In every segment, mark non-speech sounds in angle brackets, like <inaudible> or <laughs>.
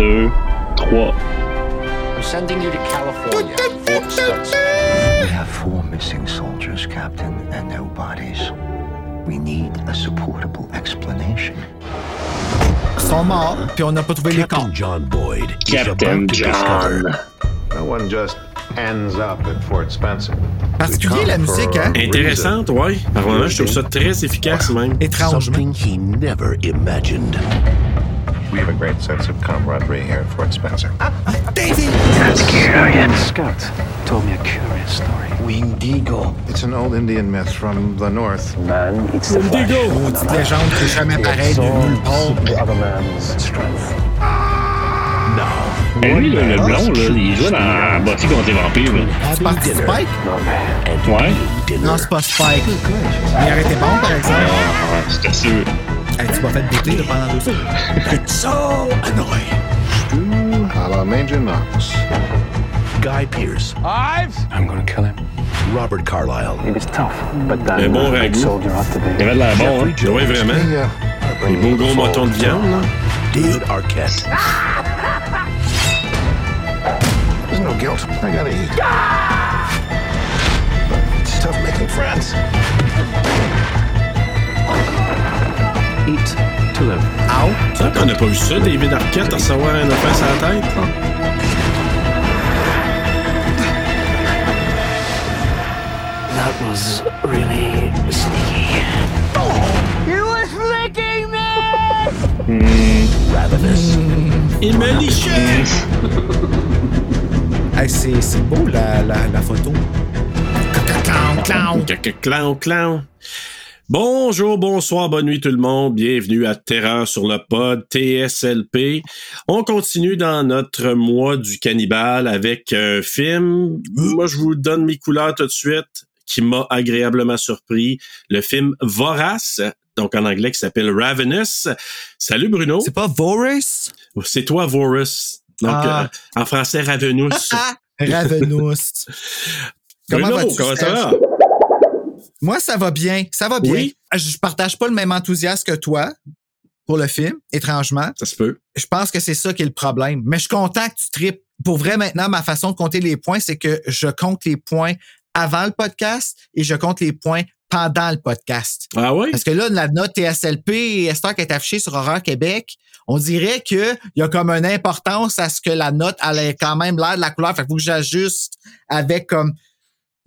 2, 3. Sending you to California. Fort Spencer. We have four missing soldiers, Captain, and no bodies. We need a supportable explanation. sont on n'a pas trouvé John Captain John. Just up at Fort Spencer. Particulier la musique, hein? Intéressante, ouais. Par je trouve ça très efficace, même. Étrangement. We have a great sense of camaraderie here at Fort Spencer. Davy! Scout told me a curious story. Windigo. It's an old Indian myth from the north. Man eats the flesh. Maudite légende qui est jamais pareille de nulle part. The other man's strength. Et lui, le, le blond, là, il jouait dans Buffy contre les vampires. là. C'est parti Spike? Ouais. Non, c'est pas Spike. Mais il aurait été bon, par exemple. Ah, ouais, c'était sûr. Hey, tu m'as fait bouter là, pendant deux secondes. So annoying. A la Major Knox. Guy Pierce. Ives? I'm gonna kill him. Robert Carlyle, He was tough, but Un then bon a ragoût. soldier ought to Il be. avait de la bon, hein. Oui, vraiment. Les bring beaux gros the motons de viande, là. David Arquette, There's no guilt. I gotta eat. But it's tough making friends. Eat to live. Ow! Ça, qu'on n'a pas vu ça, David Arquette, à recevoir un offense à la tête? That was really sneaky. Ravenous, Et malicieux! <laughs> Hey, c'est c'est beau, la, la, la photo. Clown, clown. Caca clown, clown. Bonjour, bonsoir, bonne nuit tout le monde. Bienvenue à Terreur sur le pod TSLP. On continue dans notre mois du cannibale avec un film. Moi, je vous donne mes couleurs tout de suite qui m'a agréablement surpris. Le film Vorace, donc en anglais qui s'appelle Ravenous. Salut Bruno. C'est pas Vorace? C'est toi Vorus. Donc Ah. euh, en français Ravenous. <laughs> Ravenous. <laughs> Comment Bruno, vas-tu, comment ça va? Moi, ça va bien. Ça va bien. Oui. Je partage pas le même enthousiasme que toi pour le film, étrangement. Ça se peut. Je pense que c'est ça qui est le problème. Mais je suis content que tu tripes. Pour vrai, maintenant, ma façon de compter les points, c'est que je compte les points avant le podcast et je compte les points pendant le podcast. Ah oui? Parce que là, la note TSLP, Esther qui est affichée sur Horreur Québec, on dirait que il y a comme une importance à ce que la note elle ait quand même l'air de la couleur. Fait qu'il faut que j'ajuste avec comme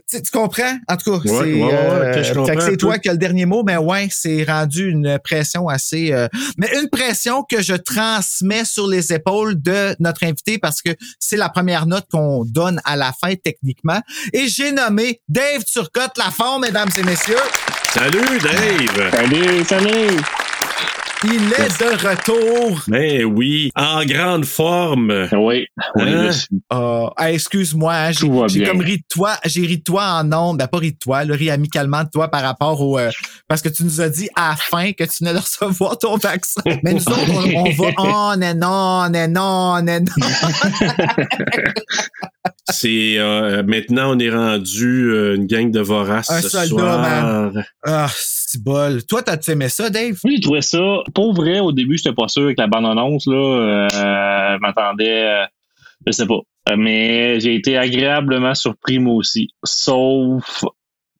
tu, tu comprends? En tout cas, Ouais, c'est ouais, ouais, euh, c'est toi qui as le dernier mot, mais ouais, c'est rendu une pression assez euh, mais une pression que je transmets sur les épaules de notre invité parce que c'est la première note qu'on donne à la fin techniquement. Et j'ai nommé Dave Turcotte Lafont, mesdames et messieurs. Salut Dave! Salut, salut! Il est de retour. Ben oui, en grande forme. Oui, oui, Hein? Ah, ah, excuse-moi, hein, j'ai comme ri de toi, j'ai ri de toi en ondes, ben pas ri de toi, le ri amicalement de toi par rapport au euh, parce que tu nous as dit à la fin que tu venais de <laughs> recevoir ton vaccin. <laughs> Mais nous autres, on, on va on et non, et non, et non. <laughs> C'est euh, maintenant on est rendu euh, une gang de voraces Un ce soldat, soir. Ah, c'est bol. Toi, t'as-tu aimé ça, Dave? Moi, j'ai trouvé ça. Pour vrai, au début, j'étais pas sûr avec la bande-annonce, là. Euh, je m'attendais. euh, je sais pas. Mais j'ai été agréablement surpris, moi aussi. Sauf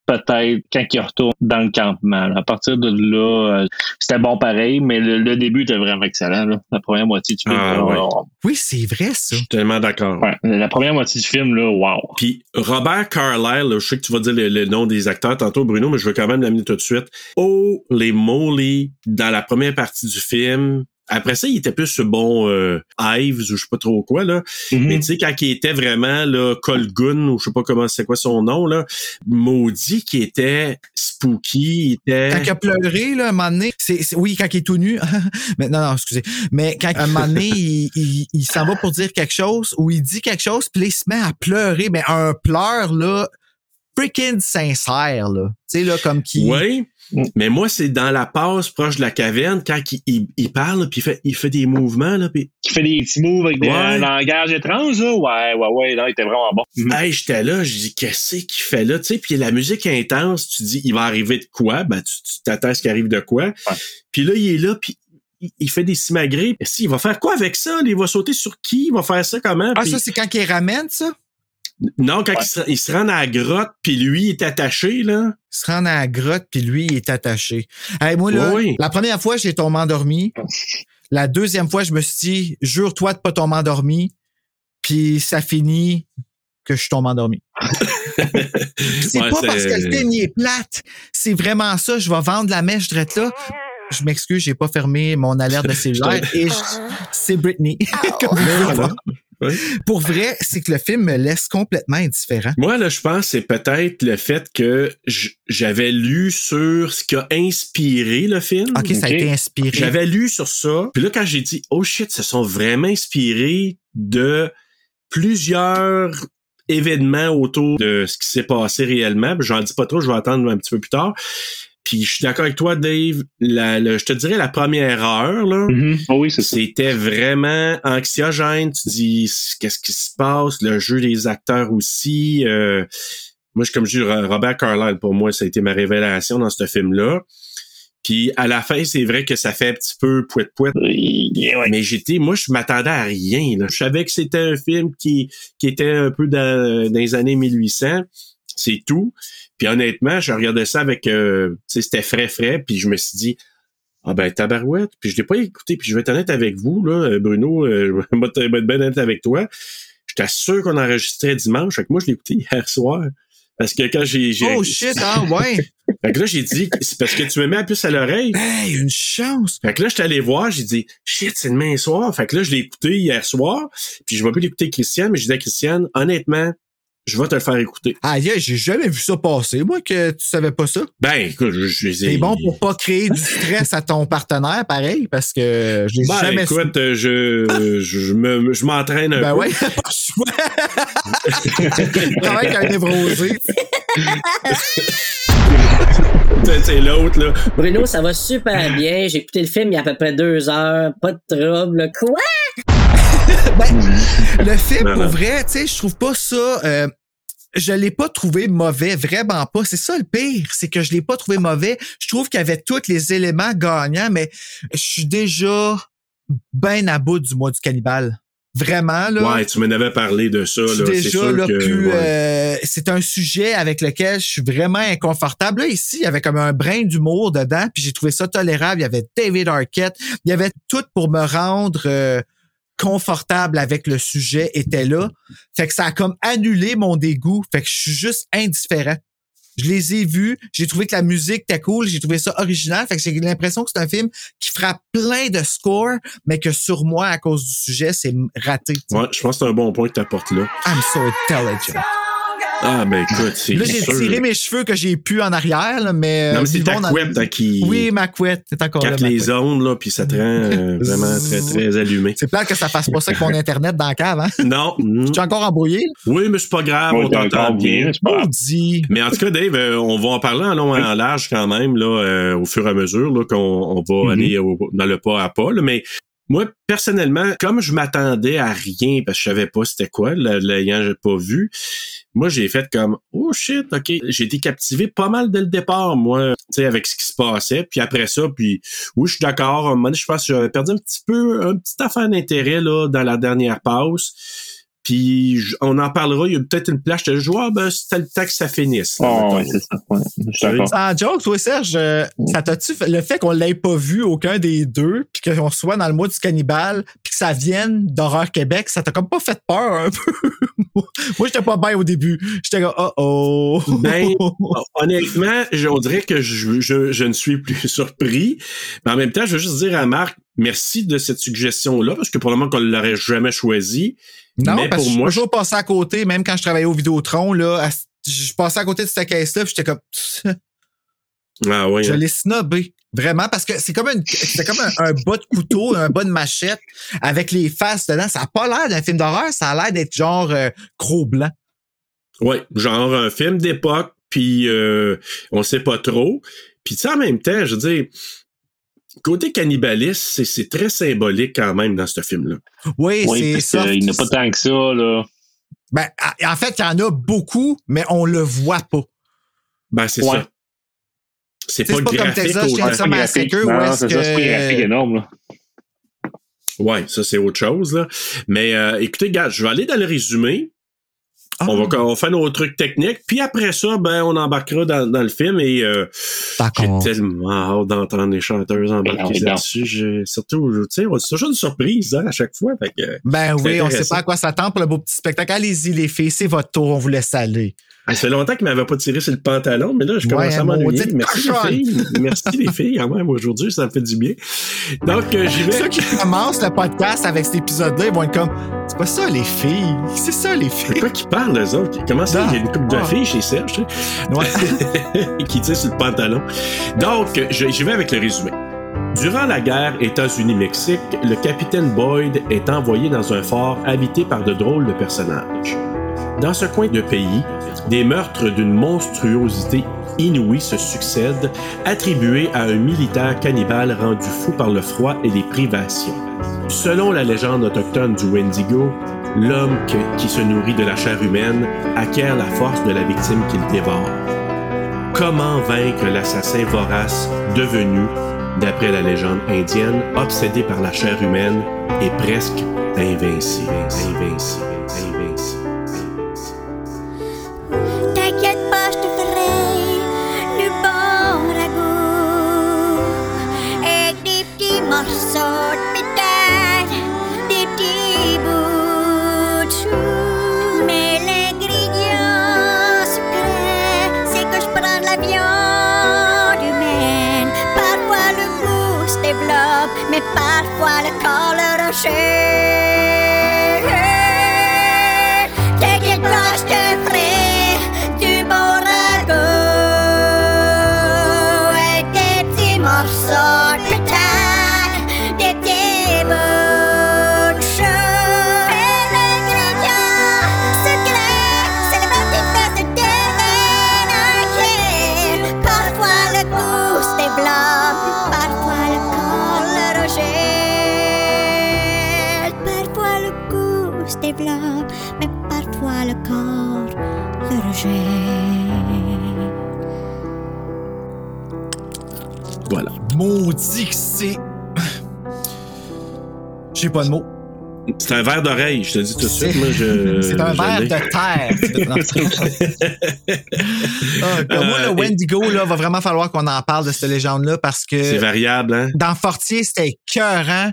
peut-être quand il retourne dans le campement. là. À partir de là, euh, c'était bon pareil, mais le, le début était vraiment excellent. là. La première moitié du film. Ah, là, ouais. wow. Oui, c'est vrai, ça. Je suis tellement d'accord. Ouais, la première moitié du film, là, wow. Puis Robert Carlyle, là, je sais que tu vas dire le, le nom des acteurs tantôt, Bruno, mais je veux quand même l'amener tout de suite. Oh, les moly, dans la première partie du film, après ça, il était plus sur bon euh, Ives ou je sais pas trop quoi, là. Mhm. Mais tu sais, quand il était vraiment là, Colgun, ou je sais pas comment c'est quoi son nom, là, maudit qui était spooky, il était. Quand il a pleuré, là, un moment donné, c'est, c'est- oui, quand il est tout nu. <laughs> mais non, non, excusez. Mais quand un moment donné, il, il, il s'en va pour dire quelque chose ou il dit quelque chose, puis il se met à pleurer, mais un pleur, là, freaking sincère, là. Tu sais, là, comme qui. Oui. Mm. Mais moi, c'est dans la passe proche de la caverne, quand il, il, il parle, puis il fait, il fait des mouvements, là, puis Qui fait des petits moves avec des, Ouais. un langage étrange, là. Ouais, ouais, ouais, là, il était vraiment bon. <laughs> Hey, j'étais là, je dis, qu'est-ce qu'il fait là? Tu sais, puis la musique est intense, tu dis, il va arriver de quoi? Ben, tu t'attends à ce qu'il arrive de quoi? Puis là, il est là, puis il, il fait des simagrées. Il va faire quoi avec ça? Il va sauter sur qui? Il va faire ça comment? Ah, ça, c'est quand il ramène, ça? Non, quand il, se, il se rend à la grotte, puis lui, il est attaché, là. Il se rend à la grotte, puis lui, il est attaché. Hey, moi, là, Oui, la première fois, j'ai tombé endormi. <laughs> La deuxième fois, je me suis dit, jure-toi de pas tomber endormi. Puis ça finit que je tombe endormi. <laughs> c'est Ouais, pas parce que le film il est plate. C'est vraiment ça. Je vais vendre la mèche drette là. Je m'excuse, j'ai pas fermé mon alerte de cellulaire <laughs> et je- c'est Britney. Pouvez voir. Oui. Pour vrai, c'est que le film me laisse complètement indifférent. Moi, là, je pense que c'est peut-être le fait que j'avais lu sur ce qui a inspiré le film. OK, ça a été inspiré. J'avais lu sur ça. Puis là, quand j'ai dit, oh shit, se sont vraiment inspirés de plusieurs événements autour de ce qui s'est passé réellement. J'en dis pas trop, je vais attendre un petit peu plus tard. Puis je suis d'accord avec toi, Dave. La, le- je te dirais la première heure, là. Oh oui. C'était vraiment anxiogène. Tu dis qu'est-ce qui se passe, le jeu des acteurs aussi. Euh, moi, je- comme je dis, Ro- Robert Carlyle, pour moi, ça a été ma révélation dans ce film-là. Puis à la fin, c'est vrai que ça fait un petit peu pouet pouet. Yeah, ouais. Mais j'étais, moi, je m'attendais à rien. là. Je savais que c'était un film qui, qui était un peu dans, dans les années 1800. C'est tout. Puis honnêtement, je regardais ça avec, euh, tu sais, c'était frais frais. Puis je me suis dit, ah ben tabarouette. Puis je l'ai pas écouté. Puis je vais être honnête avec vous, là, Bruno. Euh, <laughs> je vais être je bien honnête avec toi. J'étais sûr qu'on enregistrait dimanche. Fait que moi, je l'ai écouté <laughs> hier soir. Parce que quand j'ai, j'ai Oh shit, ah ouais. <laughs> fait que là, j'ai dit, c'est parce que tu me mets la puce à l'oreille. hey, une chance. Fait que là, j'étais allé voir, j'ai dit, shit, c'est demain soir. Fait que là, je l'ai écouté hier soir. Puis je vais plus l'écouter Christiane, mais j'ai dit à Christiane, honnêtement, je vais te le faire écouter. Aïe, aïe, j'ai jamais vu ça passer. Moi, que tu savais pas ça. Ben, écoute, je, je les ai- C'est bon pour pas créer du <laughs> stress à ton partenaire, pareil, parce que je l'ai Ben, jamais écoute, je, je, je me, je m'entraîne un Ben peu. ouais. Je travaille avec un névrosé. <laughs> C'est- C'est l'autre, là. Bruno, ça va super <laughs> bien. J'ai écouté le film il y a à peu près deux heures. Pas de trouble. Quoi? <laughs> Ben, le film, Non, pour non. vrai, tu sais, je trouve pas ça. euh, je l'ai pas trouvé mauvais, vraiment pas. C'est ça le pire, c'est que je l'ai pas trouvé mauvais. Je trouve qu'il y avait tous les éléments gagnants, mais je suis déjà ben à bout du mois du cannibale. Vraiment, là. Ouais, tu m'en avais parlé de ça, là. C'est déjà sûr là, que. ouais. euh, c'est un sujet avec lequel je suis vraiment inconfortable. Là, ici, il y avait comme un brin d'humour dedans, puis j'ai trouvé ça tolérable. Il y avait David Arquette. Il y avait tout pour me rendre euh, confortable avec le sujet était là. Fait que ça a comme annulé mon dégoût. Fait que je suis juste indifférent. Je les ai vus, j'ai trouvé que la musique était cool, j'ai trouvé ça original. Fait que j'ai l'impression que c'est un film qui frappe plein de scores, mais que sur moi, à cause du sujet, c'est raté. Ouais, je pense que c'est un bon point que tu apportes là. I'm so intelligent. Ah, ben écoute, c'est Là, j'ai tiré mes cheveux que j'ai pu en arrière, là, mais. Non, mais c'est vivons ta couette hein, qui Oui, ma couette. C'est encore là. capte les couette. ondes, là, puis ça te rend euh, <laughs> vraiment très, très allumé. C'est plate que ça fasse pas ça avec mon Internet dans la cave, hein? <laughs> Non. Je suis encore embrouillé. Oui, mais c'est pas grave, on t'entend encore bien. c'est. Mais en tout cas, Dave, euh, on va en parler en long et en large quand même, là, euh, au fur et à mesure là, qu'on on va Mhm. aller au- dans le pas à pas. là. mais moi, personnellement, comme je m'attendais à rien, parce que je savais pas c'était quoi, le- l'ayant pas vu, moi, j'ai fait comme Oh shit, OK. J'ai été captivé pas mal dès le départ, moi, tu sais, avec ce qui se passait. Puis après ça, puis oui, je suis d'accord. Un moment donné, je pense que j'avais perdu un petit peu, un petit affaire d'intérêt là dans la dernière pause. Puis on en parlera, il y a peut-être une plage de joie, ben c'était le temps que ça finisse. là, Oh, ouais, c'est ça. Ouais, je suis d'accord. En joke, toi, Serge, euh, ça t'a-tu fait le fait qu'on l'ait pas vu aucun des deux, puis qu'on soit dans le mois du cannibale, puis que ça vienne d'horreur Québec, ça t'a comme pas fait peur un <laughs> peu? Moi, j'étais pas bien au début. J'étais comme, oh oh. Ben, <laughs> honnêtement, je- on dirait que je, je, je ne suis plus <laughs> surpris. Mais en même temps, je veux juste dire à Marc, merci de cette suggestion-là, parce que probablement qu'on l'aurait jamais choisi. Non, mais parce pour que moi, je suis toujours passé à côté, même quand je travaillais au Vidéotron, là, à- je passais à côté de cette caisse-là, puis j'étais comme, <laughs> Ah ouais. je hein. l'ai snobé. Vraiment, parce que c'est comme, une, c'est comme un, un bas de couteau, un bas de machette avec les faces dedans. Ça a pas l'air d'un film d'horreur, ça a l'air d'être genre euh, gros-blanc. Ouais, genre un film d'époque, puis euh, on sait pas trop. Puis tu sais, en même temps, je veux dire, côté cannibaliste, c'est, très symbolique quand même dans ce film-là. Oui, Oui, c'est ça. qu'il n'y en a pas tant que ça, là. Ben, en- fait, il y en a beaucoup, mais on le voit pas. Ben, c'est Ouais. ça. C'est C'est pas, pas comme Texas. Chainsaw Massacre, où Non, est-ce c'est ça, c'est que- graphique énorme, là. Ouais, ça c'est autre chose là. Mais euh, écoutez, gars, je vais aller dans le résumé. Ah, On va on va faire nos trucs techniques, puis après ça, ben on embarquera dans, dans le film et euh, j'ai tellement hâte d'entendre les chanteuses Ben embarquer là-dessus. Surtout, tu sais, c'est toujours une surprise hein, à chaque fois. Fait que, Ben oui, on sait intéressant. pas à quoi s'attendre pour le beau petit spectacle. Allez-y, les filles, c'est votre tour, on vous laisse aller. Ça fait longtemps qu'il m'avait pas tiré sur le pantalon, mais là, je commence Ouais, à m'ennuyer. Merci les filles. Merci les filles, quand même, aujourd'hui, ça me fait du bien. Donc, euh, j'y vais. Ceux qui commencent le podcast avec cet épisode-là, ils vont être comme C'est pas ça, les filles. C'est ça, les filles. quoi qu'ils parlent, eux autres? Comment ça, Ah. il y a une coupe de Ah. filles chez Serge, tu sais? Ouais. <laughs> qui tire sur le pantalon. Donc, je vais avec le résumé. Durant la guerre États-Unis-Mexique, le capitaine Boyd est envoyé dans un fort habité par de drôles de personnages. Dans ce coin de pays, des meurtres d'une monstruosité inouïe se succèdent, attribués à un militaire cannibale rendu fou par le froid et les privations. Selon la légende autochtone du Wendigo, l'homme qui se nourrit de la chair humaine acquiert la force de la victime qu'il dévore. Comment vaincre l'assassin vorace devenu, d'après la légende indienne, obsédé par la chair humaine et presque invincible, invincible, invincible. J'ai pas de mots. C'est un verre d'oreille, je te dis tout de suite. Je, <laughs> C'est un verre de terre. <laughs> Ah, comme moi, le Euh, Wendigo, là, va vraiment falloir qu'on en parle de cette légende-là parce que. C'est variable, hein? Dans Fortier, c'était écœurant.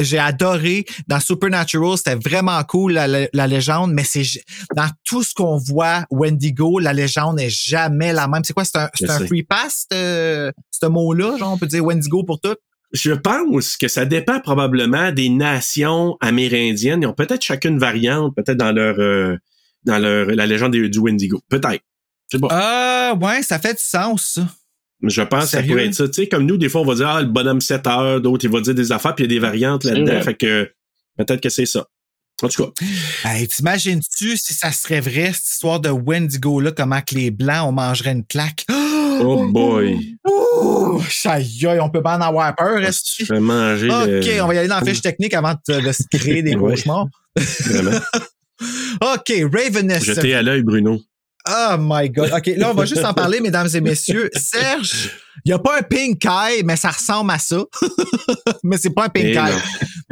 J'ai adoré. Dans Supernatural, c'était vraiment cool, la, la- la légende, mais c'est dans tout ce qu'on voit, Wendigo, la légende n'est jamais la même. C'est quoi? C'est un, c'est free pass, ce, ce mot-là? Genre, on peut dire Wendigo pour tout? Je pense que ça dépend probablement des nations amérindiennes. Ils ont peut-être chacune variante, peut-être dans leur euh, dans leur la légende du Wendigo. Peut-être. Je sais pas. Ah, ouais, ça fait du sens, ça. Mais je pense que ça pourrait être ça. Tu sais, comme nous, des fois, on va dire ah, le bonhomme 7 heures, d'autres, il va dire des affaires, puis il y a des variantes là-dedans. Fait que peut-être que c'est ça. En tout cas, Hey, t'imagines-tu si ça serait vrai, cette histoire de Wendigo-là, comment que les Blancs, on mangerait une claque? oh boy. Oh, aïe, aïe, on peut pas en avoir peur, est-ce Je vais manger. OK, le- on va y aller dans la fiche technique avant de, de se créer des <laughs> cauchemars. Vraiment. <laughs> OK, Ravenous. Jeter à l'œil, Bruno. Oh my God. OK, là, on va juste en parler, mesdames et messieurs. <laughs> Serge, il n'y a pas un pink eye, mais ça ressemble à ça. <laughs> mais c'est pas un pink Eh eye.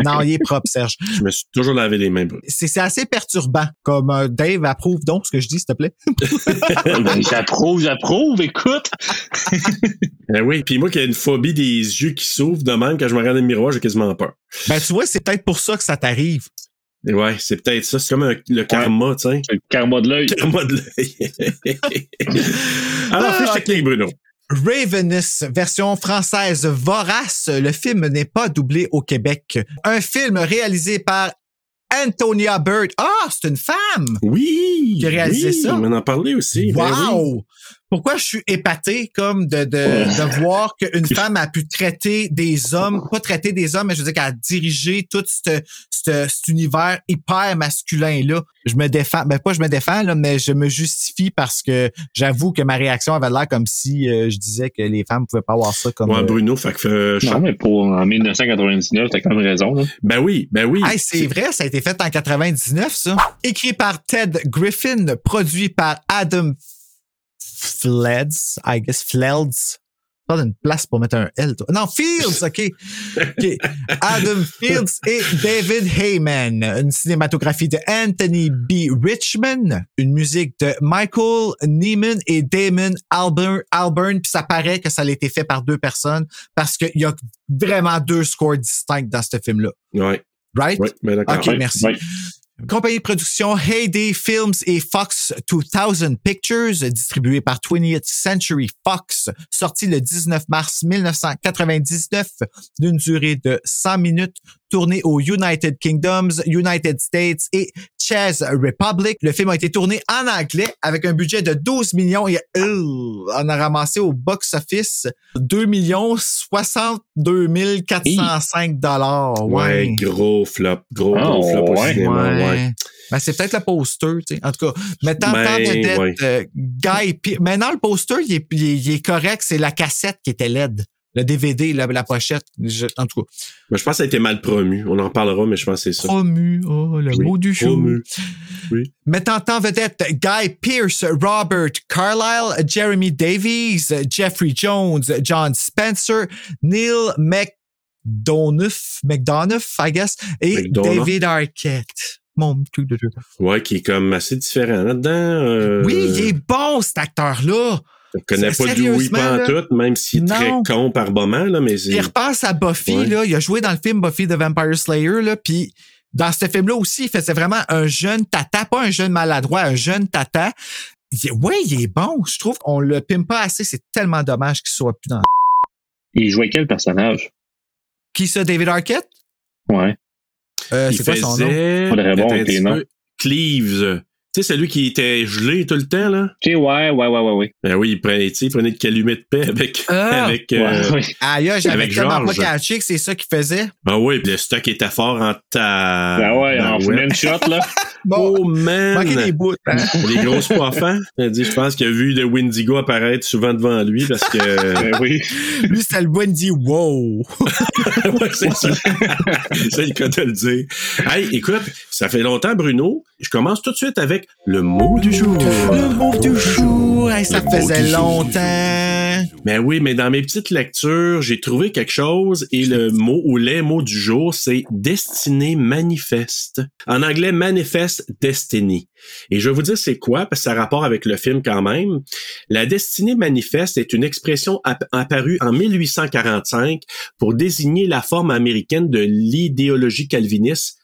Non. il est propre, Serge. Je me suis toujours lavé les mains. C'est c'est assez perturbant. Comme euh, Dave approuve donc ce que je dis, s'il te plaît. <laughs> Ben, j'approuve, j'approuve, écoute. Eh oui, puis moi qui ai une phobie des yeux qui s'ouvrent de même, quand je me regarde dans le miroir, j'ai quasiment peur. Ben, tu vois, c'est peut-être pour ça que ça t'arrive. Ouais, c'est peut-être ça. C'est comme un- le karma, tu sais. Le karma de l'œil. Karma de l'œil. <laughs> Alors, Ah, fiche ok. technique, Bruno. Ravenous, version française vorace. Le film n'est pas doublé au Québec. Un film réalisé par Antonia Bird. Ah, c'est une femme! Oui! Qui a réalisé oui, ça? On en parlait aussi. Ben oui. Pourquoi je suis épaté comme de, de, de voir qu'une femme a pu traiter des hommes, pas traiter des hommes, mais je veux dire qu'elle a dirigé tout ce, ce- cet univers hyper masculin-là. Je me défends, ben pas je me défends, là, mais je me justifie parce que j'avoue que ma réaction avait l'air comme si euh, je disais que les femmes pouvaient pas avoir ça comme... Ouais, euh, Bruno, fait que, euh, Non, mais pour en 1999, t'as quand même raison. Là. ben oui, ben oui. Hey, c'est vrai, ça a été fait en 99, ça. Écrit par Ted Griffin, produit par Adam Fleds, I guess Fleds. Pas d'une place pour mettre un L. toi. Non, Fields, OK. OK. Adam Fields et David Heyman. Une cinématographie de Anthony B. Richmond. Une musique de Michael Neiman et Damon Alburn. Alburn. Puis ça paraît que ça a été fait par deux personnes parce qu'il y a vraiment deux scores distincts dans ce film-là. Ouais, Right? ouais, ben d'accord. OK, Ouais. merci. Ouais. Compagnie de production Heyday Films et Fox 2000 Pictures, distribué par 20th Century Fox, sorti le 19 mars 1999 d'une durée de 100 minutes, tourné aux United Kingdoms, United States et Czech Republic. Le film a été tourné en anglais avec un budget de 12 millions et euh, on a ramassé au box-office 2 millions 62 405 dollars. Ouais, gros flop, gros, Ah, gros flop au ouais. cinéma, ouais. Ouais. Ben, c'est peut-être le poster, tu sais. En tout cas, mettant Ben, tant vedette, ouais. euh, Guy Pearce. Maintenant, le poster, il est, il est- il est correct. C'est la cassette qui était laide. Le DVD, la, la pochette. Je- en tout cas, Mais je pense que ça a été mal promu. On en reparlera, mais je pense que c'est ça. promu. Oh, le Oui, mot du jour. promu. Oui. Mettant en vedette Guy Pearce, Robert Carlyle, Jeremy Davies, Jeffrey Jones, John Spencer, Neil McDonough, McDonough, I guess, et McDonough. David Arquette. Mon truc de Ouais, qui est comme assez différent là-dedans. euh, Oui, il est bon, cet acteur-là. Je connais pas Dewey pantoute, même s'il est très con par moment, là, mais. Il repense à Buffy, Ouais. là. Il a joué dans le film Buffy the Vampire Slayer, là. Puis dans ce film-là aussi, il faisait vraiment un jeune tata, pas un jeune maladroit, un jeune tata. Il, ouais, il est bon. Je trouve qu'on le pime pas assez. C'est tellement dommage qu'il soit plus dans. Il jouait quel personnage? Qui ça, David Arquette? Ouais. Euh, il c'est quoi son nom? faisait. Faudrait voir petit noms. peu. Cleaves. Tu sais, celui qui était gelé tout le temps, là? Ok, ouais, ouais, ouais, ouais, ouais. Ben oui, il prenait, tu sais, il prenait de calumet de paix avec. Ah! avec euh, Ouais, ouais. Aïe, j'avais Avec tellement pas que c'est ça qu'il faisait. Ah oui, puis le stock était fort en ta. Ben ouais, dans en le une shot, là. <laughs> Oh man! des bouts. hein. <laughs> Les grosses poiffants. Elle dit, je pense qu'il a vu de Windigo apparaître souvent devant lui parce que. <laughs> Ben oui. Lui, c'était le Wendy Wow. ouais, c'est ça. c'est le cas de le dire. Hey, écoute, ça fait longtemps, Bruno. Je commence tout de suite avec le mot du jour. Le mot du jour. Hey, ça Le faisait longtemps. Mais oui, mais dans mes petites lectures, j'ai trouvé quelque chose et le mot ou les mots du jour, c'est destinée manifeste. En anglais, manifest destiny. Et je vais vous dire c'est quoi, parce que ça a rapport avec le film quand même. La destinée manifeste est une expression app- apparue en 1845 pour désigner la forme américaine de l'idéologie calviniste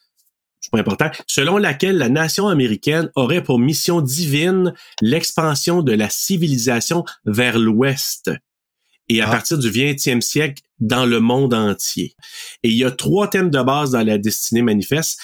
pas important, selon laquelle la nation américaine aurait pour mission divine l'expansion de la civilisation vers l'ouest et à Ah. partir du 20e siècle dans le monde entier. Et il y a trois thèmes de base dans la destinée manifeste.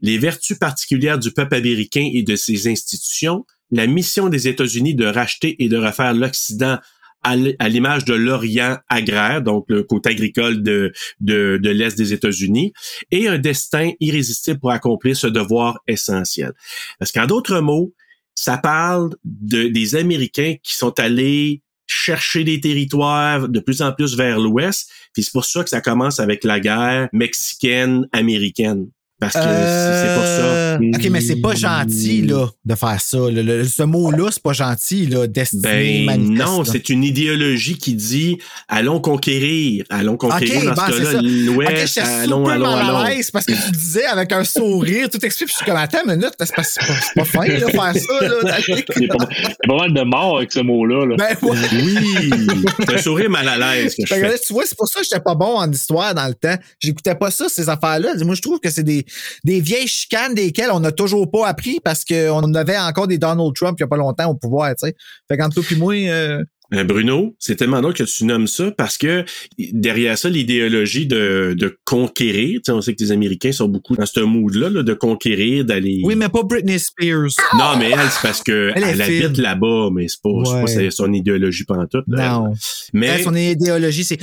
Les vertus particulières du peuple américain et de ses institutions, la mission des États-Unis de racheter et de refaire l'Occident à l'image de l'Orient agraire, donc le côté agricole de, de, de l'Est des États-Unis, et un destin irrésistible pour accomplir ce devoir essentiel. Parce qu'en d'autres mots, ça parle de, des Américains qui sont allés chercher des territoires de plus en plus vers l'ouest, puis c'est pour ça que ça commence avec la guerre mexicaine-américaine. Parce que c'est c'est pour ça. Euh, OK, mais c'est pas gentil, là, de faire ça. Le- le- ce mot-là, c'est pas gentil, là, destiné Ben manifeste. non, là. c'est une idéologie qui dit allons conquérir, allons conquérir dans ben, ce c'est cas-là ça. l'Ouest, allons, super allons, mal à allons. parce que tu disais avec un sourire, tout explique, puis je suis comme, attends une minute, c'est pas, c'est pas, c'est pas fin, là, faire ça, là. <laughs> Il y a pas, mal de morts avec ce mot-là. Là. Ben ouais. Oui, c'est un sourire mal à l'aise que je Fait que fais. là, tu vois, c'est pour ça que j'étais pas bon en histoire dans le temps. J'écoutais pas ça, ces affaires-là. Moi, je trouve que c'est des, des vieilles chicanes desquelles on n'a toujours pas appris parce qu'on avait encore des Donald Trump il y a pas longtemps au pouvoir, tu sais. Fait qu'entre toi puis moi, euh, Euh, Bruno, c'est tellement drôle que tu nommes ça parce que derrière ça, l'idéologie de, de conquérir, tu sais, on sait que les Américains sont beaucoup dans ce mood-là, là, de conquérir, d'aller... Oui, mais pas Britney Spears. Non, mais elle, c'est parce que Elle habite là-bas, mais c'est pas, c'est Ouais. pas son idéologie pantoute. là. Non. Mais Elle, son idéologie, c'est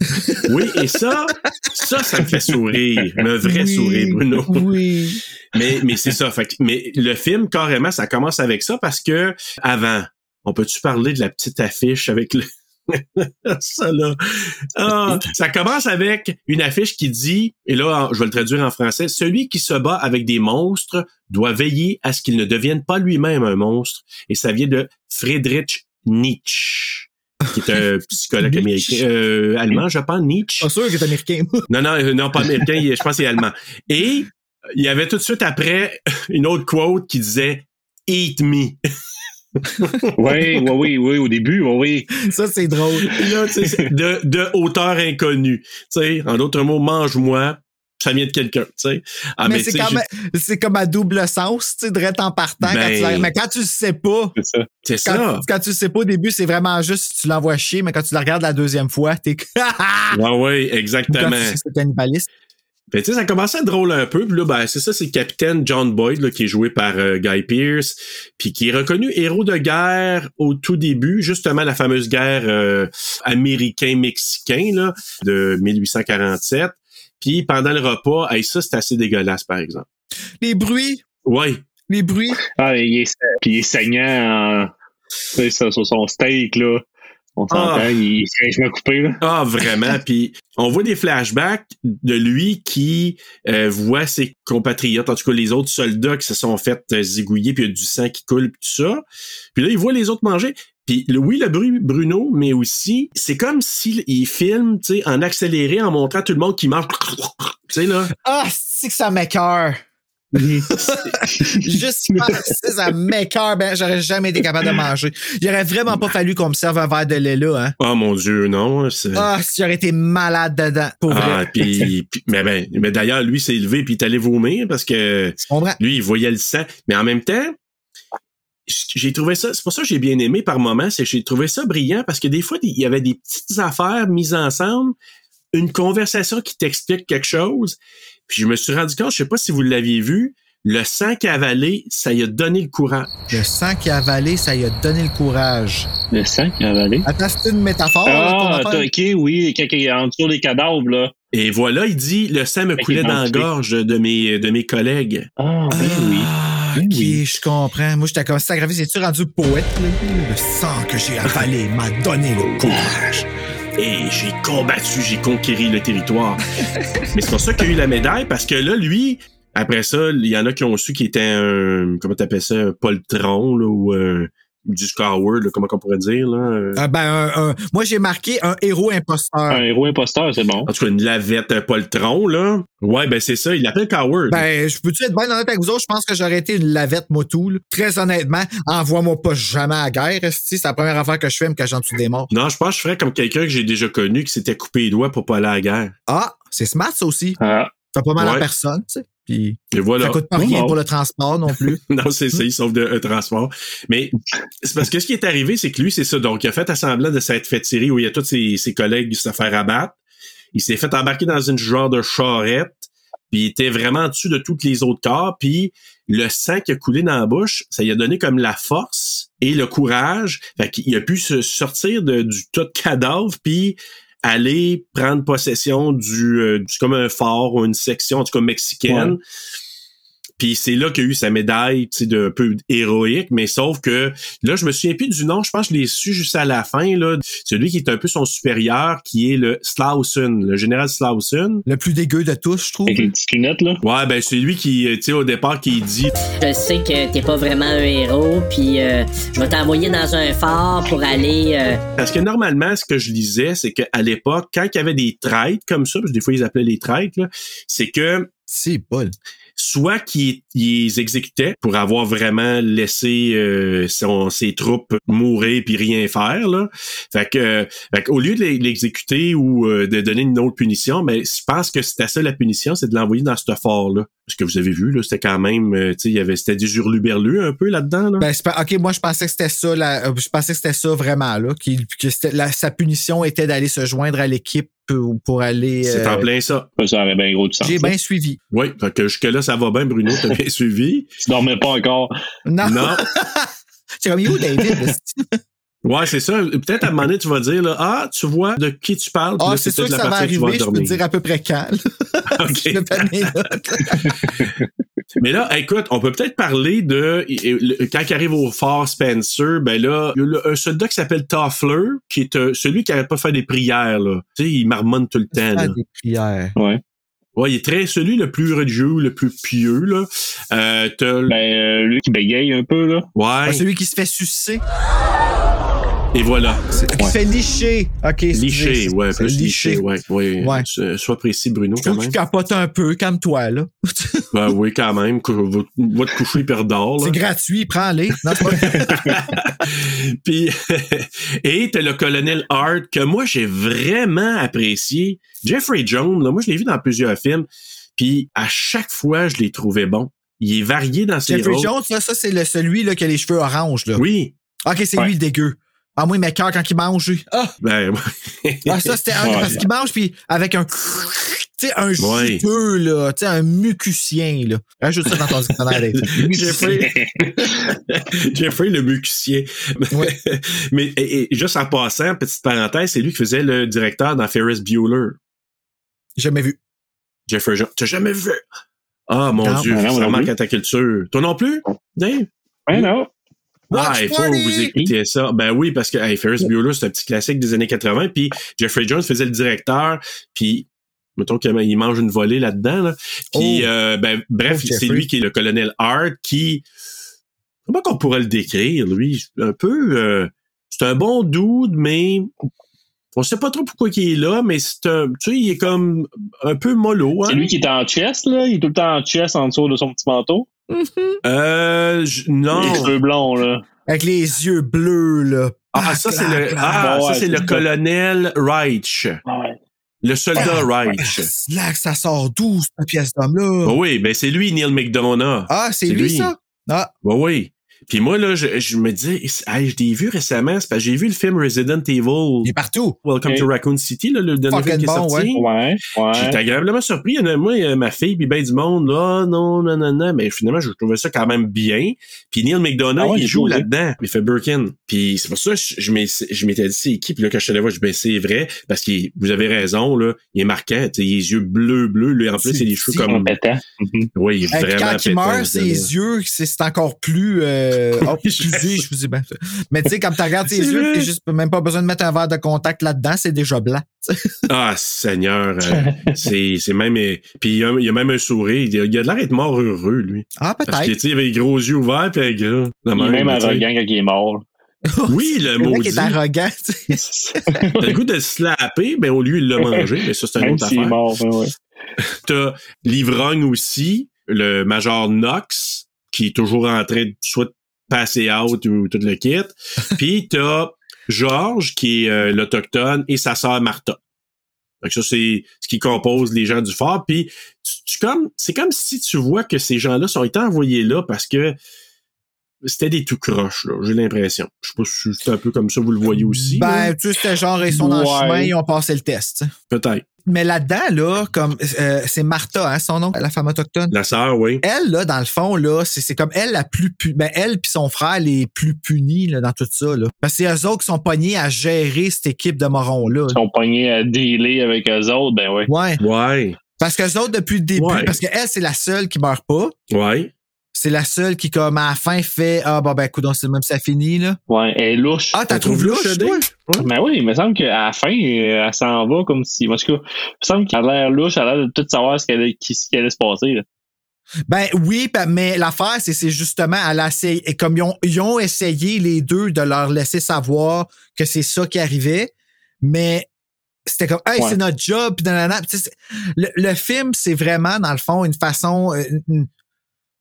<laughs> oui, et ça, ça, ça me fait sourire. Un vrai Oui, sourire, Bruno. Oui. Mais, mais c'est ça. Fait mais le film, carrément, ça commence avec ça parce que avant, on peut-tu parler de la petite affiche avec le. <laughs> ça là? Ah, ça commence avec une affiche qui dit, et là, je vais le traduire en français, celui qui se bat avec des monstres doit veiller à ce qu'il ne devienne pas lui-même un monstre. Et ça vient de Friedrich Nietzsche, qui est un <laughs> psychologue américain, euh, allemand, je pense, Nietzsche. Pas sûr que t'es américain. Non, non, euh, non, pas américain, je pense que c'est allemand. Et il y avait tout de suite après <laughs> une autre quote qui disait Eat me. Oui, oui, oui, oui, au début, oui, oui. Ça, c'est drôle. Là, de, de hauteur inconnue. Tu sais, en d'autres mots, mange-moi. Ça vient de quelqu'un, tu sais. Ah, mais c'est comme, c'est comme à double sens, tu sais, direct en partant. quand Ben- tu la- mais quand tu le sais pas, C'est ça. c'est ça. quand, quand tu le sais pas au début, c'est vraiment juste, tu l'envoies chier, mais quand tu la regardes la deuxième fois, t'es <laughs> Ouais, ouais, Ou quand exactement. c'est cannibaliste. Ben, tu sais, ça commençait à être drôle un peu. Puis là, ben, c'est ça, c'est le capitaine John Boyd, là, qui est joué par euh, Guy Pearce, puis qui est reconnu héros de guerre au tout début, justement la fameuse guerre euh, américain-mexicain là, de 1847. Puis pendant le repas, hey, ça, c'est assez dégueulasse, par exemple. Les bruits, Ouais. les bruits? Ah, il est, puis il est saignant en- tu sais, ça, sur son steak, là. On s'entend, Ah. il est coupé, là. Ah, vraiment. Puis on voit des flashbacks de lui qui euh, voit ses compatriotes, en tout cas les autres soldats qui se sont fait euh, zigouiller, puis il y a du sang qui coule, puis tout ça. Puis là, il voit les autres manger. Puis le- oui, le bruit Bruno, mais aussi, c'est comme s'il il filme, tu sais, en accéléré, en montrant tout le monde qui mange. Tu sais, là. Ah, c'est que ça m'écœure. <laughs> Juste penser, ça m'écœure. Ben, j'aurais jamais été capable de manger. Il aurait vraiment pas fallu qu'on me serve un verre de lait là, hein. Oh mon Dieu, non. c'est- Ah, si j'aurais été malade dedans. Pour Ah, vrai. puis, puis- mais ben, mais d'ailleurs, lui s'est levé puis il est allé vomir parce que Tu comprends? lui, il voyait le sang. Mais en même temps, j'ai trouvé ça, c'est pour ça que j'ai bien aimé par moments, c'est que j'ai trouvé ça brillant parce que des fois, il y avait des petites affaires mises ensemble, une conversation qui t'explique quelque chose. Puis je me suis rendu compte, je sais pas si vous l'aviez vu, le sang qu'il a avalé, ça lui a donné le courage. Le sang qui a avalé, ça lui a donné le courage. Le sang qu'il a avalé? Attends, c'est une métaphore. là, Ah, t'as- ok, oui, quand il est en dessous des cadavres, là. Et voilà, il dit, le sang me coulait dans la gorge de mes, de mes collègues. Ah, ben. Ah, Oui, ok, oui. je comprends. Moi, j'étais comme ça grave. C'est-tu rendu poète, là? Le sang que j'ai avalé m'a donné le courage. Et j'ai combattu, j'ai conquéri le territoire. <laughs> Mais c'est pour ça qu'il a eu la médaille, parce que là, lui, après ça, il y en a qui ont su qu'il était un, comment t'appelles ça, un poltron, là, ou un, du là, comment on pourrait dire, là. euh, Ah, ben, un- un- moi, j'ai marqué un héros imposteur. Un héros imposteur, c'est bon. En tout cas, une lavette, un poltron, là. Ouais, ben c'est ça, il l'appelle Coward. Ben, je peux-tu être bien honnête avec vous autres? Je pense que j'aurais été une lavette motou, là. Très honnêtement, envoie-moi pas jamais à la guerre. C'est la première affaire que je fais, me cachant dessous des morts. non, je pense que je ferais comme quelqu'un que j'ai déjà connu qui s'était coupé les doigts pour pas aller à la guerre. Ah, c'est smart, ça aussi. Ah, Ça fait pas mal à personne, tu sais. Puis, Et voilà. ça coûte pas rien pour le transport non plus. <laughs> Non, c'est ça, il sauve de transport. Mais c'est parce que ce qui est arrivé, c'est que lui, c'est ça. Donc, il a fait assemblant de s'être fait tirer où il y a tous ses, ses collègues se faire abattre. Il s'est fait embarquer dans une genre de charrette. Puis il était vraiment en dessous de tous les autres corps. Puis le sang qui a coulé dans la bouche, ça lui a donné comme la force et le courage. Fait qu'il a pu se sortir de, du tas de cadavres, puis aller prendre possession du, euh, du comme un fort ou une section, en tout cas mexicaine. Puis c'est là qu'il a eu sa médaille, tu sais, d'un peu héroïque, mais sauf que là, je me souviens plus du nom, je pense que je l'ai su juste à la fin, là. Celui qui est un peu son supérieur, qui est le Slauson, le général Slauson. Le plus dégueu de tous, je trouve. avec les petites lunettes, là. Ouais, ben c'est lui qui, tu sais, au départ, qui dit Je sais que t'es pas vraiment un héros, puis euh, je vais t'envoyer dans un phare pour aller. euh, Parce que normalement, ce que je lisais, c'est qu'à l'époque, quand il y avait des traîtres comme ça, parce que des fois ils appelaient les traîtres, là, c'est que C'est Paul. Soit qu'ils les exécutaient pour avoir vraiment laissé euh, son- ses troupes mourir puis rien faire là. Fait que, euh, fait au lieu de l'exécuter ou euh, de donner une autre punition, mais je pense que c'était ça la punition, c'est de l'envoyer dans ce fort là. ce que vous avez vu, là, c'était quand même, euh, tu sais, il y avait, c'était des hurluberlus un peu là-dedans, là. Ben, c'est pas- ok, moi je pensais que c'était ça, la- euh, je pensais que c'était ça vraiment là, qu'il- que la- sa punition était d'aller se joindre à l'équipe pour, pour aller. c'est euh, en plein ça. Ça aurait bien gros du sens. J'ai là. bien suivi. Oui, fait que jusque-là, ça va bien, Bruno, t'as bien suivi? Tu dormais pas encore. Non, Non. <laughs> c'est comme où David? <laughs> Ouais, c'est ça. Peut-être à un moment donné, tu vas dire, là, ah, tu vois de qui tu parles. Ah, c'est sûr que la ça va arriver, je peux dire à peu près quand. <laughs> OK. Mais là, écoute, on peut peut-être parler de quand il arrive au fort Spencer, ben là, il y a un soldat qui s'appelle Toffler, qui est euh, celui qui n'arrête pas fait des prières là. Tu sais, il marmonne tout le temps. Là. des prières. Ouais. Ouais, il est très celui le plus religieux, le plus pieux là. Euh, t'as- Ben, euh, lui qui bégaye un peu, là. ouais. Ah, celui qui se fait sucer. Et voilà. Qui se fait licher. OK. c'est- ouais, plus liché, ouais, ouais. Ouais. So- Sois précis, Bruno, quand même. qu'il capote un peu, calme-toi, là. <laughs> Ben oui, quand même. Va, va te coucher redors, là. C'est gratuit, prends-les. <laughs> <laughs> Puis, et t'as le colonel Hart que moi j'ai vraiment apprécié. Jeffrey Jones, là, moi je l'ai vu dans plusieurs films. Puis à chaque fois, je l'ai trouvé bon. Il est varié dans ses Jeffrey rôles. Jones, là, ça, c'est celui là, qui a les cheveux orange. Là. Oui. OK, c'est Ouais. lui le dégueu. Ah, moi, il m'écoeure quand il mange. lui. Ah, Ben, ah, ça, c'était un- Ouais. parce qu'il mange, puis avec un. Tu sais, un Ouais. juteux, là. Tu sais, un mucusien, là. Rajoute ça dans ton dictionnaire. <laughs> Jeffrey, <laughs> Jeffrey le mucusien. Ouais. <laughs> Mais et- et juste en passant, petite parenthèse, c'est lui qui faisait le directeur dans Ferris Bueller. Jamais vu. Jeffrey. T'as jamais vu? Ah, mon Non. Dieu, Ah, non, ça non manque à ta culture. Toi non plus? Dave? Ouais, non. Ah, il faut vous écouter ça. Ben oui, parce que hey, Ferris Bueller, c'est un petit classique des années 80. Puis Jeffrey Jones faisait le directeur. Puis, mettons qu'il mange une volée là-dedans. Là. Puis, Oh. euh, ben, bref, Oh, c'est lui qui est le colonel Hart qui... Comment qu'on pourrait le décrire, lui? Un peu... euh, c'est un bon dude, mais... On sait pas trop pourquoi il est là, mais c'est un... Tu sais, il est comme un peu mollo. Hein? C'est lui qui est en chest, là? Il est tout le temps en chest en dessous de son petit manteau? Euh... je- non. Les cheveux blonds, là. Avec les yeux bleus, là. Ah, ça, c'est le, ah, Ouais, ça, c'est c'est le ça. colonel Reich. Ouais. Le soldat Reich. Là, ça sort d'où, cette pièce d'homme-là? Bah oui, ben c'est lui, Neil McDonough. Ah, c'est c'est lui, lui. ça? Ah, Bah oui. Puis moi, là, je, je me disais, hey, je l'ai vu récemment, c'est parce que j'ai vu le film Resident Evil. il est partout. Welcome to Raccoon City, là, le dernier film qui est bon, sorti. Ouais. J'étais Ouais. agréablement surpris. Il y en a, moi, ma fille, puis ben du monde, là, non, non, non, non. Mais finalement, je trouvais ça quand même bien. Puis Neil McDonough, Ah ouais, il il joue là-dedans. Il fait Birkin. Puis c'est pour ça que je, je m'étais dit, c'est qui? Puis là, quand je suis allé voir, je dis, ben, c'est vrai. Parce que vous avez raison, là. Il est marquant. Il a les yeux bleus, bleus. Lui, en plus, il a les cheveux comme... pétant. Oui, il est puis vraiment quand il pétant, meurt, ses yeux, c'est c'est encore plus, euh, oh, <laughs> plus vif, je vous dis ben. Mais tu sais, comme tu regardes C'est yeux, t'as juste même pas besoin de mettre un verre de contact là-dedans, c'est déjà blanc. <laughs> Ah, Seigneur. euh, c'est c'est même... euh, Puis il y, a, il y a même un sourire. Il a, il a l'air d'être mort heureux, lui. Ah, Parce que, tu peut-être. sais, il avait les gros yeux ouverts, puis. Il est même arrogant quand il est mort. <laughs> Oui, le Le mec maudit. est arrogant. T'as le goût de le slapper, ben au lieu, il l'a mangé, mais ça, c'est une Même autre est affaire. mort, ouais, ouais. T'as l'ivrogne aussi, le Major Knox, qui est toujours en train de soit de passer out ou tout le kit. <laughs> Puis t'as Georges, qui est euh, l'Autochtone, et sa sœur Martha. Fait que ça, c'est ce qui compose les gens du fort. Puis tu, tu comme, c'est comme si tu vois que ces gens-là sont été envoyés là parce que c'était des tout croches, là, j'ai l'impression. Je sais pas si c'est un peu comme ça, vous le voyez aussi. Ben, là. tu sais, c'était genre, ils sont dans le chemin, ils ont passé le test. Peut-être. Mais là-dedans, là, comme euh, c'est Martha, hein, son nom, la femme autochtone. La sœur, oui. Elle, là, dans le fond, là, c'est c'est comme elle la plus pu ben, elle puis son frère les plus punis là, dans tout ça. Là. Parce que c'est eux autres qui sont pognés à gérer cette équipe de morons-là. Ils sont pognés à dealer avec eux autres, ben ouais. Ouais. Ouais. Parce qu'eux autres, depuis le début, Ouais. parce qu'elle, c'est la seule qui meurt pas. Ouais. C'est la seule qui, comme à la fin, fait Ah bon ben écoute, c'est même ça finit là. Ouais, elle est louche. Ah, t'as trouvé louche, louche, toi? Dave? Ben oui, il me semble qu'à la fin, euh, elle s'en va comme si. En tout cas, il me semble qu'elle a l'air louche, elle a l'air de tout savoir ce qu'elle qui- ce qui allait se passer. là. Ben oui, mais l'affaire, c'est c'est justement, essayé, et comme ils ont, ils ont essayé les deux de leur laisser savoir que c'est ça qui arrivait, mais c'était comme, hey, Ouais. c'est notre job, puis le, le film, c'est vraiment, dans le fond, une façon, euh, une-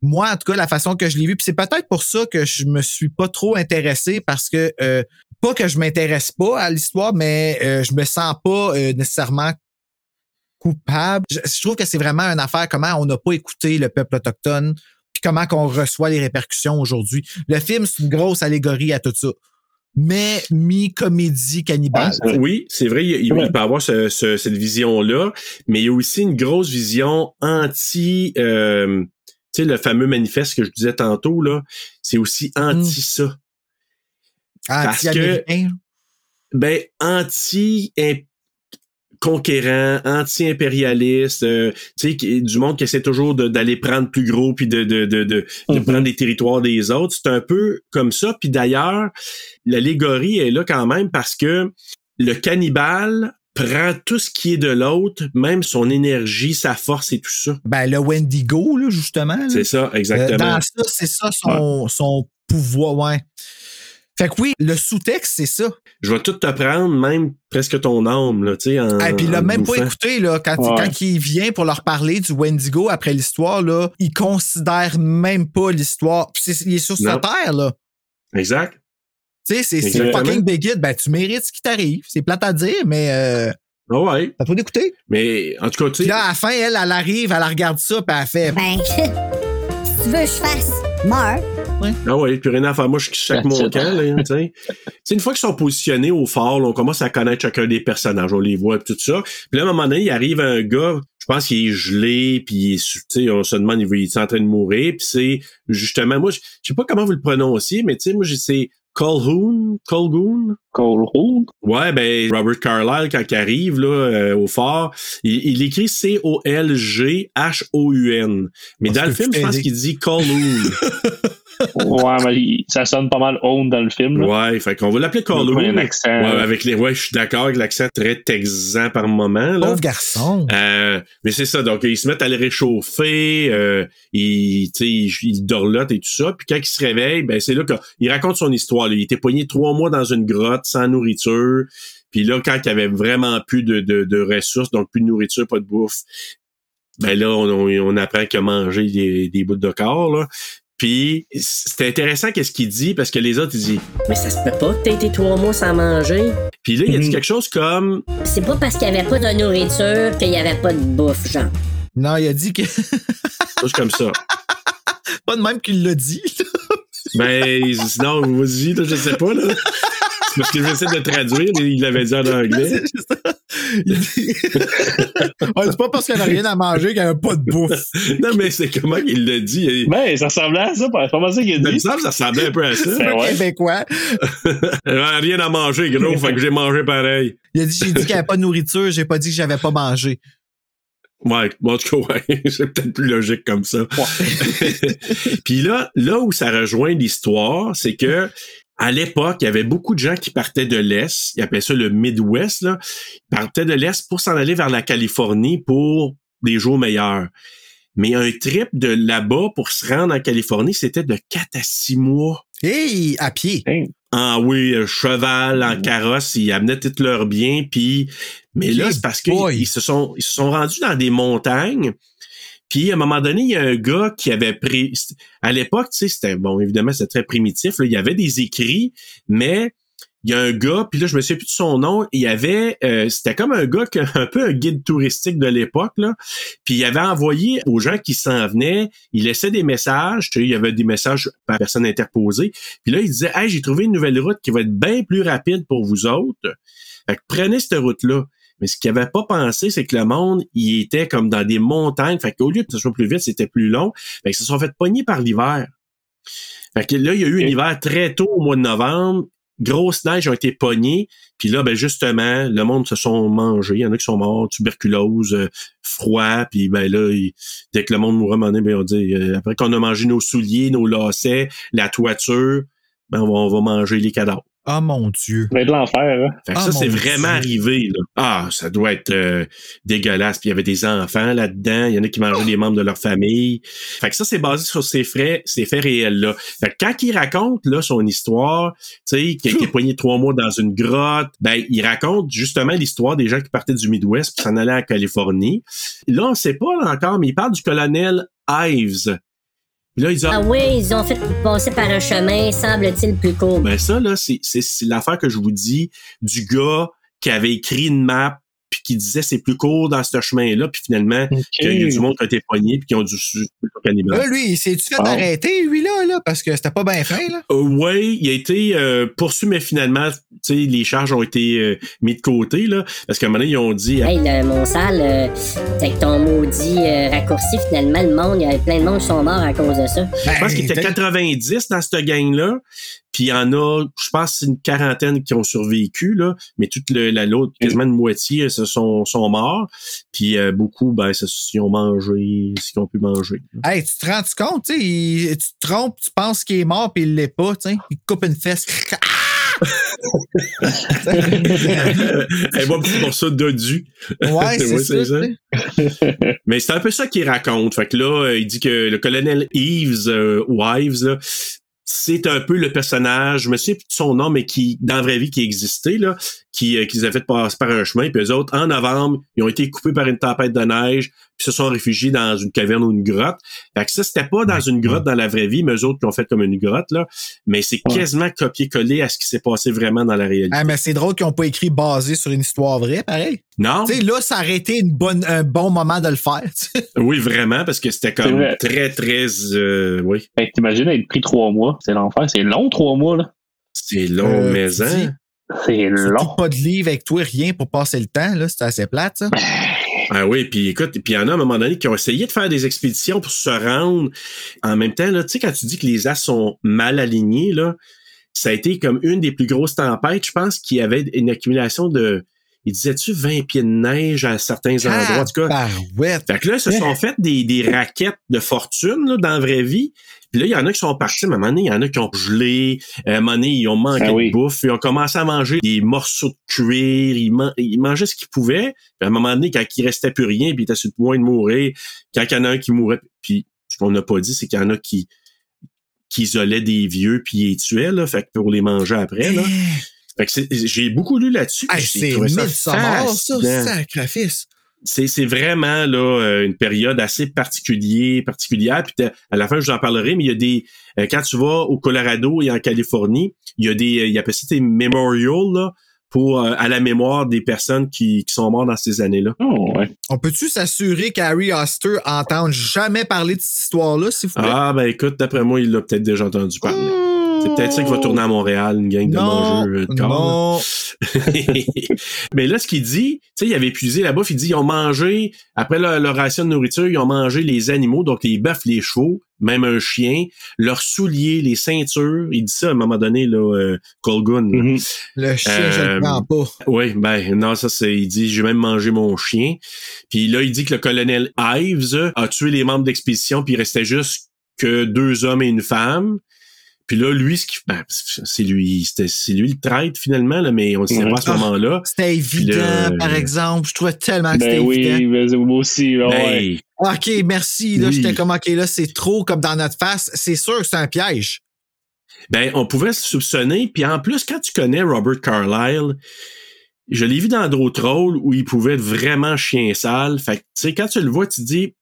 moi, en tout cas, la façon que je l'ai vu, puis c'est peut-être pour ça que je me suis pas trop intéressé parce que, euh, pas que je m'intéresse pas à l'histoire, mais euh, je me sens pas euh, nécessairement coupable. Je, je trouve que c'est vraiment une affaire comment on n'a pas écouté le peuple autochtone puis comment qu'on reçoit les répercussions aujourd'hui. Le film, c'est une grosse allégorie à tout ça. Mais mi-comédie cannibale. Ouais, Oui, c'est vrai, il, il- il peut avoir ce- ce- cette vision-là, mais il y a aussi une grosse vision anti, euh, tu sais, le fameux manifeste que je disais tantôt, là, c'est aussi anti ça. Parce Anti-américain. Ben, anti conquérant, anti-impérialiste, euh, tu sais, du monde qui essaie toujours d'aller prendre plus gros puis de, de, de, de, de Mhm. prendre les territoires des autres. C'est un peu comme ça. Puis d'ailleurs, l'allégorie est là quand même parce que le cannibale prend tout ce qui est de l'autre, même son énergie, sa force et tout ça. Ben, le Wendigo, là, justement. C'est ça, Euh, exactement. dans ça, c'est ça son, son pouvoir, ouais. Fait que oui, le sous-texte, c'est ça. Je vais tout te prendre, même presque ton âme, là, tu sais, en Et puis il l'a même pas écouté, là. Quand, Ouais. quand il vient pour leur parler du Wendigo après l'histoire, là, il considère même pas l'histoire. Il est sur sa terre, là. Exact. Tu sais, c'est fucking big. Ben, tu mérites ce qui t'arrive. C'est plate à dire, mais euh, Ah ouais. t'as pas d'écouter. Mais en tout cas, tu Puis sais, là, à la fin, elle, elle arrive, elle regarde ça, puis elle fait. Ben, <laughs> si tu veux que je fasse, meurs. Ah ouais, plus rien à faire. Moi, je chaque mon camp, là, tu sais. <laughs> C'est une fois qu'ils sont positionnés au fort, là, on commence à connaître chacun des personnages, on les voit, tout ça. Puis là, à un moment donné, il arrive un gars, je pense qu'il est gelé, puis il est sous- tu sais, on se demande, il est en train de mourir, puis c'est justement, moi, je sais pas comment vous le prononciez, mais tu sais, moi, j'ai- c'est Colhoun, Colgoon. Cole Hold. Ouais, ben Robert Carlyle quand il arrive là euh, au fort, il, il écrit C O L G H O U N. Mais Ah, dans le film, je pense qu'il dit Colhoun. <laughs> ouais, mais il- ça sonne pas mal Own dans le film. Là. ouais, fait qu'on va l'appeler Il y a Colhoun. un accent. Ouais, avec les ouais, je suis d'accord avec l'accent très texan par moment là. Pauvre garçon. Euh, mais c'est ça, donc ils se mettent à le réchauffer, euh, ils, tu sais, ils, ils dorlotent et tout ça. Puis quand il se réveille, ben c'est là qu'il raconte son histoire. là. Il était poigné trois mois dans une grotte sans nourriture. Puis là, quand il y avait vraiment plus de, de, de ressources, donc plus de nourriture, pas de bouffe, ben là, on, on, on apprend qu'il a mangé des, des bouts de corps. Là. Puis c'est intéressant qu'est-ce qu'il dit parce que les autres ils disent. Mais ça se peut pas que t'aies été trois mois sans manger. Puis là il a dit Mhm. quelque chose comme C'est pas parce qu'il y avait pas de nourriture qu'il y avait pas de bouffe, genre. Non, il a dit que. chose comme ça. <laughs> pas de même qu'il l'a dit. Ben, sinon, vas-y, là, je sais pas, là. <laughs> Parce que j'essaie de traduire, et il l'avait dit en anglais. <laughs> C'est juste ça. Il dit- <laughs> c'est pas parce qu'il n'y avait rien à manger qu'il n'y avait pas de bouffe. Non, mais c'est comment il l'a dit. Il, Ben, ça ressemblait à ça, c'est pas mal ça qu'il a dit. que ça ressemblait un peu à ça. Ben ouais. Québécois. <laughs> J'avais rien à manger, gros, fait que j'ai mangé pareil. Il a dit, j'ai dit qu'il n'y avait pas de nourriture, j'ai pas dit que j'avais pas mangé. Ouais, bon, en tout cas, ouais, c'est peut-être plus logique comme ça. Puis là, là où ça rejoint l'histoire, c'est que à l'époque, il y avait beaucoup de gens qui partaient de l'Est, ils appelaient ça le Midwest, là, Ils partaient de l'Est pour s'en aller vers la Californie pour des jours meilleurs. Mais un trip de là-bas pour se rendre en Californie, c'était de 4 à 6 mois. Hey, à pied. Ah oui, cheval, en carrosse, ils amenaient tous leurs biens, puis mais là, c'est parce qu'ils se sont ils se sont rendus dans des montagnes. Puis à un moment donné, il y a un gars qui avait pris à l'époque, tu sais, c'était bon, évidemment, c'était très primitif, il y avait des écrits, mais il y a un gars, puis là, je me souviens plus de son nom, il y avait, euh, c'était comme un gars, qui- <laughs> un peu un guide touristique de l'époque, là, puis il avait envoyé aux gens qui s'en venaient, il laissait des messages, tu sais, il y avait des messages par personne interposée, puis là, il disait, hey, j'ai trouvé une nouvelle route qui va être bien plus rapide pour vous autres, fait que prenez cette route-là. Mais ce qu'il avait pas pensé, c'est que le monde, il était comme dans des montagnes. Fait qu'au lieu que ce soit plus vite, c'était plus long. Fait que se sont fait pogner par l'hiver. Fait que là, il y a eu un hiver très tôt au mois de novembre. Grosse neige ont été pognés. Puis là, ben justement, le monde se sont mangés. Il y en a qui sont morts, tuberculose, euh, froid. Puis ben là, il- dès que le monde donné, ben, on dit, euh, après qu'on a mangé nos souliers, nos lacets, la toiture, ben on va, on va manger les cadavres. Oh mon Dieu. Ça va être de l'enfer, hein. Fait que Ah, ça, c'est vraiment Dieu. arrivé. Là. Ah, ça doit être euh, dégueulasse. Puis il y avait des enfants là-dedans. Il y en a qui mangeaient les membres de leur famille. Fait que ça, c'est basé sur ces faits, ces faits réels-là. Fait que quand il raconte là, son histoire, tu sais, qui a été poigné trois mois dans une grotte, ben, il raconte justement l'histoire des gens qui partaient du Midwest puis s'en allaient en Californie. Là, on sait pas là, encore, mais il parle du colonel Ives. Là, Ah oui, ils ont fait passer par un chemin, semble-t-il, plus court. Ben ça, là, c'est l'affaire que je vous dis du gars qui avait écrit une map puis qui disait c'est plus court dans ce chemin-là, puis finalement, qu'il y a du monde qui a été poigné, puis qui ont dû. Là, lui, il s'est-tu fait Wow. arrêter, lui, là, là, parce que c'était pas bien fin, là? Euh, oui, il a été euh, poursuivi, mais finalement, tu sais, les charges ont été euh, mis de côté, là, parce qu'à un moment donné, ils ont dit, Hey, le, mon sale, euh, avec ton maudit euh, raccourci, finalement, le monde, il y avait plein de monde qui sont morts à cause de ça. je pense qu'il était Ben, 90 dans cette gang-là, puis il y en a, je pense, c'est une quarantaine qui ont survécu, là, mais toute le- la l'autre, quasiment une moitié, euh, se sont, sont morts, puis euh, beaucoup, ben, se- ils ont mangé ce qu'ils ont pu manger. Hey, tu te rends compte, tu tu te trompes, tu penses qu'il est mort puis il l'est pas, tu sais. Il coupe une fesse. Elle voit un petit morceau de du. Ouais, <laughs> c'est ça. c'est. Mais c'est un peu ça qu'il raconte. Fait que là, euh, il dit que le colonel Eves, euh, Wives, là, c'est un peu le personnage, je me souviens plus son nom, mais qui, dans la vraie vie, qui existait, là, qui, euh, qu'ils avaient fait passer par un chemin, puis eux autres, en novembre, ils ont été coupés par une tempête de neige, puis se sont réfugiés dans une caverne ou une grotte. Fait que ça, c'était pas dans une grotte dans la vraie vie, mais eux autres l'ont fait comme une grotte, là. Mais c'est Ouais. quasiment copié-collé à ce qui s'est passé vraiment dans la réalité. Ah, mais c'est drôle qu'ils n'ont pas écrit basé sur une histoire vraie, pareil. non? Tu sais, là, ça aurait été une bonne, un bon moment de le faire. <laughs> Oui, vraiment, parce que c'était comme très, très, euh, oui. Fait que t'imagines être pris trois mois. C'est l'enfer. C'est long, trois mois, là. C'est long, Euh, mais hein? C'est long. pas de livre avec toi, rien pour passer le temps, là. C'était assez plate, ça. Ah oui, puis écoute, puis il y en a à un moment donné qui ont essayé de faire des expéditions pour se rendre. En même temps, là, tu sais, quand tu dis que les astres sont mal alignés, là, ça a été comme une des plus grosses tempêtes. Je pense qu'il y avait une accumulation de, il disait-tu 20 pieds de neige à certains endroits? En tout cas, fait que là, ils se sont fait des, des raquettes de fortune là, dans la vraie vie. Puis là, il y en a qui sont partis, mais à un moment donné, il y en a qui ont gelé. Euh, À un moment donné, ils ont manqué Ah oui. de bouffe. Ils ont commencé à manger des morceaux de cuir. Ils, man- ils mangeaient ce qu'ils pouvaient. Puis à un moment donné, quand il restait plus rien, puis ils étaient sur le point de mourir, quand il y en a un qui mourait, puis ce qu'on n'a pas dit, c'est qu'il y en a qui, qui isolaient des vieux puis ils les tuaient, là, fait que pour les manger après, là. Fait que c'est- j'ai beaucoup lu là-dessus. Hey, j'ai c'est ça ça, sacrifice. c'est c'est vraiment là euh, une période assez particulière particulière puis t'as- à la fin je vous en parlerai mais il y a des euh, quand tu vas au Colorado et en Californie il y a des il y a ça des memorials là pour euh, à la mémoire des personnes qui, qui sont mortes dans ces années-là. Oh, ouais. On peut-tu s'assurer qu'Harry Oster entende jamais parler de cette histoire-là, s'il vous plaît? Ah ben écoute d'après moi il l'a peut-être déjà entendu parler. C'est peut-être ça qui va tourner à Montréal une gang de non, mangeurs de corps, non. <laughs> Mais là, ce qu'il dit, tu sais, il avait épuisé la bouffe, il dit, ils ont mangé, après leur, leur ration de nourriture, ils ont mangé les animaux, donc les bœufs, les chevaux, même un chien, leurs souliers, les ceintures. Il dit ça à un moment donné, là, euh, Colgun. Mhm. Le chien, je Euh, le prends pas. Oui, ben non, ça c'est. Il dit j'ai même mangé mon chien. Puis là, il dit que le colonel Ives a tué les membres d'expédition, puis il restait juste que deux hommes et une femme. Puis là, lui, ce qui, ben, c'est lui, c'était, c'est lui le traître finalement, là, mais on ne sait Ouais. pas à ce Ah. moment-là. C'était évident, par exemple. Je trouvais tellement que c'était Ben oui, évident. ben, moi aussi. ben ouais. OK, merci. Là, Oui. j'étais comme, OK, là, c'est trop comme dans notre face. C'est sûr que c'est un piège. Ben, on pouvait se soupçonner. Puis en plus, quand tu connais Robert Carlyle, je l'ai vu dans d'autres rôles où il pouvait être vraiment chien sale. Fait que, tu sais, quand tu le vois, tu te dis,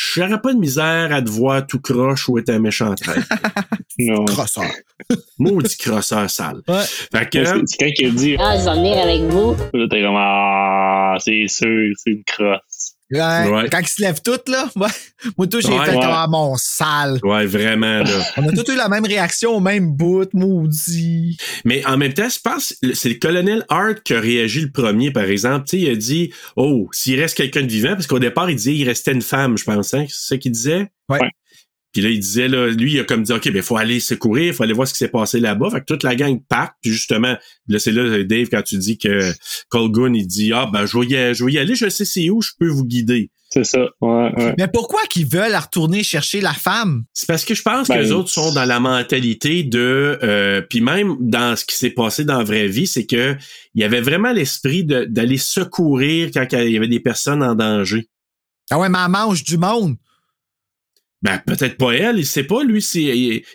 je n'aurais pas de misère à te voir tout croche ou être un méchant traître. <laughs> Non. Crosseur. <laughs> Maudit crosseur sale. Ouais. Fait que, C'est c'est quand il a dit, Ah, je vais venir avec vous. là, t'es comme, ah, c'est sûr, c'est une crosse. Ouais. Ouais. Quand ils se lèvent toutes, là, <laughs> ouais. moi, tout, j'ai Ouais. fait Ouais. comme, ah, mon sale. ouais, vraiment, là. On a tous eu la même réaction au même bout, maudit. Mais en même temps, je pense que c'est le colonel Hart qui a réagi le premier, par exemple. Tu sais, il a dit, oh, s'il reste quelqu'un de vivant, parce qu'au départ, il disait, il restait une femme, je pense, hein. C'est ça qu'il disait? Ouais. Puis là, il disait, là, lui, il a comme dit, OK, ben, faut aller secourir, faut aller voir ce qui s'est passé là-bas. Fait que toute la gang part, puis justement, là, c'est là, Dave, quand tu dis que Colgun, il dit, ah, ben, je vais y aller, je vais y aller, je sais c'est où, je peux vous guider. C'est ça, ouais, ouais. Mais pourquoi qu'ils veulent retourner chercher la femme? C'est parce que je pense Ben, que les autres sont dans la mentalité de euh, puis même dans ce qui s'est passé dans la vraie vie, c'est que il y avait vraiment l'esprit de- d'aller secourir quand il y avait des personnes en danger. Ah ouais, mais elle mange du monde. Ben peut-être pas elle, il sait pas lui c'est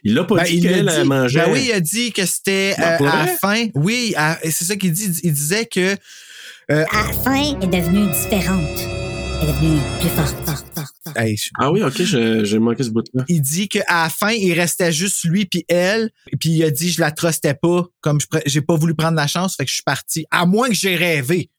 il l'a pas Ben, dit qu'elle elle mangeait. Ben oui, il a dit que c'était Ben, euh, à la fin. Oui, à- et c'est ça qu'il dit. Il disait que À la fin, est devenue différente. Elle est devenue plus forte, forte, forte, forte. Hey, je- Ah oui, OK, je- j'ai manqué ce bout là. il dit qu'à la fin, il restait juste lui puis elle. Puis il a dit, je la trustais pas. Comme j'ai pas voulu prendre la chance, fait que je suis parti. À moins que j'ai rêvé.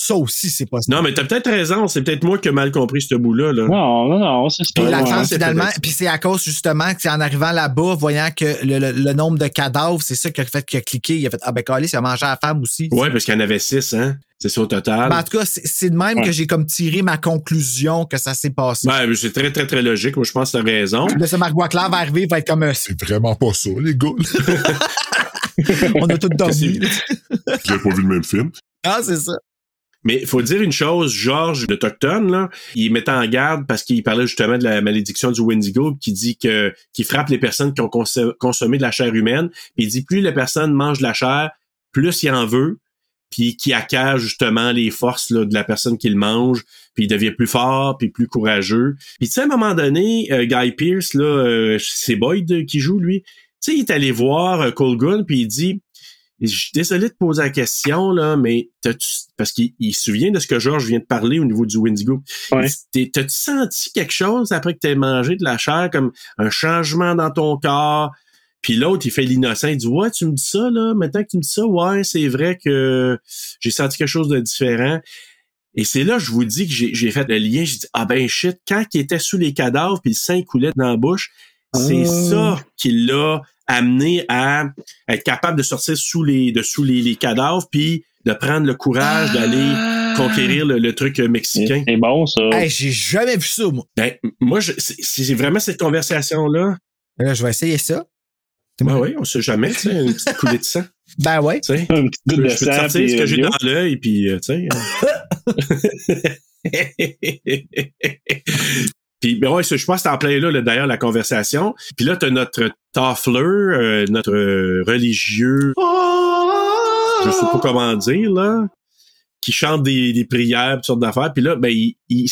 Ça aussi, c'est possible. Non, mais t'as peut-être raison. C'est peut-être moi qui ai mal compris ce bout-là. Là. Non, non, non, c'est Puis ça. la c'est finalement, puis c'est à cause justement que c'est en arrivant là-bas, voyant que le, le- le nombre de cadavres, c'est ça qui a fait qu'il a cliqué. Il a fait Ah ben Calis, il a mangé la femme aussi. Ouais, parce qu'il y en avait six, hein. C'est ça au total. Ben, en tout cas, c'est de même Ouais. que j'ai comme tiré ma conclusion que ça s'est passé. Ouais, c'est très, très, très logique. Moi, je pense que t'as raison. Là, ce Marc Boisclair va arriver, va être comme euh, C'est vraiment pas ça, les gars. <laughs> <laughs> on a tout dormi. <laughs> J'ai pas vu le même film. Ah, c'est ça. Mais il faut dire une chose, Georges l'Autochtone, là, il mettait en garde parce qu'il parlait justement de la malédiction du Wendigo, qui dit que qui frappe les personnes qui ont conso- consommé de la chair humaine. Puis il dit plus la personne mange de la chair, plus il en veut, puis qui acquiert justement les forces de la personne qui le mange, puis il devient plus fort, puis plus courageux. Puis tu sais, à un moment donné, euh, Guy Pearce, là, euh, c'est Boyd qui joue, lui, tu sais, il est allé voir euh, Colgun, puis il dit je suis désolé de poser la question, là, mais parce qu'il il se souvient de ce que Georges vient de parler au niveau du Wendigo. Ouais. T'as-tu senti quelque chose après que t'aies mangé de la chair, comme un changement dans ton corps? Puis l'autre, il fait l'innocent, il dit, ouais, tu me dis ça, là, maintenant que tu me dis ça, ouais, c'est vrai que j'ai senti quelque chose de différent. Et c'est là, je vous dis que j'ai j'ai fait le lien. J'ai dit, ah ben shit, quand il était sous les cadavres puis le sang coulait dans la bouche, c'est Ah. ça qui l'a amené à être capable de sortir sous les, de sous les, les cadavres puis de prendre le courage d'aller conquérir le, le truc euh, mexicain. C'est bon, ça. Hey, j'ai jamais vu ça, moi. Ben, moi, je- c'est c'est vraiment cette conversation-là. Là, je vais essayer ça. Ben oui, on sait jamais, tu sais, une petite coulée de sang, <laughs> Ben ouais. tu sais. Une petite Je peux de te sang. sortir ce que euh, j'ai dans l'œil, puis, euh, tu sais. <laughs> <laughs> Puis, ben ouais, je pense que en plein là, là, d'ailleurs, la conversation. Puis là, t'as notre Toffler, euh, notre euh, religieux, je sais pas comment dire, là, qui chante des, des prières, toutes sortes d'affaires. Puis là, ben, il, il,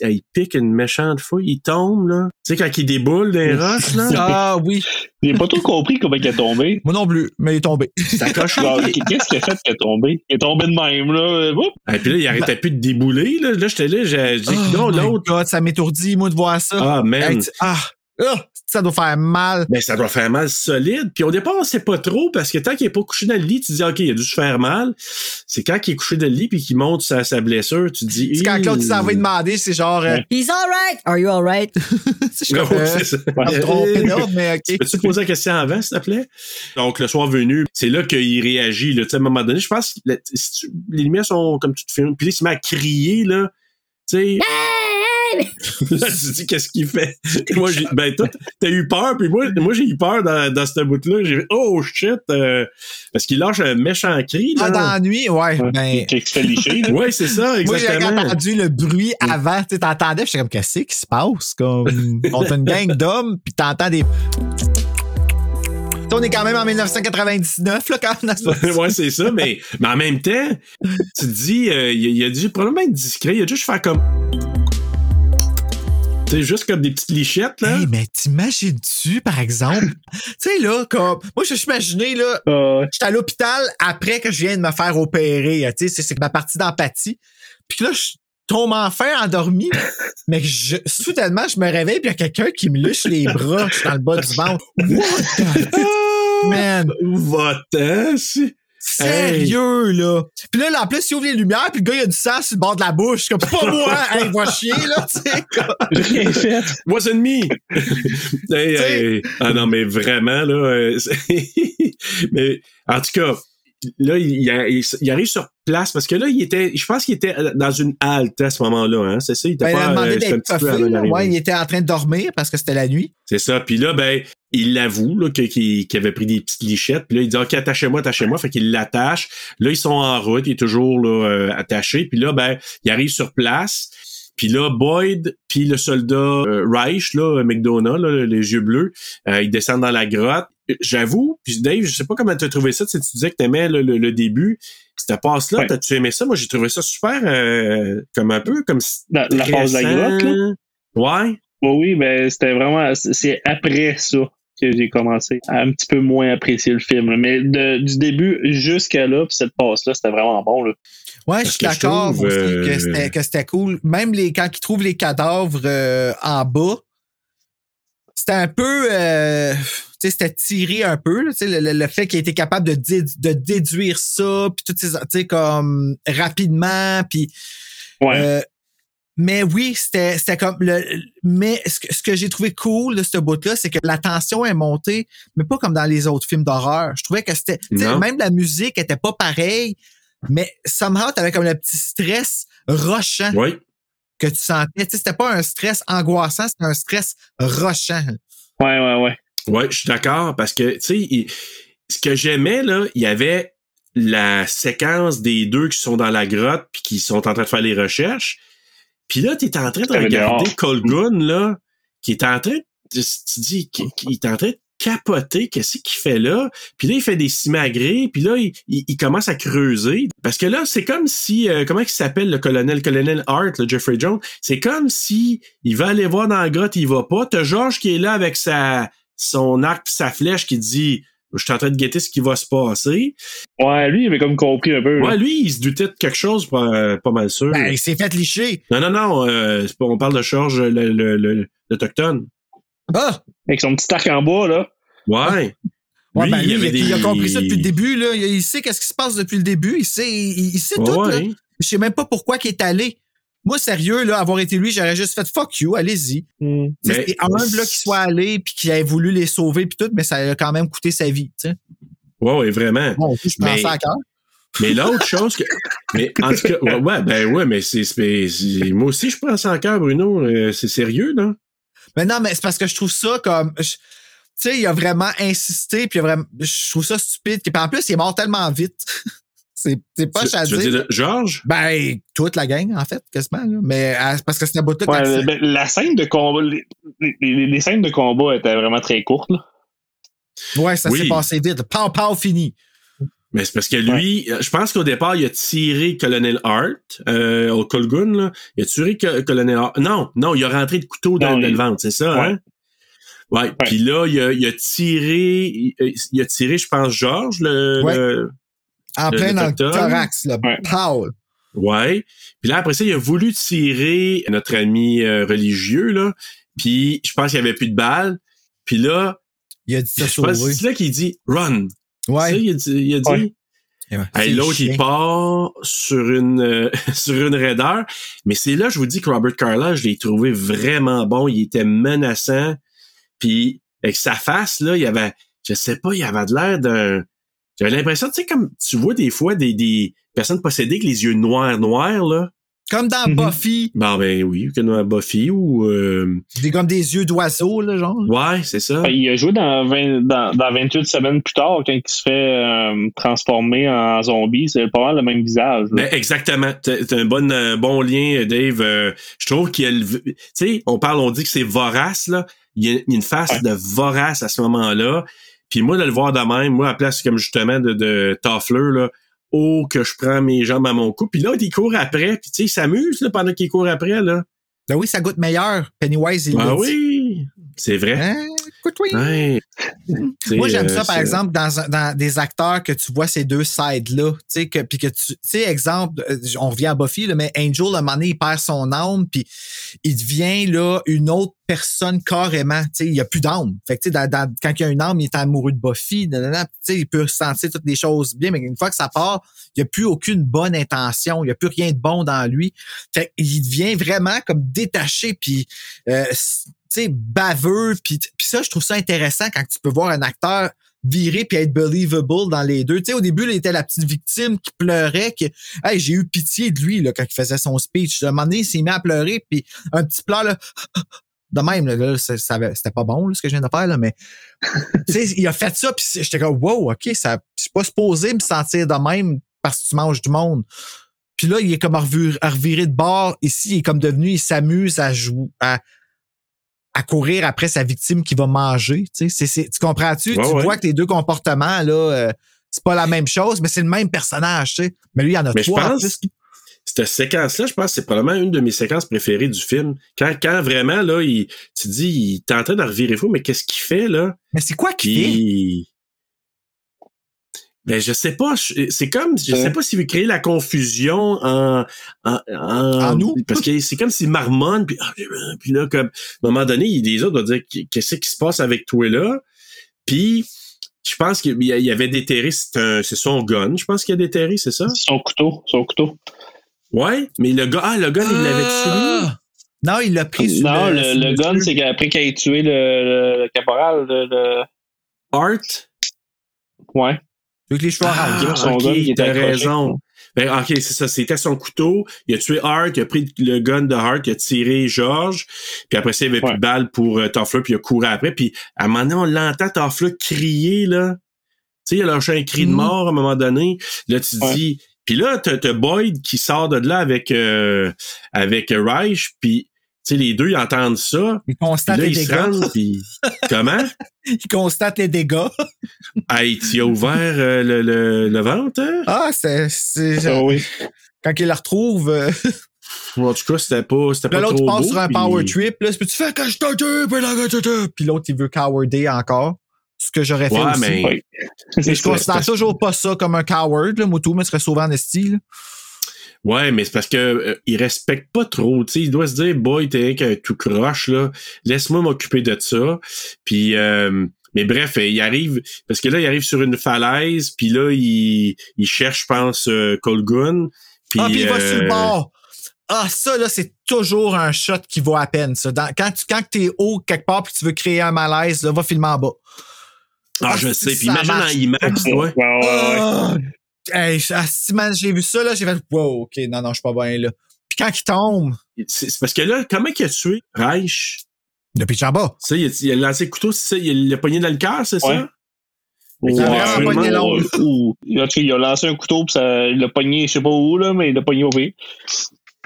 il pique une méchante fouille, il tombe, là. Tu sais, quand il déboule des roches, là, Ah oui. J'ai pas trop compris comment il est tombé. Moi non plus, mais il est tombé. ça coche. Genre, Qu'est-ce qu'il a fait qu'il est tombé? Il est tombé de même, là. Et puis là, il arrêtait plus de débouler, là. Là, j'étais là, j'ai dit, Oh non, l'autre. Ça m'étourdit, moi, de voir ça. Ah, man. Hey, ah, ah, ça doit faire mal. Ben, ça doit faire mal solide. Puis au départ, on sait pas trop parce que tant qu'il est pas couché dans le lit, tu dis, OK, il a dû se faire mal. C'est quand il est couché dans le lit puis qu'il monte sa, sa blessure, tu dis. C'est quand. Claude s'en va lui demander, c'est genre. euh, He's alright! Are you alright? <laughs> c'est je Ouais, suis comme, euh, mais OK. Peux-tu te poser la question avant, s'il te plaît? Donc, le soir venu, c'est là qu'il réagit. Là. Tu sais, À un moment donné, je pense que la- si tu- les lumières sont comme tu te filmes. Puis là, il se met à crier, là. Tu sais, là, <laughs> tu te dis, qu'est-ce qu'il fait? <laughs> moi, j'ai, ben, toi, t'as eu peur, puis moi, moi j'ai eu peur dans, dans ce bout-là. J'ai fait, oh shit! euh, parce qu'il lâche un méchant cri, là. Ah, dans la nuit, ouais. Ben, Qui se fait licher, là. Ouais, c'est ça, moi, j'ai exactement. entendu le bruit avant. Tu sais, t'entendais, j'étais comme, qu'est-ce qui se passe? Comme, <laughs> on a une gang d'hommes, puis t'entends des. On est quand même en 1999, là, quand même. dans ce- ouais, c'est ça, mais, mais en même temps, tu te dis, euh, il, il a dû probablement être discret, il a dû juste faire comme. Sais, juste comme des petites lichettes, là. Hey, mais t'imagines-tu, par exemple? <laughs> tu sais, là, comme. Moi, je suis imaginé, là, Ah, j'étais à l'hôpital après que je viens de me faire opérer. Tu sais, c'est- c'est ma partie d'empathie. Puis là, je tombe enfin endormi, <laughs> mais je, soudainement, je me réveille, puis il y a quelqu'un qui me liche les bras je suis dans le bas du ventre. What the <laughs> man? Va-t'en, Sérieux, là. Puis là, là, en plus, il ouvre les lumières, puis le gars, il a du sang sur le bord de la bouche. Comme, pas moi! hey, va chier, là, tu sais. J'ai <laughs> rien fait. Wasn't me! <laughs> Hey, T'sais- hey, ah non, mais vraiment, là. euh, <laughs> mais en tout cas, là, il, il- il arrive sur place parce que là, il était. Je pense qu'il était dans une halte à ce moment-là, hein. C'est ça? Il était Ben, il a pas. demandé euh, un coffé, là. Ouais, il était en train de dormir parce que c'était la nuit. C'est ça. Puis là, ben, il l'avoue là, qu'il avait pris des petites lichettes. Puis là, il dit OK, attachez-moi, attachez-moi. Fait qu'il l'attache. Là, ils sont en route, il est toujours là, euh, attaché. Puis là, ben, il arrive sur place. Puis là, Boyd, puis le soldat euh, Reich, là, McDonough, là, les yeux bleus, euh, ils descendent dans la grotte. J'avoue, puis Dave, je sais pas comment tu as trouvé ça. Tu, sais, tu disais que t'aimais le, le, le début. Cette passe-là, Ouais. t'as-tu aimé ça? Moi, j'ai trouvé ça super, euh, comme un peu, comme La, la phase de la grotte, là? Ouais. Oui, oui, ben, c'était vraiment, c'est- après ça que j'ai commencé à un petit peu moins apprécier le film. Mais de- du début jusqu'à là, puis cette passe-là, c'était vraiment bon. Là. Ouais, je suis d'accord aussi euh, que c'était- que c'était cool. Même les, quand ils trouvent les cadavres euh, en bas, c'était un peu. Tu sais, c'était tiré un peu, là, tu sais, le, le- le fait qu'il était capable de, dé- de déduire ça, puis toutes ces, tu sais, comme rapidement, puis Ouais. euh, mais oui, c'était c'était comme le mais ce que, ce que j'ai trouvé cool de ce bout-là, c'est que la tension est montée, mais pas comme dans les autres films d'horreur. Je trouvais que c'était même la musique était pas pareille, mais somehow t'avais comme le petit stress rochant Oui. que tu sentais. C'était pas un stress angoissant, c'était un stress rochant. Ouais, ouais, ouais. Ouais, je suis d'accord parce que, tu sais, ce que j'aimais, là, il y avait la séquence des deux qui sont dans la grotte puis qui sont en train de faire les recherches. Puis là, tu es en train de regarder. Colgun, là, qui est en train de, tu dis, qui, qui est en train de capoter, qu'est-ce qu'il fait là? Puis là, il fait des simagrées, puis là, il, il- il commence à creuser. Parce que là, c'est comme si, euh, comment il s'appelle le colonel? Le colonel Hart, le Jeffrey Jones? C'est comme si il va aller voir dans la grotte, il va pas. T'as George qui est là avec sa, son arc pis sa flèche qui dit, je suis en train de guetter ce qui va se passer. Ouais, lui, il avait comme compris un peu. là. Ouais, lui, il se doutait de quelque chose, pas, pas mal sûr. Ben, il s'est fait licher. Non, non, non, euh, on parle de George, le, le, le- l'Autochtone. Ah! Avec son petit arc en bois, là. Ouais. Ouais, Lui, ben, il lui, avait il, a- il a des- compris ça depuis le début. Là. Il, sait qu'est-ce qui se passe depuis le début. Il sait, il, il sait tout. Là. Je sais même pas pourquoi il est allé. Moi, sérieux, là, avoir été lui, j'aurais juste fait fuck you, allez-y. Mais- C'est humble là, qu'il soit allé puis qu'il ait voulu les sauver puis tout, mais ça a quand même coûté sa vie. tu sais. Ouais, ouais, vraiment. Bon, je prends Mais- ça à cœur. Mais l'autre chose que. Mais en tout cas, ouais, ouais, ben ouais, mais c'est. Moi aussi, je prends ça en cœur, Bruno. Euh, C'est sérieux, non? Mais non, mais c'est parce que je trouve ça comme. Tu sais, il a vraiment insisté, puis il a vraiment. Je trouve ça stupide. Puis en plus, il est mort tellement vite. <laughs> c'est c'est pas à tu veux dire. Georges? Ben, toute la gang, en fait, quasiment. là. Mais c'est parce que c'était Ouais, il- ben, la scène de combat, les, les- les- les scènes de combat étaient vraiment très courtes, là. Ouais, ça Oui. s'est passé vite. Pow, pow, fini. Mais c'est parce que lui, je pense qu'au départ, il a tiré Colonel Hart euh, au Colgun. Là. Il a tiré Co- Colonel Hart. Non, non, il a rentré de couteau dans, Non, dans il- le ventre, c'est ça, Ouais. hein? Ouais. Puis là, il a, il a tiré, il, il a tiré, je pense, Georges, le, Ouais. le- En Le plein dans le thorax, là. Ouais. Pow. Ouais. Puis là, après ça, il a voulu tirer notre ami euh, religieux, là. Puis je pense qu'il n'y avait plus de balles. Puis là, Il a dit ça je pense que sauver. c'est là qu'il dit « Run! Ça, Ouais. il a dit. il a dit. Ouais. Hey, c'est L'autre, il part sur une, euh, <laughs> sur une raideur. Mais c'est là, je vous dis que Robert Carla, je l'ai trouvé vraiment bon. Il était menaçant. Puis, avec sa face, là, il avait, je sais pas, il avait de l'air d'un, j'avais l'impression, tu sais, comme tu vois des fois des, des personnes possédées avec les yeux noirs, noirs, là. Comme dans Mhm. Buffy, Bon, ben oui, comme dans Buffy ou, euh, des, comme des yeux d'oiseau, là, genre. ouais, c'est ça. Ben, Il a joué dans, 20 dans, dans 28 semaines plus tard, quand il se fait euh, transformer en zombie. C'est pas mal le même visage. là. Ben, exactement. T'as un bon, euh, bon lien, Dave. Euh, je trouve qu'il y a le- Tu sais, on parle, on dit que c'est vorace, là. Il y a il y a une face Ouais. de vorace à ce moment-là. Puis moi, de le voir de même, moi, à place comme justement de, de Toffler, là, oh, que je prends mes jambes à mon cou. Puis là, il court après. Puis tu sais, il s'amuse là, pendant qu'il court après, là. Ben oui, ça goûte meilleur. Pennywise, il Ah oui! C'est vrai. Hein? Écoute, oui. Ouais. <laughs> Moi, j'aime euh, ça, par exemple, dans, des acteurs que tu vois ces deux sides-là. Tu sais, que, puis que tu, sais, exemple, euh, on revient à Buffy, là, mais Angel, à un moment donné, il perd son âme, puis il devient, là, une autre personne carrément. Il n'y a plus d'âme. Fait que, tu sais, dans- dans- quand il y a une âme, il est amoureux de Buffy, nanana, il peut sentir toutes les choses bien, mais une fois que ça part, il n'y a plus aucune bonne intention, il n'y a plus rien de bon dans lui. Fait qu'il devient vraiment comme détaché, puis euh, sais, baveux, puis ça, je trouve ça intéressant quand tu peux voir un acteur virer puis être believable dans les deux. Tu sais, au début, il était la petite victime qui pleurait, que hey, j'ai eu pitié de lui là, quand il faisait son speech. À un moment donné, il s'est mis à pleurer, puis un petit pleur, là, de même, là, c'était pas bon là, ce que je viens de faire, là, mais <laughs> tu sais, il a fait ça, puis j'étais comme wow, ok, ça, je suis pas supposé me sentir de même parce que tu manges du monde. Puis là, il est comme à revirer de bord. Ici, il est comme devenu, il s'amuse à jouer, à, à courir après sa victime qui va manger. Tu, sais. C'est- c'est- tu comprends-tu? Ouais, tu ouais. vois que les deux comportements, là, euh, c'est pas la même chose, mais c'est le même personnage, tu sais. Mais lui, il y en a Mais je trois en pense, cette séquence-là, je pense que c'est probablement une de mes séquences préférées du film. Quand, quand vraiment, là, il, tu dis, il est en train de revirer fou, mais qu'est-ce qu'il fait, là? Mais c'est quoi qu'il fait? Ben, je sais pas. C'est comme, je sais pas s'il veut créer la confusion en, en, En nous? Parce que c'est comme s'il marmonne, puis, ah, puis là, comme, à un moment donné, il- les autres vont dire, qu'est-ce qui se passe avec toi là? Puis, je pense qu'il y a- il y avait déterré, c'est c'est son gun, je pense qu'il a déterré, c'est ça? Son couteau, son couteau. Ouais, mais le gars, ah, le gars, il l'avait tué. Ah! Non, il l'a pris sur Non, le, le, sur le gun, c'est qu'après qu'il ait tué le, le, le caporal, le, le- Art? Ouais. Avec les Ah, son ok, t'as raison. Ben, ok, c'est ça, c'était son couteau. Il a tué Hart, il a pris le gun de Hart, il a tiré George, puis après ça, il avait Ouais. plus de balles pour euh, Toffler, puis il a couru après, puis à un moment donné, on l'entend Toffler crier, là. Tu sais, il a lâché un cri de Mhm. mort à un moment donné. Là, tu te Ouais. dis... Puis là, t'as Boyd qui sort de là avec euh, avec Reich, puis sais, les deux, ils entendent ça. Il Puis constate là, les ils se dégâts. rendent. <laughs> Comment? Il constate les dégâts. <laughs> Hey, tu as ouvert euh, le, le, le ventre, hein? Ah, c'est. c'est- Ah oui. Quand il la retrouve, euh, <laughs> En tout cas, c'était pas, c'était pas l'autre trop passe beau, sur un puis- power trip. Là, peux-tu faire que je te tue, puis là, que je te tue? Puis l'autre, il veut cowarder encore. Ce que j'aurais fait Ouais, aussi. mais- Oui. Mais je considère toujours pas ça comme un coward. Là. Moi, tout me serait sauvé en esti. Ouais, mais c'est parce que euh, il respecte pas trop. Tu sais, il doit se dire, boy, t'es un tout croche là. Laisse-moi m'occuper de ça. Puis, euh, mais bref, il arrive parce que là, il arrive sur une falaise. Puis là, il, il cherche, je pense, euh, Colgun. Puis, ah, puis il va euh, sur le bord. Ah, ça, là, c'est toujours un shot qui vaut à peine. Ça. Dans- quand tu quand t'es haut quelque part puis tu veux créer un malaise, là, va filmer en bas. Ah, Ah, je sais. Puis imagine marche. en IMAX, ouais. Ouais, ouais, ouais. Ah! Hey, ah, j'ai vu ça, là, j'ai fait, wow, ok, non, non, je suis pas bien, là. Puis quand il tombe, C'est parce que là, comment il a tué Reich? le pitch en bas. Tu sais, il, a- il a lancé le couteau, c'est ça? Il l'a pogné dans le cœur, c'est Ouais. ça? Ouais, Il a. Ou- en tout cas, il a lancé un couteau puis ça, il l'a pogné, je sais pas où, là, mais il l'a pogné au pied.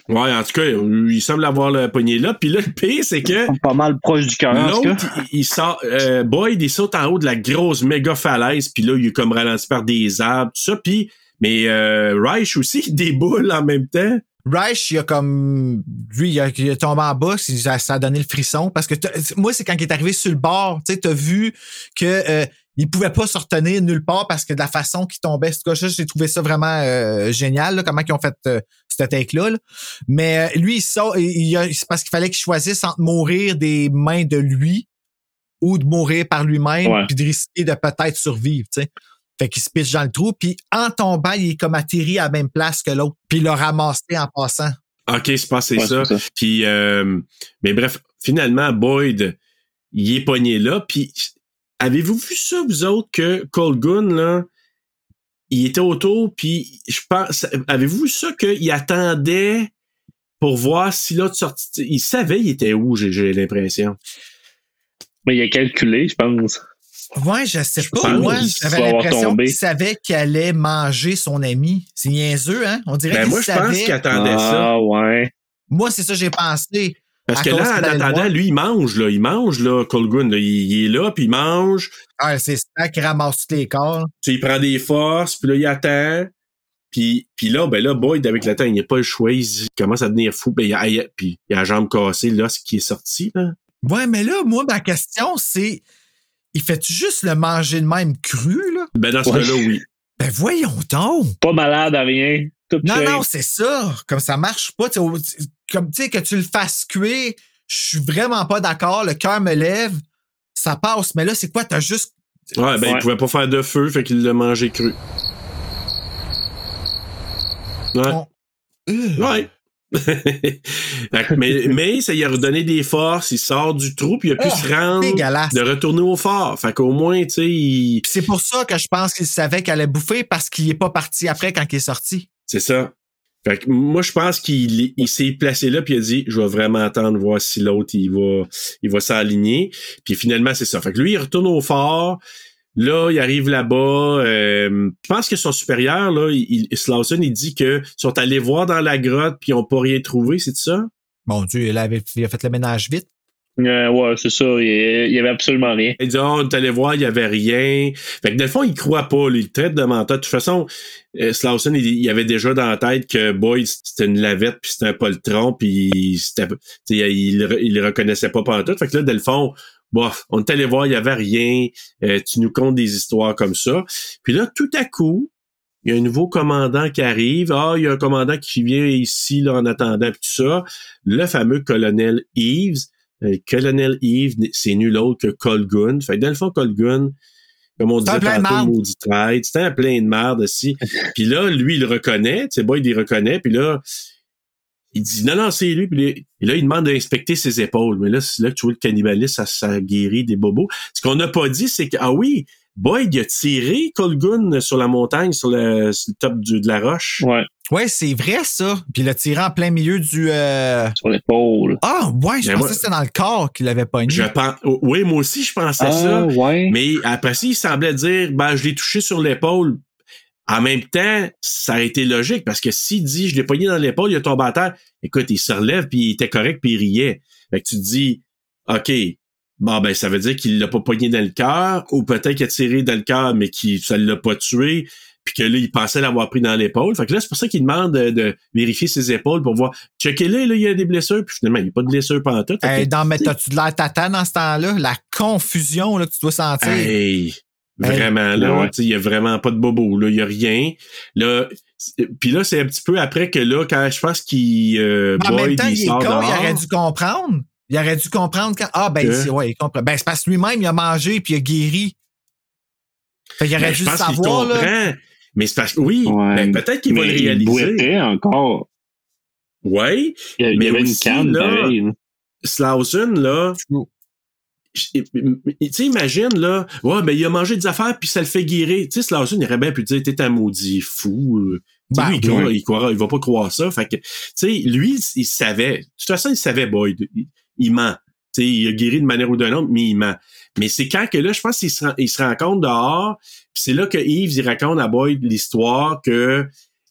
Ouais, en tout cas, il semble avoir le poignet là. Puis là, le pire, c'est que Pas mal proche du cœur, en tout cas. l'autre, il, il sort, euh, Boyd, il saute en haut de la grosse méga falaise. Puis là, il est comme ralenti par des arbres, tout ça. Puis, mais euh, Reich aussi, <laughs> il déboule en même temps. Reich, il a comme. Lui, il a, il a tombé en bas, ça, ça a donné le frisson. Parce que t'as- moi, c'est quand il est arrivé sur le bord, tu sais, t'as vu que euh, il pouvait pas se retenir nulle part parce que de la façon qu'il tombait. Cas, ça, j'ai trouvé ça vraiment euh, génial, là, comment ils ont fait euh, cette take-là. là. Mais euh, lui, il sort, c'est parce qu'il fallait qu'il choisisse entre mourir des mains de lui ou de mourir par lui-même, Ouais. puis de risquer de peut-être survivre, tu sais. Fait qu'il se pitche dans le trou, puis en tombant, il est comme atterri à la même place que l'autre, puis il l'a ramassé en passant. OK, c'est passé Ouais, ça. c'est ça. Puis, euh, mais bref, finalement, Boyd, il est pogné là. Puis, avez-vous vu ça, vous autres, que Colgun, là, il était autour, puis je pense, avez-vous vu ça qu'il attendait pour voir si l'autre sortit? Il savait il était où, j'ai, l'impression. Mais il a calculé, je pense. Ouais, je sais pas. pense Moi, qu'il j'avais l'impression qu'il savait qu'il allait manger son ami. C'est niaiseux, hein? On dirait Ben, qu'il moi, je pense savait. qu'il attendait ça. Ah, ouais. Moi, c'est ça que j'ai pensé. Parce à que là, en attendant, lui, il mange, là. Il mange, là, Colgun. là. Il, il est là, puis il mange. Ah, c'est ça qui ramasse tous les corps. Tu sais, il prend des forces, puis là, il attend. Puis, puis là, ben là, Boyd, avec le temps, il n'a pas le choix. Il, commence à devenir fou. Ben, il a, il a- puis il a la jambe cassée, là, ce qui est sorti, là. Ouais, mais là, moi, ma question, c'est il fait-tu juste le manger de même cru, là? Ben, dans ce Ouais. cas-là, oui. Ben voyons donc! Pas malade à rien. Tout Non, non, c'est ça. Comme ça marche pas. tu sais, au- Comme tu sais, que tu le fasses cuire, je suis vraiment pas d'accord. Le cœur me lève, ça passe. Mais là, c'est quoi? T'as juste. Ouais, ben, il Ouais. pouvait pas faire de feu, fait qu'il l'a mangé cru. Ouais. On-. Ouais. <laughs> Mais, mais ça lui a redonné des forces, il sort du trou, puis il a pu Ah, se rendre dégueulasse. de retourner au fort. Fait qu'au moins, tu sais, il... Puis C'est pour ça que je pense qu'il savait qu'elle allait bouffer parce qu'il est pas parti après quand il est sorti. c'est ça. Fait que moi, je pense qu'il il s'est placé là, puis il a dit, je vais vraiment attendre voir si l'autre, il va, il va s'aligner. Puis finalement, c'est ça. Fait que lui, il retourne au fort. Là, il arrive là-bas. euh, je pense que son supérieur, là, il, il- il dit que sont allés voir dans la grotte, puis ils n'ont pas rien trouvé, c'est ça? Mon Dieu, il, avait, il a fait le ménage vite. Euh, ouais, c'est ça. Il y avait absolument rien. Il dit, oh, on est voir, il y avait rien. Fait que, dans le fond, il croit pas, lui. Il traite de menteur. De toute façon, euh, il, avait déjà dans la tête que Boyd, c'était une lavette, puis c'était un poltron, puis c'était, il, il reconnaissait pas pendant tout. Fait que là, dans le fond, bof, on est allé voir, il y avait rien. Euh, tu nous contes des histoires comme ça. Puis là, tout à coup, il y a un nouveau commandant qui arrive. Ah, il y a un commandant qui vient ici, là, en attendant, puis tout ça. Le fameux colonel Eves. Euh, Colonel Eve, c'est nul autre que Colgun. Fait que dans le fond, Colgun, comme on C'est un disait plein de tantôt, maudit traître, c'était un plein de merde aussi. <laughs> puis là, lui, il le reconnaît, tu sais, Boyd, il le reconnaît, puis là, il dit non, non, c'est lui, puis là, et là, il demande d'inspecter ses épaules. Mais là, c'est là que tu vois le cannibalisme, ça, ça guérit des bobos. Ce qu'on n'a pas dit, c'est que, ah oui, Boyd, il a tiré Colgun sur la montagne, sur le, sur le top du- de la roche. Ouais, Ouais, c'est vrai, ça. Puis il a tiré en plein milieu du... euh, sur l'épaule. Ah, ouais, je pensais moi- que c'était dans le corps qu'il avait pogné. Je pense, oui, moi aussi, je pensais ça. Ah, ouais. Mais après ça, il semblait dire, ben, je l'ai touché sur l'épaule. En même temps, ça a été logique parce que s'il dit, je l'ai pogné dans l'épaule, il a tombé à terre. Écoute, il se relève puis il était correct puis il riait. Fait que tu te dis, OK, bon, ben, ça veut dire qu'il l'a pas pogné dans le cœur ou peut-être qu'il a tiré dans le cœur mais qu'il, ça l'a pas tué puis que là, il pensait l'avoir pris dans l'épaule. Fait que là, c'est pour ça qu'il demande de, de vérifier ses épaules pour voir, checker-les, là, il y a des blessures puis finalement, il n'y a pas de blessures pendant tout. Hey, dans, mais t'as-tu de l'air tata dans ce temps-là? La confusion là, que tu dois sentir. Hey, vraiment, là, ouais. il y a vraiment pas de bobo, là, il y a rien. Là, puis là, c'est un petit peu après que là, quand je pense qu'il euh, en même temps, il il est con, il aurait dû comprendre. Il aurait dû comprendre quand. Ah, ben, Que? ouais, il comprend. Ben, c'est parce que lui-même, il a mangé puis il a guéri. Fait qu'il aurait Ben, dû je pense qu'il savoir, là. Mais c'est parce que oui, Ouais. ben, peut-être qu'il va le il réaliser. boitait encore. Ouais, Il y a- il y Mais avait une aussi, canne, là, pareil. là. Slauson, là, je- tu sais, imagine, là, ouais, ben, il a mangé des affaires puis ça le fait guérir. Tu sais, Slauson, il aurait bien pu dire, t'es un maudit fou. Ben, lui, il, croit- il, croira- il va pas croire ça. Fait que, tu sais, lui, il savait. De toute façon, il savait, Boyd. Il, il ment. Tu sais, il a guéri de manière ou d'une autre, mais il ment. Mais c'est quand que là, je pense qu'il se, il se rend compte dehors, puis c'est là que Yves, il raconte à Boyd l'histoire que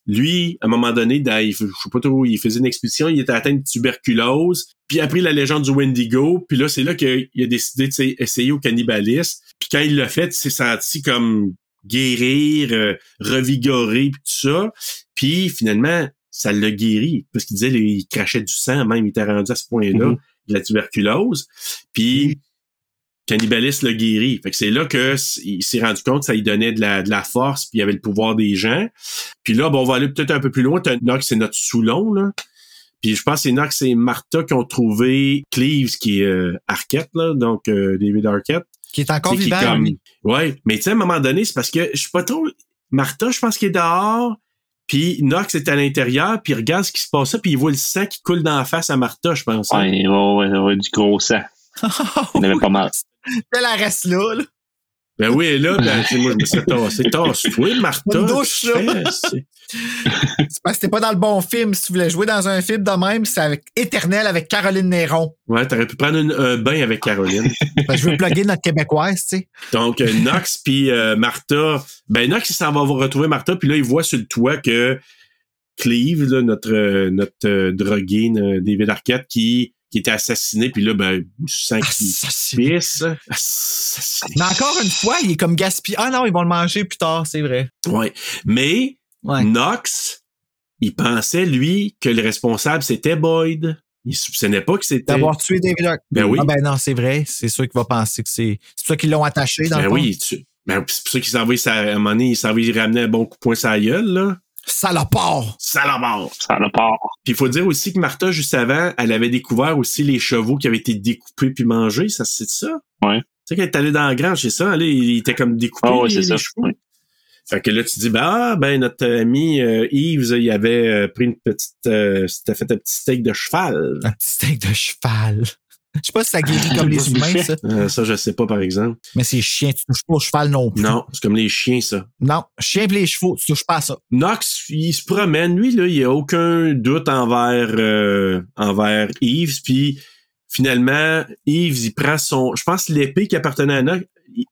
lui, à un moment donné, dans, il, je sais pas trop, il faisait une expédition, il était atteint de tuberculose, puis après la légende du Wendigo, puis là, c'est là qu'il a décidé de essayer au cannibalisme. Puis quand il l'a fait, il s'est senti comme guérir, euh, revigoré, puis tout ça. Puis finalement, ça l'a guéri, parce qu'il disait, il crachait du sang, même, il était rendu à ce point-là, Mhm. de la tuberculose. Puis cannibalisme l'a guéri. Fait que c'est là que il s'est rendu compte que ça lui donnait de la, de la force, puis il avait le pouvoir des gens. Puis là, bon, on va aller peut-être un peu plus loin. T'as Nox, c'est notre Soulon, là. Puis je pense que c'est Nox et Martha qui ont trouvé Cleves, qui est euh, Arquette, là, donc euh, David Arquette. Qui est encore qui vivant, comme- lui. Ouais, mais tu sais, à un moment donné, c'est parce que je sais pas trop. Martha, je pense qu'il est dehors, puis Nox est à l'intérieur, puis il regarde ce qui se passe, là, puis il voit le sang qui coule dans la face à Martha, je pense. hein. Ouais, ouais, ouais, ouais, du gros sang. Il y en avait pas mal. <laughs> Elle reste là, là. Ben oui, là, <laughs> ben, moi, je me suis tassé. Tasse-toi, Martha. Une douche, là. <laughs> C'est- C'est parce que t'es pas dans le bon film. Si tu voulais jouer dans un film de même, c'est avec Éternel avec Caroline Néron. Ouais, t'aurais pu prendre une- un bain avec Caroline. Ben, je veux plugger notre québécoise, tu sais. Donc, euh, Nox puis euh, Martha, ben Nox, il s'en va retrouver Martha, puis là, il voit sur le toit que Cleve, là, notre, euh, notre euh, drogué, David Arquette, qui, qui était assassiné, puis là, ben, qui Assassiné. pisse. Assassiné. Mais encore une fois, il est comme gaspillé. Ah non, ils vont le manger plus tard, c'est vrai. Ouais. Mais Ouais. Nox, il pensait, lui, que le responsable, c'était Boyd. Il soupçonnait pas que c'était... D'avoir tué David Arquette. Ben oui. Ah ben non, c'est vrai. C'est sûr qu'il va penser que c'est. C'est pour ça qu'ils l'ont attaché dans Ben le fond. oui, tu... ben, c'est pour ça qu'il à un moment donné, il ramener un bon coup de poing la gueule, là. Salopard! Salopard! Part. Puis il faut dire aussi que Martha, juste avant, elle avait découvert aussi les chevaux qui avaient été découpés puis mangés. Ça, c'est ça? Ouais. Tu sais, quand elle est allée dans la grange, c'est ça? Là, il était comme découpé, Ah ouais, les ça. chevaux. Ouais. Fait que là, tu dis, ben, ah, ben, notre ami euh, Yves, il avait euh, pris une petite... euh, C'était fait un petit steak de cheval. Un petit steak de cheval. Je sais pas si ça guérit comme les <laughs> humains, ça. Euh, ça, je sais pas, par exemple. Mais c'est chien, tu touches pas au cheval non plus. Non, c'est comme les chiens, ça. Non, chien pis les chevaux, tu touches pas à ça. Nox, il se promène, lui, là, il a aucun doute envers, euh, envers Yves, puis finalement, Yves, il prend son, je pense, l'épée qui appartenait à Nox,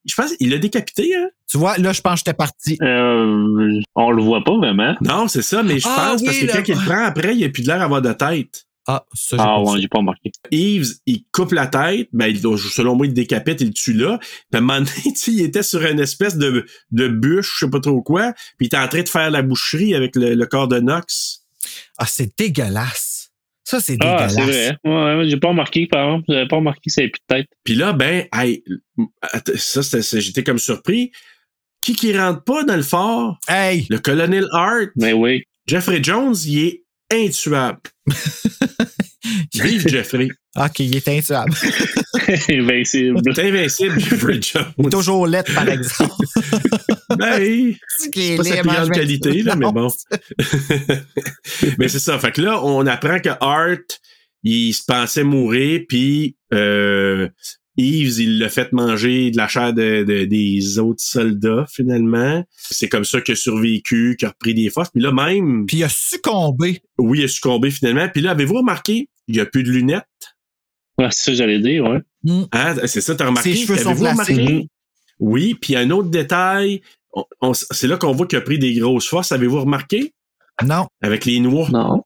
je pense, il l'a décapité, hein? Tu vois, là, je pense que j'étais parti. Euh, on le voit pas vraiment. Non, c'est ça, mais je Ah pense, parce que là. quand il le prend après, il a plus de l'air d'avoir de tête. Ah, ça, j'ai Ah pas ouais, pas remarqué. Yves, il coupe la tête, ben, il- selon moi, il le décapite, il le tue là. Puis à un moment donné, <laughs> tu sais, il était sur une espèce de, de bûche, je sais pas trop quoi, puis il était en train de faire la boucherie avec le, le corps de Nox. Ah, c'est dégueulasse. Ça, c'est Ah, dégueulasse. c'est vrai. Ouais, ouais, j'ai pas remarqué, par exemple. J'avais pas remarqué ça plus de tête. Puis là, ben, hey, ça, c'était- c'est- j'étais comme surpris. Qui qui rentre pas dans le fort? Hey! Le colonel Hart. Mais oui. Jeffrey Jones, il est intuable. <laughs> Vive Jeffrey. OK, il est intuable. <laughs> Invincible. T'es invincible, Jeffrey Jones. Toujours lettre, par exemple. <laughs> Ben. C'est C'est pas sa plus grande qualité, là, mais bon. mais c'est ça. Fait que là, on apprend que Art, il se pensait mourir, puis euh, Yves, il l'a fait manger de la chair de, de- des autres soldats, finalement. C'est comme ça qu'il a survécu, qu'il a repris des forces. Puis là, même, Puis il a succombé. oui, il a succombé finalement. Puis là, avez-vous remarqué, il n'y a plus de lunettes? Ouais, c'est ça que j'allais dire, ouais. Hein? C'est ça, t'as remarqué? Ses cheveux sont remarqué? Oui, puis un autre détail, on- on- c'est là qu'on voit qu'il a pris des grosses forces. Avez-vous remarqué? Non. Avec les noix? Non.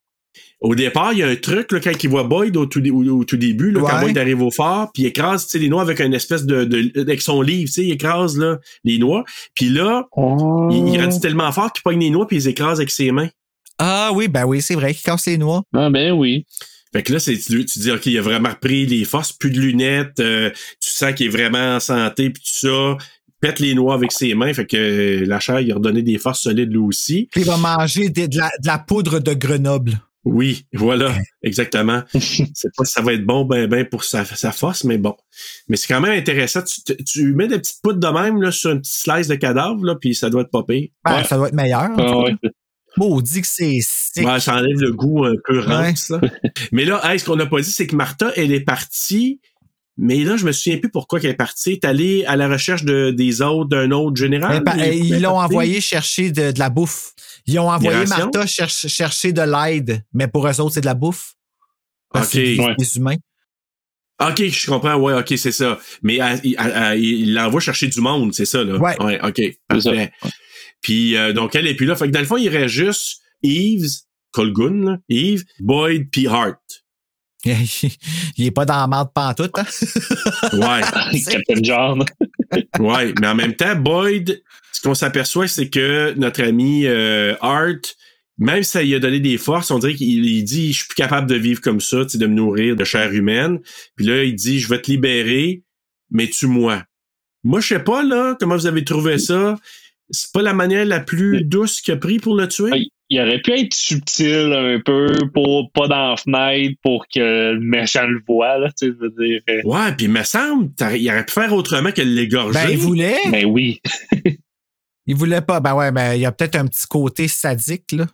Au départ, il y a un truc, là, quand il voit Boyd au tout, dé- au, au tout début, là, quand. Boyd arrive au phare, puis il écrase tu sais, les noix avec une espèce de, de- avec son livre, tu sais, il écrase là, les noix. Puis là, Oh. il, il rendit tellement fort qu'il pogne les noix puis il les écrase avec ses mains. Ah oui, ben oui, c'est vrai qu'il casse les noix. Ah, ben oui. Fait que là, c'est, tu, tu dis, OK, il a vraiment repris les forces, plus de lunettes, euh, tu sens qu'il est vraiment en santé, puis tout ça. Il Pète les noix avec ses mains, fait que euh, la chair, il a redonné des forces solides lui aussi. Puis il va manger de, de la, de la poudre de Grenoble. Oui, voilà, exactement. <laughs> c'est pas si ça va être bon ben ben pour sa, sa force, mais bon. Mais c'est quand même intéressant. Tu, tu- tu mets des petites poudres de même là, sur un petit slice de cadavre, là, puis ça doit être pas pire. Ben, Ouais. Ça doit être meilleur. Ah, ouais. Maudit que c'est. Ouais, ça enlève le goût un peu rance. là. mais là, hey, ce qu'on n'a pas dit, c'est que Martha, elle est partie. Mais là, je me souviens plus pourquoi qu'elle est partie. Elle est allée à la recherche de, des autres, d'un autre général. Mais pa- mais ils l'ont envoyé chercher de, de la bouffe. Ils ont envoyé? Martha chercher, chercher de l'aide, mais pour eux autres, c'est de la bouffe. Parce que Ok. c'est des- Ouais. des humains. OK, je comprends. Ouais, OK, c'est ça. Mais il elle- elle- il l'envoie chercher du monde, c'est ça, là? Ouais. OK, ça. parfait. Puis, euh, donc, elle est plus là. Fait que dans le fond, il reste juste Yves, Colgun, là, Yves, Boyd, puis Hart. <laughs> il est pas dans la merde pantoute, hein? <laughs> Ouais, Captain <laughs> John. ouais. Mais en même temps, Boyd, ce qu'on s'aperçoit, c'est que notre ami euh, Hart, même si ça lui a donné des forces, on dirait qu'il il dit Je suis plus capable de vivre comme ça, de me nourrir de chair humaine. Puis là, il dit Je vais te libérer, mais tue-moi. Moi, je sais pas, là, comment vous avez trouvé ça. C'est pas la manière la plus douce qu'il a pris pour le tuer? Il- aurait pu être subtil un peu pour pas dans la fenêtre pour que le méchant le voit, là, tu sais, je veux dire. euh, Ouais, puis il me semble, il aurait pu faire autrement que l'égorger. Ben, il voulait. Ben oui. <laughs> Il voulait pas. Ben ouais, ben, il y a peut-être un petit côté sadique, là.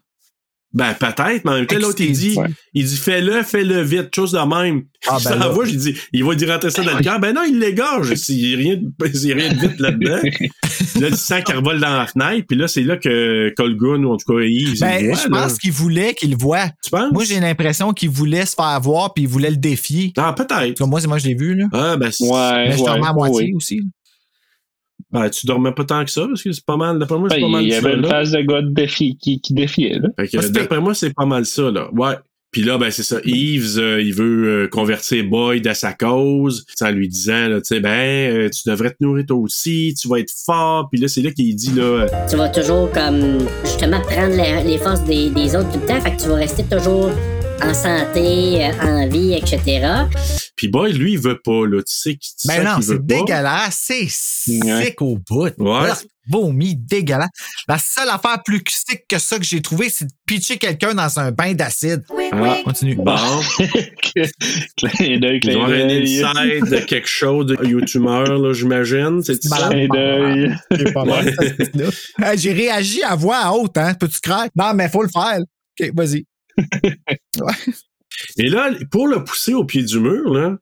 Ben, peut-être, mais en même temps, l'autre, il dit, Ouais. il dit, fais-le, fais-le vite, chose de même. Ah, ben là. t'envoie, je dis, il va dire rentrer ça dans le cœur. Ben non, il l'égorge. S'il y a rien de, s'il y a rien de vite là-dedans. <laughs> là, tu sens qu'il revole dans la fenêtre, puis là, c'est là que Colgun, ou en tout cas, Yves, Ben, il voit, je là. pense qu'il voulait qu'il le voit. Tu penses? Moi, j'ai l'impression qu'il voulait se faire voir puis il voulait le défier. Ah, peut-être. Comme moi, c'est moi, je l'ai vu, là. Ah, ben, c'est- Ouais, Mais je ouais, à moitié oui. aussi. Ben, tu dormais pas tant que ça, parce que c'est pas mal, d'après moi, c'est Ben, pas mal il y avait une phase de gars de défi qui, qui défiait, là. Fait que, Parce que- d'après moi, c'est pas mal ça, là. Ouais. Puis là, ben, c'est ça. Yves, euh, il veut euh, convertir Boyd à sa cause, en lui disant, là, tu sais, ben, euh, tu devrais te nourrir toi aussi, tu vas être fort. Puis là, c'est là qu'il dit, là, euh, Tu vas toujours comme justement prendre les, les forces des, des autres tout le temps, fait que tu vas rester toujours en santé, euh, en vie, etc. puis Boyd, lui, il veut pas, là. Tu sais, qu'il- tu Ben non, qu'il veut c'est dégueulasse. C'est sick Ouais. au bout. Ouais. Vomi, dégueulasse. La seule affaire plus sick que ça que j'ai trouvé, c'est de pitcher quelqu'un dans un bain d'acide. Ah, Continue. bon. <laughs> clin d'œil, clin avoir un d'œil. inside de quelque chose de youtubeur, là, j'imagine. C'est. Clin d'œil. J'ai réagi à voix haute, hein. Peux-tu craindre? Non, mais faut le faire. OK, vas-y. Et là, pour le pousser au pied du mur, là,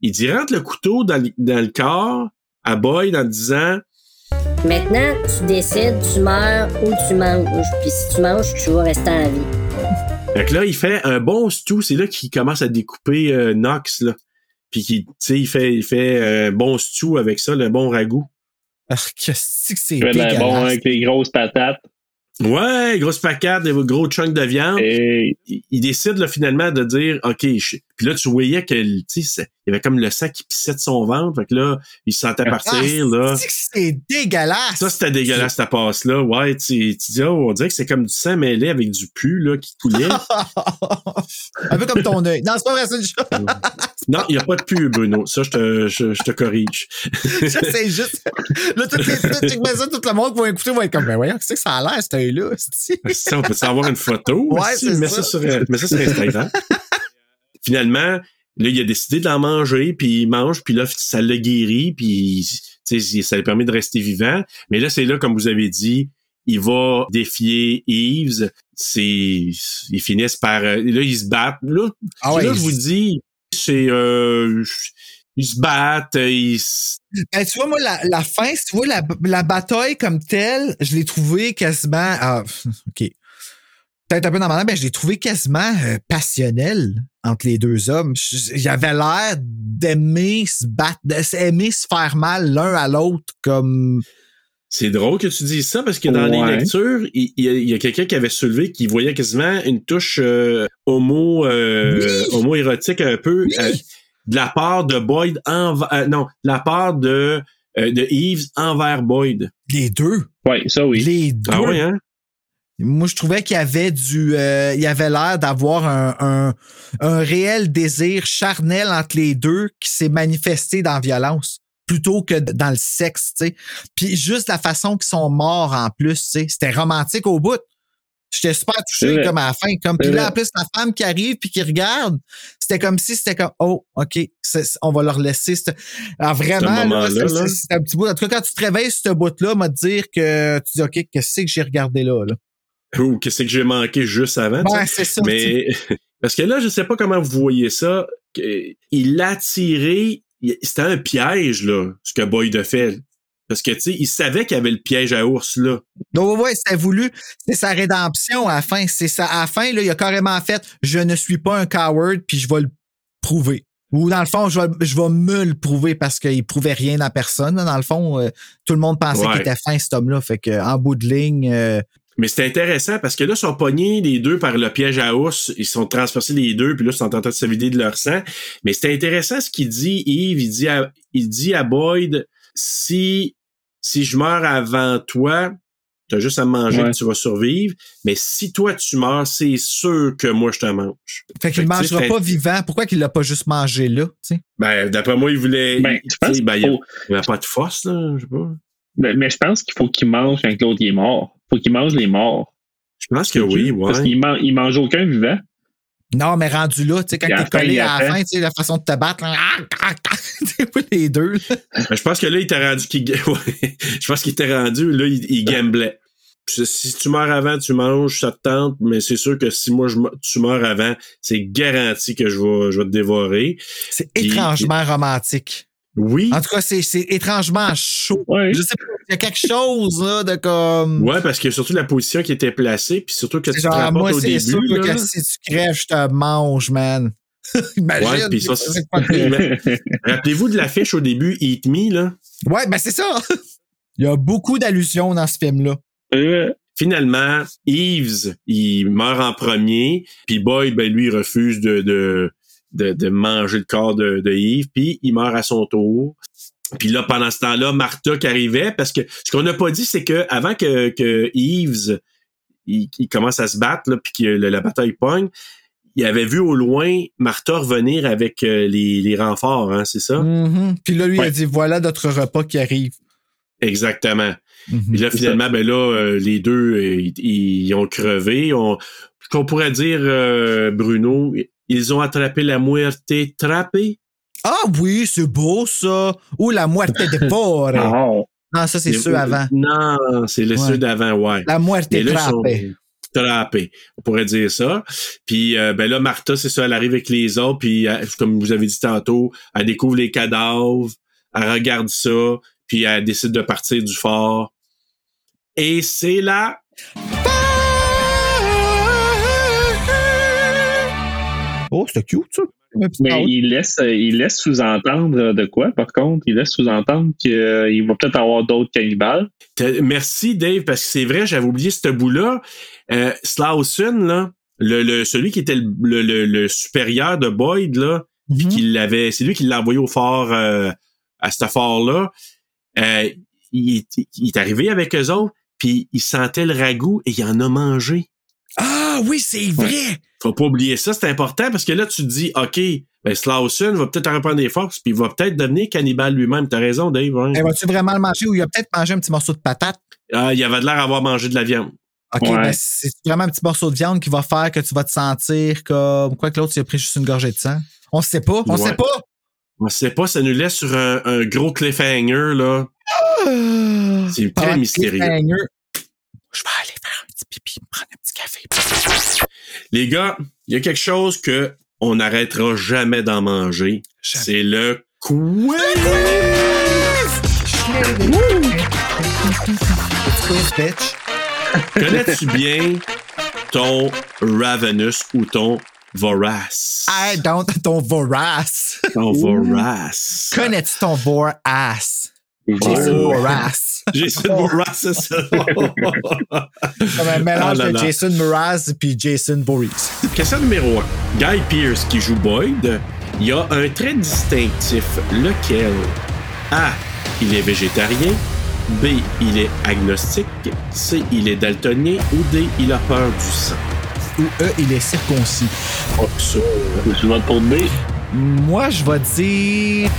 il dit rentre le couteau dans, le- dans le corps à Boyd en disant Maintenant, tu décides, tu meurs ou tu manges. Puis si tu manges, tu vas rester en vie. Fait que là, il fait un bon stew. C'est là qu'il commence à découper euh, Nox, là. Puis qu'il, tu sais, il fait, il fait un bon stew avec ça, le bon ragoût. Ah, Qu'est-ce que c'est Il fait de la bon dégueulasse. avec les grosses patates. Ouais, grosse pancarte, des gros chunks de viande. Et Il, il décide là, finalement de dire OK. je- Puis là, tu voyais que tu sais, c'est- il y avait comme le sang qui pissait de son ventre. Fait que là, il se sentait partir. Ah, là. c'est que c'est dégueulasse. Ça, c'était dégueulasse, ta passe-là. Ouais, tu, tu dis, oh, on dirait que c'est comme du sang mêlé avec du pu, là, qui coulait. <laughs> un peu comme ton œil. Non, c'est pas vrai, c'est une chose. non, il n'y a pas de pu, Bruno. Ça, je te, je, je te corrige. <laughs> C'est juste. <laughs> Là, toutes les, tout, ça, tout le monde qui va écouter va être comme, ben voyons, qu'est-ce que ça a l'air, cet œil-là? Ça, on peut savoir une photo. Ouais, c'est mets ça. ça. sur, mets ça sur Instagram. Finalement, là, il a décidé de l'en manger, puis il mange, puis là, ça l'a guéri, puis ça lui permet de rester vivant. Mais là, c'est là, comme vous avez dit, il va défier Eves. C'est, ils finissent par, euh, là, ils se battent. Là, Ah ouais, là je vous dis, c'est, euh, ils se battent, ils Ben, tu vois, moi, la, la fin, tu vois, la, la bataille comme telle, je l'ai trouvé quasiment. Ah, <laughs> OK. Peut-être un peu dans ma ben, je l'ai trouvé quasiment euh, passionnel entre les deux hommes. J'avais l'air d'aimer se battre, d'aimer se faire mal l'un à l'autre comme. C'est drôle que tu dises ça parce que dans Ouais. les lectures, il il y a, quelqu'un qui avait soulevé qu'il voyait quasiment une touche euh, homo, euh, homo-érotique un peu euh, de la part de Boyd envers, euh, non, de la part de, euh, de Eves envers Boyd. Les deux. Ouais, ça oui. Les deux. Ah oui, hein? Moi, je trouvais qu'il y avait du, euh, il y avait l'air d'avoir un, un, un réel désir charnel entre les deux qui s'est manifesté dans la violence plutôt que dans le sexe, tu sais. Puis juste la façon qu'ils sont morts en plus, tu sais, c'était romantique au bout. J'étais super touché comme à la fin, comme puis là en plus la femme qui arrive puis qui regarde, c'était comme si c'était comme oh ok, on va leur laisser. Alors vraiment, là, c'est- un petit bout. En tout cas, quand tu te réveilles ce bout-là, m'a dire que tu dis ok, qu'est-ce que c'est que j'ai regardé là, là? Ou qu'est-ce que j'ai manqué juste avant? Ouais, ça. Mais <laughs> parce que là, je sais pas comment vous voyez ça. Il l'a tiré. C'était un piège, là, ce que Boyd a fait. Parce que, tu sais, il savait qu'il y avait le piège à ours, là. Donc, ouais, c'était voulu. C'est sa rédemption à la fin. C'est ça. À la fin, là, il a carrément fait Je ne suis pas un coward, puis je vais le prouver. Ou dans le fond, je vais, je vais me le prouver parce qu'il prouvait rien à personne. Dans le fond, euh, tout le monde pensait Ouais. qu'il était fin, cet homme-là. Fait que en bout de ligne, euh, Mais c'est intéressant parce que là, ils sont pognés les deux par le piège à ours. Ils sont transpercés les deux, puis là, ils sont en train de se vider de leur sang. Mais c'est intéressant ce qu'il dit, Yves. Il dit à, il dit à Boyd, si, si je meurs avant toi, t'as juste à me manger Ouais. et tu vas survivre. Mais si toi, tu meurs, c'est sûr que moi, je te mange. fait qu'il ne que, tu mangera pas vivant. Pourquoi qu'il l'a pas juste mangé là? tu sais? Ben, d'après moi, il voulait. Ben, il- tu ben, il faut- n'y avait pas de force, là. Je sais pas. Mais, mais je pense qu'il faut qu'il mange quand l'autre il est mort. Faut qu'il mange les morts. Je pense que oui, Parce ouais. qu'il man- il mange aucun vivant. Non, mais rendu là, tu sais, quand t'es collé il à la fin, tu sais, la façon de te battre, là, <laughs> c'est pas les deux. là. Ben, je pense que là, il t'a rendu qu'il. <laughs> ouais. je pense qu'il t'est rendu, là, il, il gamblait. Si- tu meurs avant, tu manges, ça te tente, mais c'est sûr que si moi je tu meurs avant, c'est garanti que je vais, je vais te dévorer. C'est Puis- étrangement romantique. Oui. En tout cas, c'est c'est étrangement chaud. Ouais. Je sais pas, il y a quelque chose là, de comme. Ouais, parce que surtout la position qui était placée, puis surtout que C'est tu te genre, rapportes moi, au c'est début. sûr là. que si tu crèves, je te mange, man. <laughs> Imagine. Ouais, puis ça, c'est. Rappelez-vous de l'affiche au début, Eat Me, là? ouais, ben c'est ça. <laughs> Il y a beaucoup d'allusions dans ce film-là. Euh, Finalement, Eves, il meurt en premier, puis Boyd, ben lui, il refuse de, de, de, de manger le corps de, de Eve, puis il meurt à son tour. Puis là, pendant ce temps-là, Martha qui arrivait, parce que ce qu'on n'a pas dit, c'est que avant que, que Eves il, il commence à se battre, là, puis que le- la bataille pogne, il avait vu au loin Martha revenir avec euh, les, les renforts, hein, c'est ça? Mhm. Puis là, lui, il a dit voilà notre repas qui arrive. Exactement. Mhm. Puis là, C'est finalement, ben là, euh, les deux, euh, ils, ils ont crevé. On, ce qu'on pourrait dire, euh, Bruno, ils ont attrapé la muerte trappée. Ah oui, c'est beau ça. Ou la muerte de <laughs> porc. Non, ça, c'est ceux avant. Non, c'est le Ouais. ceux d'avant, ouais. La muerte là, trappée. trappés. On pourrait dire ça. Puis euh, ben là, Martha, c'est ça, elle arrive avec les autres, puis elle- comme vous avez dit tantôt, elle découvre les cadavres, elle regarde ça, puis elle décide de partir du fort. Et c'est là Oh, c'était cute, ça. Mais il laisse, euh, il laisse sous-entendre de quoi, par contre? Il laisse sous-entendre qu'il va peut-être avoir d'autres cannibales. Merci, Dave, parce que c'est vrai, j'avais oublié ce bout-là. Euh, Slauson, là, le, le- celui qui était le, le- le- le supérieur de Boyd, là, puis Mhm. qu'il l'avait, c'est lui qui l'a envoyé au fort, euh, à ce fort-là. Euh, il, est- il est arrivé avec eux autres, puis il sentait le ragoût et il en a mangé. Ah oui, c'est vrai. Faut pas oublier ça, c'est important parce que là, tu te dis, OK, ben Slauson va peut-être en reprendre des forces, puis il va peut-être devenir cannibale lui-même. T'as raison, Dave. hein. Eh, vas-tu vraiment le manger ou il a peut-être mangé un petit morceau de patate? Ah, il avait de l'air d'avoir mangé de la viande. OK, Ouais. ben, c'est vraiment un petit morceau de viande qui va faire que tu vas te sentir comme quoi que l'autre il a pris juste une gorgée de sang. On sait pas, on Ouais. sait pas. On sait pas, ça nous laisse sur un, un gros cliffhanger, là. C'est Pendant très mystérieux. Je vais aller petit pipi, me prendre un petit café. Les gars, il y a quelque chose que on n'arrêtera jamais d'en manger. C'est le quiz! Connais-tu bien ton Ravenous ou ton Vorace? I don't ton vorace. Ton Vorace. Connais-tu ton vorace? Jason Oh. Jason Vorace, c'est ça. Comme un mélange Ah là de. Jason Mraz puis Jason Voorhees. Question numéro 1. Guy Pearce qui joue Boyd, il a un trait distinctif. Lequel? A. Il est végétarien. B. Il est agnostique. C. Il est daltonien. Ou D. Il a peur du sang. Ou E, il est circoncis. Oh, ça. Je vote pour B. Moi, je vais dire.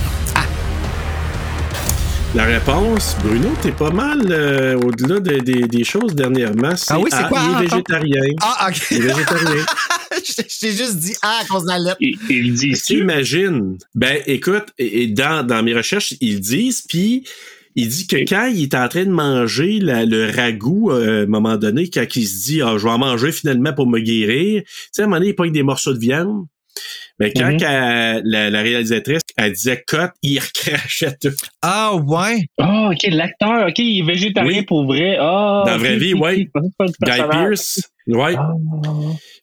La réponse, Bruno, t'es pas mal euh, au-delà de- des- des choses dernièrement. C'est Ah oui, c'est quoi, Il est végétarien. Ah, ok. Il est végétarien. <laughs> Je t'ai juste dit ah à cause de la lettre. Il, il dit Tu imagines? Ben, écoute, et, et dans, dans mes recherches, ils disent, puis il dit que quand il est en train de manger la- le ragoût, euh, à un moment donné, quand il se dit, ah, je vais en manger finalement pour me guérir, tu sais, à un moment donné, il pogne des morceaux de viande. Mais quand Mhm. qu'elle- la, la réalisatrice, elle disait cut, il recrachait tout. Ah, ouais? Ah, ok, l'acteur, ok, il est végétarien Oui. pour vrai. Ah, Dans la vraie vie, c'était Guy. Pierce, ouais. Ah.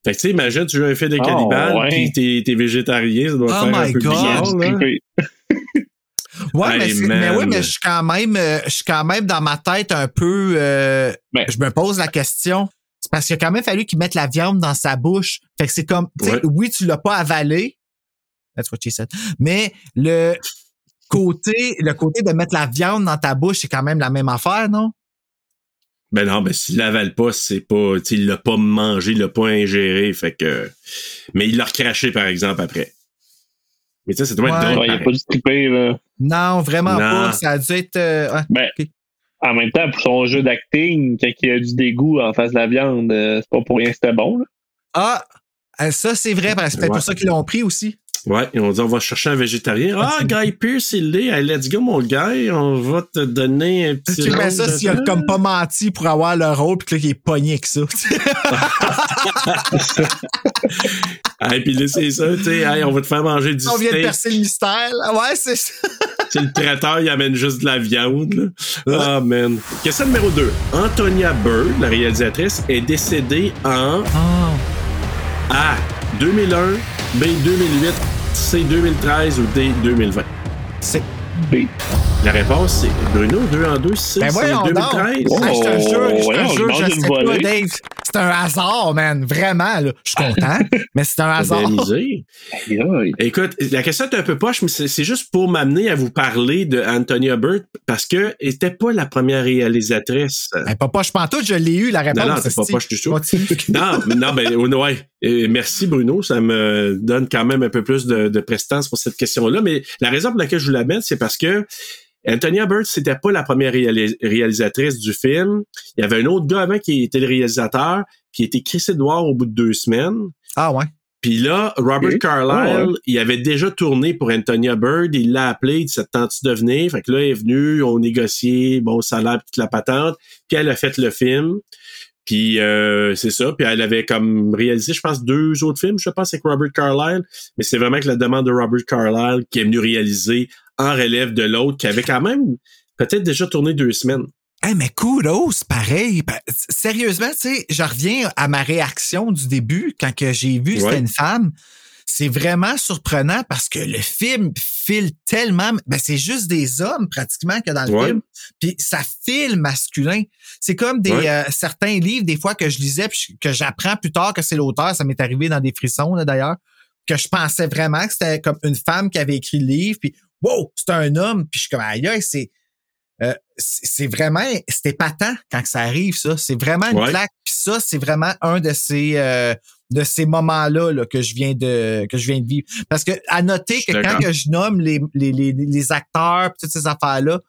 Fait que tu sais, imagine, tu joues un film de Oh, cannibale, ouais. puis t'es, végétarien, ça doit Oh faire my un peu God. bizarre. Ouais, Hey, mais, c'est- man. mais ouais, mais je suis quand même, euh, je suis quand même dans ma tête un peu. euh, Ben. Je me pose la question. C'est parce qu'il a quand même fallu qu'il mette la viande dans sa bouche. Fait que c'est comme, tu sais, Ouais. oui, tu l'as pas avalé. That's what she said. Mais le côté, le côté de mettre la viande dans ta bouche, c'est quand même la même affaire, non? Ben non, ben s'il l'avale pas, c'est pas. tu sais, Il l'a pas mangé, il l'a pas ingéré. Fait que. Mais il l'a recraché, par exemple, après. Mais tu sais, ça doit être Ouais. drôle. Ouais, il a pas dû triper, là. Non, vraiment Non. pas. Ça a dû être. euh, ouais. Ben. En même temps, pour son jeu d'acting, quand il y a du dégoût en face de la viande, euh, c'est pas pour rien que c'était bon, là. Ah, euh, ça c'est vrai, parce que c'est peut-être Ouais. pour ça qu'ils l'ont pris aussi. Ouais, et on dit on va chercher un végétarien. Ah, <laughs> Guy Pierce, il l'est. Hey, let's go, mon gars. On va te donner un petit. Tu mets ça s'il a comme pas menti pour avoir le rôle, puis que là, il est pogné avec ça. <laughs> Hey, puis là, c'est ça, tu sais. Hey, on va te faire manger du On vient de percer le mystère. là. Ouais, c'est ça. <laughs> C'est le traiteur, il amène juste de la viande. Là. Ah, man. Question numéro 2. Antonia Bird, la réalisatrice, est décédée en A. 2001, B. 2008, C. 2013 ou D. 2020. C'est. B. La réponse, c'est Bruno, 2 en 2, C. Ben c'est voyons donc. 2013. Oh. Ah, je te jure, je voyons, te je jure, mange je une sais pas, volée. Dave. C'est un hasard, man. Vraiment, là. Je suis content, <laughs> mais c'est un hasard. Écoute, la question est un peu poche, mais c'est juste pour m'amener à vous parler de Antonia Bird parce que elle était pas la première réalisatrice. Ben, pas poche pantoute, je l'ai eu, la réponse. Non, non, c'est pas poche du tout. <laughs> Non, non, ben oh, ouais. Merci Bruno, ça me donne quand même un peu plus de, de prestance pour cette question-là. Mais la raison pour laquelle je vous la mets, c'est parce que Antonia Bird, c'était pas la première réalis- réalisatrice du film. Il y avait un autre gars avant qui était le réalisateur, qui était Chris Edouard au bout de deux semaines. Ah, ouais. Puis là, Robert. Carlyle, Ah ouais. il avait déjà tourné pour Antonia Bird, il l'a appelé, il dit, ça te tente de venir? Fait que là, il est venu, on négocié, bon salaire, toute la patente, puis elle a fait le film. Puis euh, c'est ça, puis elle avait comme réalisé, je pense, deux autres films, je pense, avec Robert Carlyle, mais c'est vraiment que la demande de Robert Carlyle qui est venu réaliser en relève de l'autre, qui avait quand même peut-être déjà tourné deux semaines. Hey, mais kudos, pareil. Pa- Sérieusement, tu sais, je reviens à ma réaction du début quand que j'ai vu que Ouais. c'était une femme. C'est vraiment surprenant parce que le film file tellement, ben c'est juste des hommes pratiquement que dans le Ouais. film, puis ça file masculin. C'est comme des Ouais. euh, certains livres des fois que je lisais puis que j'apprends plus tard que c'est l'auteur, ça m'est arrivé dans des frissons là, d'ailleurs, que je pensais vraiment que c'était comme une femme qui avait écrit le livre puis wow, c'est un homme puis je suis comme aïe, c'est euh, c'est vraiment, c'est épatant quand ça arrive, ça. C'est vraiment une Ouais. claque. Puis ça, c'est vraiment un de ces, euh, de ces moments-là là, que je viens de que je viens de vivre. Parce que à noter que quand que je nomme les, les, les, les acteurs pis toutes ces affaires-là,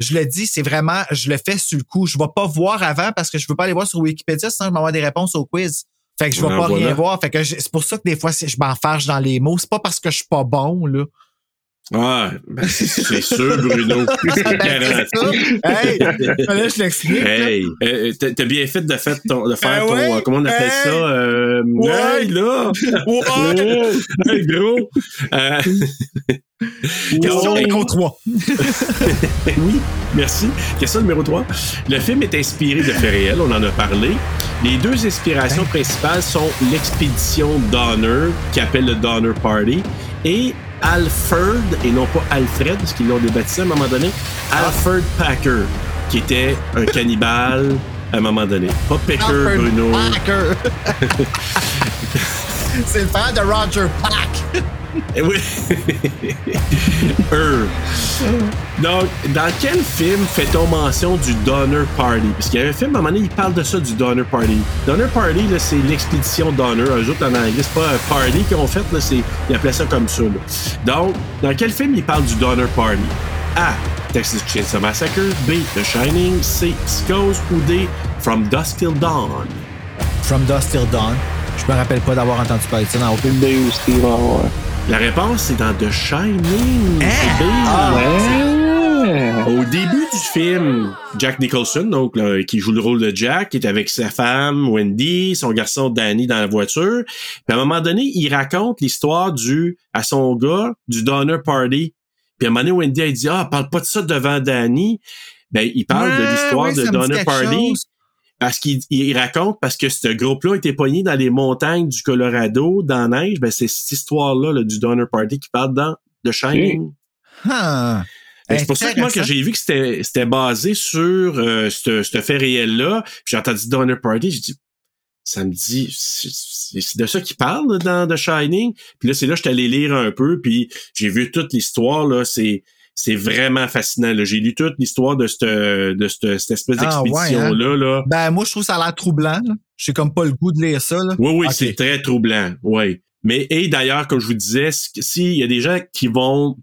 je le dis, c'est vraiment, je le fais sur le coup. Je vais pas voir avant parce que je veux pas aller voir sur Wikipédia, sinon je vais avoir des réponses au quiz. Fait que je vais Ah, pas voilà. rien voir. Fait que c'est pour ça que des fois, je m'enfarge dans les mots. C'est pas parce que je suis pas bon, là. Ah, ben, c'est sûr, Bruno. <laughs> C'est Ben, garanti. c'est? Hey, là, je l'explique. Hey, euh, t'as bien fait de, fait ton- de faire Ben ton, ouais, comment on appelle hey. ça? Euh, Ouais. Hey, là! Ouais. <laughs> hey, gros! Euh, Question numéro 3. <laughs> oui, merci. Question numéro 3. Le film est inspiré de faits réels, on en a parlé. Les deux inspirations principales sont l'expédition Donner, qui appelle le Donner Party, et Alfred, et non pas Alfred, parce qu'ils l'ont débaptisé à un moment donné, Alfred Packer, qui était un cannibale à un moment donné. Pas Packer, Bruno. Packer. <laughs> c'est le frère de Roger Pack. Eh Oui. <laughs> Eux. Donc, dans quel film fait-on mention du Donner Party? Parce qu'il y a un film, à un moment donné, il parle de ça, du Donner Party. Donner Party, là, c'est l'expédition Donner. Eux autres, en anglais, c'est pas un party qu'ils ont fait, là, c'est, ils appelaient ça comme ça. là. Donc, dans quel film il parle du Donner Party? A. Texas Chainsaw Massacre. B. The Shining. C. Psychose. Ou D. From Dusk Till Dawn. From Dust Till Dawn. Je me rappelle pas d'avoir entendu parler de ça dans aucun B aussi, ouais, ouais. La réponse, c'est dans The Shining. C'est B. Ouais. Au début du film, Jack Nicholson, donc là, qui joue le rôle de Jack, est avec sa femme Wendy, son garçon Danny dans la voiture. Puis à un moment donné, il raconte l'histoire du à son gars du Donner Party. Puis à un moment donné, Wendy elle dit ah parle pas de ça devant Danny. Ben il parle de l'histoire oui, de Donner Party. chose. Parce qu'il il raconte parce que ce groupe-là était pogné dans les montagnes du Colorado, dans la neige. Ben c'est cette histoire-là là, du Donner Party qui parle dans The Shining. Ah. Ben, c'est pour ça que moi, que j'ai vu que c'était c'était basé sur euh, ce ce fait réel-là, puis j'ai entendu Donner Party, j'ai dit, ça me dit, c'est de ça qu'il parle dans The Shining. Puis là, c'est là que je suis allé lire un peu, puis j'ai vu toute l'histoire, là, c'est c'est vraiment fascinant. J'ai lu toute l'histoire de cette, de cette, cette espèce Ah, ouais, d'expédition-là. Là. Ben, moi, je trouve ça a l'air troublant. là. J'ai comme pas le goût de lire ça. Là. Oui, oui, c'est très troublant. Oui. Mais et d'ailleurs, comme je vous disais, s'il y a des gens qui vont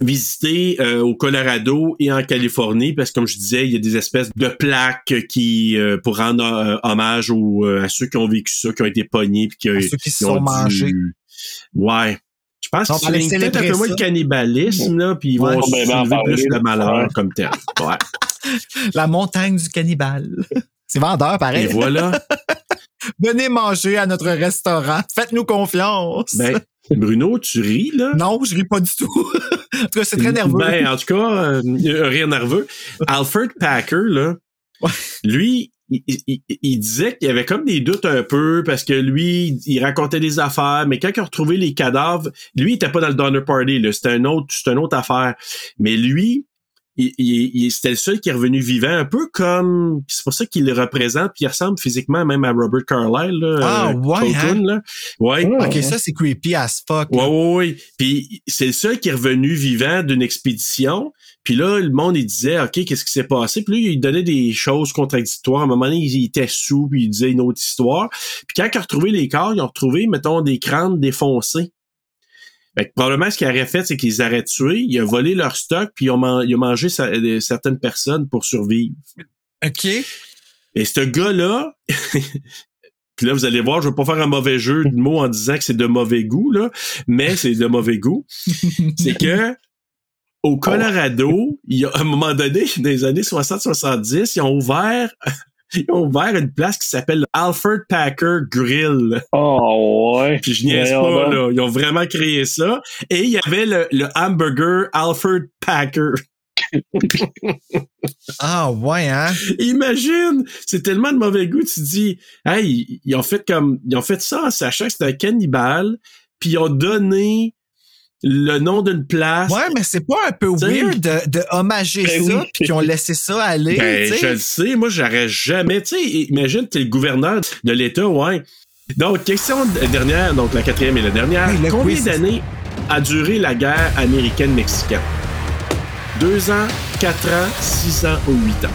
visiter euh, au Colorado et en Californie, parce que comme je disais, il y a des espèces de plaques qui euh, pour rendre euh, hommage aux, euh, à ceux qui ont vécu ça, qui ont été pognés, puis qui, À ceux qui se qui sont mangés. Ouais. Pense qu'ils soulignent peut-être un peu moins le cannibalisme, là, puis ils Ouais. vont On va bien en soulever parler, plus le malheur Ouais. comme tel. Ouais. <laughs> La montagne du cannibale. C'est vendeur, Et pareil. voilà. <laughs> Venez manger à notre restaurant. Faites-nous confiance. Ben, Bruno, tu ris, là? Non, je ris pas du tout. <laughs> en tout cas, c'est très nerveux. Ben, en tout cas, euh, un rire nerveux. Alfred Packer, là, lui, il, il- il disait qu'il y avait comme des doutes un peu parce que lui, il racontait des affaires, mais quand il a retrouvé les cadavres, lui, il était pas dans le Donner Party. C'était un autre, c'était une autre affaire. Mais lui, il, il- c'était le seul qui est revenu vivant, un peu comme, c'est pour ça qu'il le représente, puis il ressemble physiquement même à Robert Carlyle, là. Ah, euh, ouais, Cocoon, hein? là. Ouais. ok, ça, c'est creepy as fuck. Ouais, ouais, ouais. Puis c'est le seul qui est revenu vivant d'une expédition. Puis là, le monde, il disait, OK, qu'est-ce qui s'est passé? Puis là, il donnait des choses contradictoires. À un moment donné, il était sous, puis il disait une autre histoire. Puis quand ils ont retrouvé les corps, ils ont retrouvé, mettons, des crânes défoncés. Fait que probablement, ce qu'il aurait fait, c'est qu'ils auraient tué, il a volé leur stock, puis ils ont, man- ils ont mangé sa- euh, certaines personnes pour survivre. OK. Et ce gars-là, <laughs> puis là, vous allez voir, je veux pas faire un mauvais jeu de mots en disant que c'est de mauvais goût, là, mais c'est de mauvais goût. <laughs> c'est que au Colorado, il y a à un moment donné, dans les années 60-70, ils ont ouvert <laughs> ils ont ouvert une place qui s'appelle Alfred Packer Grill. Oh, ouais. Puis je niaise pas, là. Ils ont vraiment créé ça. Et il y avait le, le hamburger Alfred Packer. <laughs> Ah, ouais, hein? Imagine! C'est tellement de mauvais goût, tu te dis, hey, ils ont fait comme, ils ont fait ça en sachant que c'était un cannibale, puis ils ont donné le nom d'une place. Ouais, mais c'est pas un peu T'sais. weird de, de hommager Ben ça oui. puis qu'ils ont laissé ça aller, Ben, je le sais, moi, j'aurais jamais, tu sais, imagine, t'es le gouverneur de l'État, ouais. Donc, question de- dernière, donc la quatrième et la dernière. Hey, Combien d'années a duré la guerre américaine-mexicaine? Deux ans, quatre ans, six ans ou huit ans?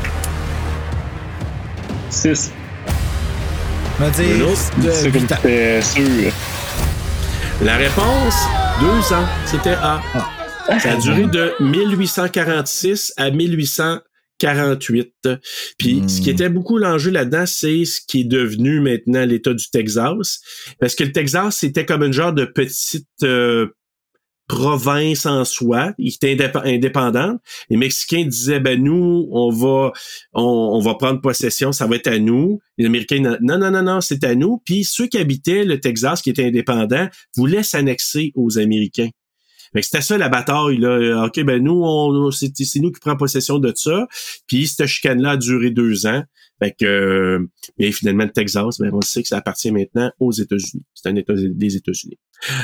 6. Me dire C'est sûr. La réponse, deux ans. C'était A. Ça a duré de 1846 à 1848. Puis ce qui était beaucoup l'enjeu là-dedans, c'est ce qui est devenu maintenant l'État du Texas. Parce que le Texas, c'était comme une genre de petite euh, province en soi, il était indép- indépendante. Les Mexicains disaient ben nous on va on, va prendre possession, ça va être à nous. Les Américains non non non non, c'est à nous. Puis ceux qui habitaient le Texas qui étaient indépendants voulaient s'annexer aux Américains. C'était ça la bataille là. Euh, Ok ben nous on c'est c'est nous qui prenons possession de ça. Puis cette chicane là a duré deux ans. Fait que euh, mais finalement le Texas, ben on sait que ça appartient maintenant aux États-Unis. C'est un État des États-Unis.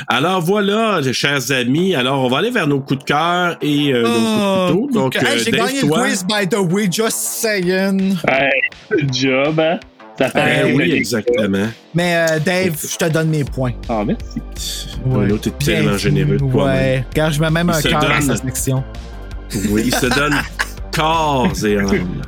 Alors voilà, chers amis. Alors on va aller vers nos coups de cœur et euh, nos coups de couteau. Donc Hey, euh, j'ai Dave, gagné le toi? quiz, by the way, just saying. Hey, good job, hein? Ça fait Ben oui, oui. exactement. Mais euh, Dave, je te donne mes points. Ah, merci. Bruno, t'es tellement Bien- généreux de toi-même. Ouais. Regarde, je mets même Il un cœur à donne. sa section. Oui, il se donne <laughs> corps et âme.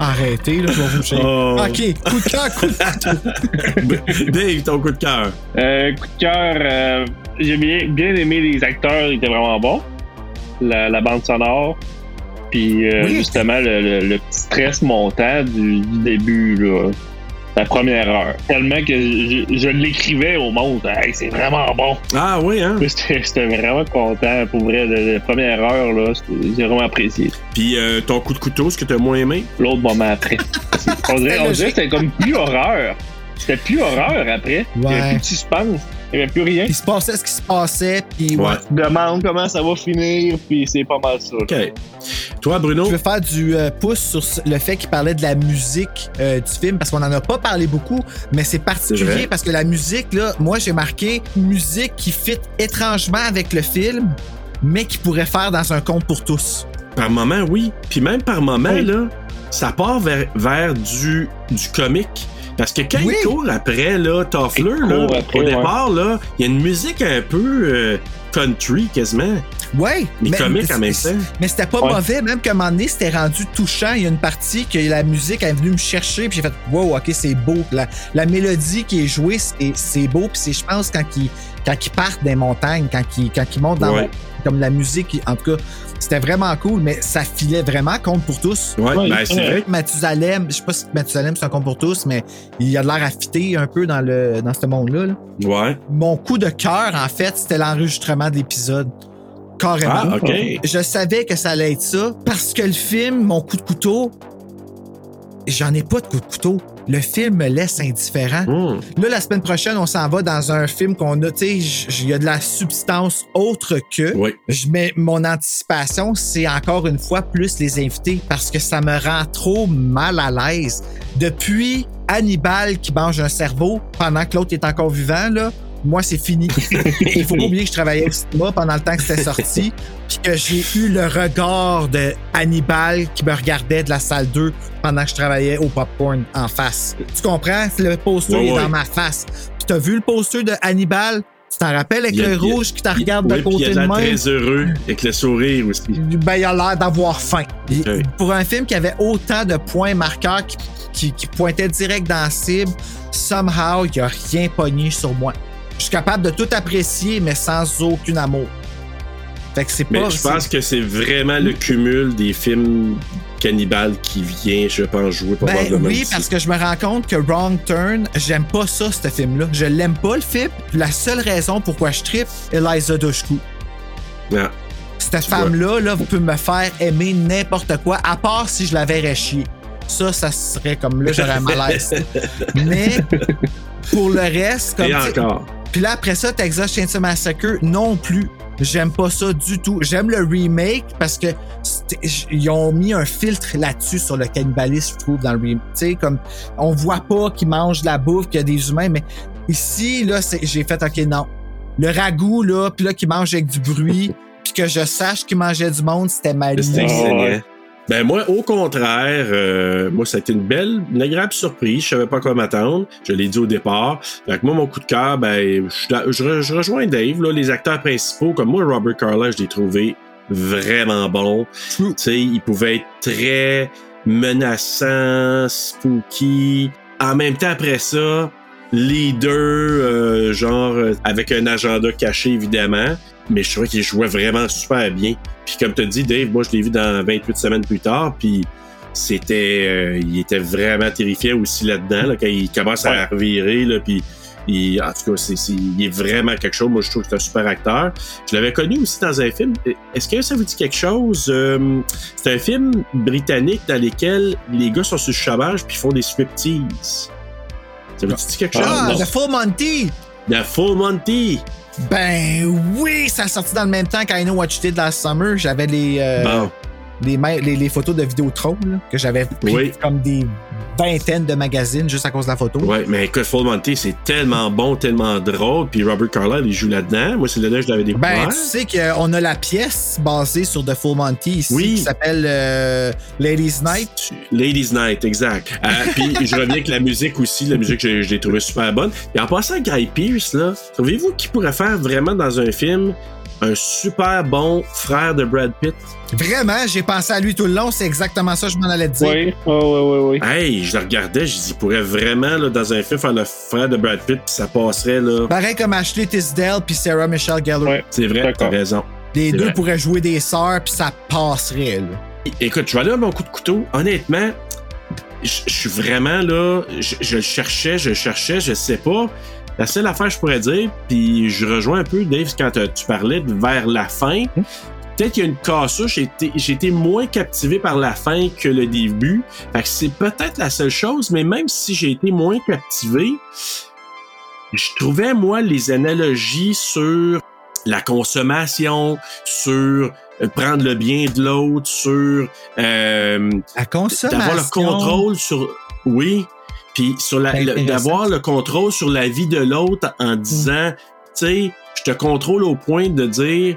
Arrêtez, là, je vais vous. Oh. Ok, coup de cœur, coup de couteau. <laughs> Dave, ton coup de cœur. Euh, coup de cœur, euh, j'ai bien, bien aimé les acteurs, ils étaient vraiment bons. La, la bande sonore. Puis euh, Oui. justement, le, le- le petit stress montant du, du début, là, la première heure. Tellement que je, je l'écrivais au monde. Hey, c'est vraiment bon. Ah oui, hein? J'étais vraiment content. Pour vrai, de la première heure, là, j'ai vraiment apprécié. Puis euh, ton coup de couteau, ce que t'as moins aimé? L'autre moment après. <laughs> On dirait, on dirait que c'était comme plus horreur. C'était plus horreur après. Il n'y avait plus de suspense. Il n'y avait plus rien. Il se passait ce qui se passait, puis ouais. Ouais. Tu te demandes comment ça va finir, puis c'est pas mal ça. OK. Toi, Bruno? Je veux faire du euh, pouce sur le fait qu'il parlait de la musique euh, du film parce qu'on en a pas parlé beaucoup, mais c'est particulier parce que la musique, là, moi j'ai marqué musique qui fit étrangement avec le film, mais qui pourrait faire dans un conte pour tous. Par moment, oui. Puis même par moment, Oui. là, ça part vers, vers du, du comique. Parce que quand Oui. il court après, là, Toffler, là, après, au ouais. départ, là, il y a une musique un peu euh, country, quasiment. Ouais, Mais comique en même temps. Mais c'était pas Ouais. mauvais, même qu'à un moment donné, c'était rendu touchant. Il y a une partie que la musique est venue me chercher, puis j'ai fait Wow, ok, c'est beau. La, la mélodie qui est jouée, c'est c'est beau. Puis c'est, je pense, quand ils quand ils partent des montagnes, quand ils, quand ils montent dans Ouais. comme la musique, en tout cas, c'était vraiment cool, mais ça filait vraiment compte pour tous. Ouais, Ouais, ben c'est ouais. vrai. Mathusalem, je sais pas si Mathusalem c'est un compte pour tous, mais il a de l'air affité un peu dans, le, dans ce monde-là. là. Ouais. Mon coup de cœur, en fait, c'était l'enregistrement de l'épisode. Carrément. Ah. Je savais que ça allait être ça parce que le film, mon coup de couteau, j'en ai pas de coup de couteau. Le film me laisse indifférent. Hum. Là, la semaine prochaine, on s'en va dans un film qu'on a, tu sais, il y a de la substance autre que. Oui. Je mets mon anticipation, c'est encore une fois plus les invités parce que ça me rend trop mal à l'aise. Depuis Hannibal qui mange un cerveau pendant que l'autre est encore vivant, là, moi, c'est fini. <laughs> Il faut pas oublier que je travaillais au cinéma pendant le temps que c'était sorti, puis que j'ai eu le regard de Hannibal qui me regardait de la salle 2 pendant que je travaillais au popcorn en face. Tu comprends? Le poster est dans ma face. Puis t'as vu le poster de Hannibal? Tu t'en rappelles avec a- le rouge qui te regarde Oui, de puis il côté a de main? très heureux avec le sourire aussi. Ben, il a l'air d'avoir faim. Pour un film qui avait autant de points marqueurs qui, qui, qui pointaient direct dans la cible, somehow, il a rien pogné sur moi. Je suis capable de tout apprécier, mais sans aucun amour. Fait que c'est Mais pas. je pense que c'est vraiment le cumul des films cannibales qui vient, je pense, jouer Ben probablement. oui, aussi. parce que je me rends compte que Wrong Turn, j'aime pas ça, ce film-là. Je l'aime pas, le film. La seule raison pourquoi je trippe, Eliza Dushku. Ah. Cette femme-là, là, vous pouvez me faire aimer n'importe quoi, à part si je la verrais chier. Ça, ça serait comme là, j'aurais un malaise. <laughs> Mais pour le reste, comme Et encore. Puis là, après ça, Texas Chainsaw Massacre, non plus. J'aime pas ça du tout. J'aime le remake parce que ils ont mis un filtre là-dessus sur le cannibalisme, je trouve, dans le remake. Tu sais, comme on voit pas qu'ils mangent de la bouffe, qu'il y a des humains, mais ici, là, c'est- j'ai fait OK, non. Le ragoût, là, puis là, qui mange avec du bruit, puis que je sache qu'il mangeait du monde, c'était mal C'était. Ben moi, au contraire, euh, moi, ça a été une belle, une agréable surprise. Je savais pas quoi m'attendre. Je l'ai dit au départ. Fait que moi, mon coup de cœur, ben, je, je je rejoins Dave. Là, les acteurs principaux, comme moi, Robert Carla, je l'ai trouvé vraiment bon. Tu sais, il pouvait être très menaçant, spooky. En même temps, après ça, leader, euh, genre, euh, avec un agenda caché, évidemment. Mais je trouvais qu'il jouait vraiment super bien. Puis comme tu as dit, Dave, moi, je l'ai vu dans 28 semaines plus tard, puis c'était... euh, il était vraiment terrifiant aussi là-dedans, là, quand il commence à revirer, là, puis... il- en tout cas, c'est, c'est- il est vraiment quelque chose. Moi, je trouve que c'est un super acteur. Je l'avais connu aussi dans un film. Est-ce que ça vous dit quelque chose? Euh, c'est un film britannique dans lequel les gars sont sur le chômage puis font des striptease. Ça vous dit quelque chose? Ah. The Full Monty! The Full Monty! Ben oui, ça a sorti dans le même temps qu'I Know What You Did Last Summer. J'avais les, euh, Bon. les, les, les photos de Vidéotron là, que j'avais pris Oui. comme des vingtaines de magazines juste à cause de la photo. Ouais, mais écoute, Full Monty, c'est tellement bon, tellement drôle. Puis Robert Carlyle, il joue là-dedans. Moi, c'est là-dedans que je l'avais découvert. Ben, tu sais qu'on a la pièce basée sur The Full Monty ici Oui. qui s'appelle euh, Ladies Night. Ladies Night, exact. Euh, <laughs> puis je reviens avec la musique aussi. La musique, je, je l'ai trouvée super bonne. Et en passant à Guy Pearce, là, trouvez-vous qui pourrait faire vraiment dans un film un super bon frère de Brad Pitt? Vraiment, j'ai pensé à lui tout le long. C'est exactement ça que je m'en allais te dire. Oui, oui, oui, oui. Hey, je le regardais, je dis, il pourrait vraiment, là, dans un film, faire le frère de Brad Pitt, puis ça passerait, là. Pareil comme Ashley Tisdale puis Sarah Michelle Gellar. Ouais. C'est vrai, t'as raison. Les deux vrai. pourraient jouer des sœurs puis ça passerait. Là. Écoute, je vais aller à mon coup de couteau. Honnêtement, je je suis vraiment là. Je, je le cherchais, je le cherchais, je sais pas. La seule affaire que je pourrais dire, puis je rejoins un peu, Dave, quand tu parlais de vers la fin. Peut-être qu'il y a une cassure, j'ai été, j'ai été moins captivé par la fin que le début. Fait que c'est peut-être la seule chose, mais même si j'ai été moins captivé, je trouvais, moi, les analogies sur la consommation, sur euh, prendre le bien de l'autre, sur euh, La consommation. d'avoir le contrôle sur. Oui. Puis sur la, le- d'avoir le contrôle sur la vie de l'autre en disant, tu sais, je te contrôle au point de dire,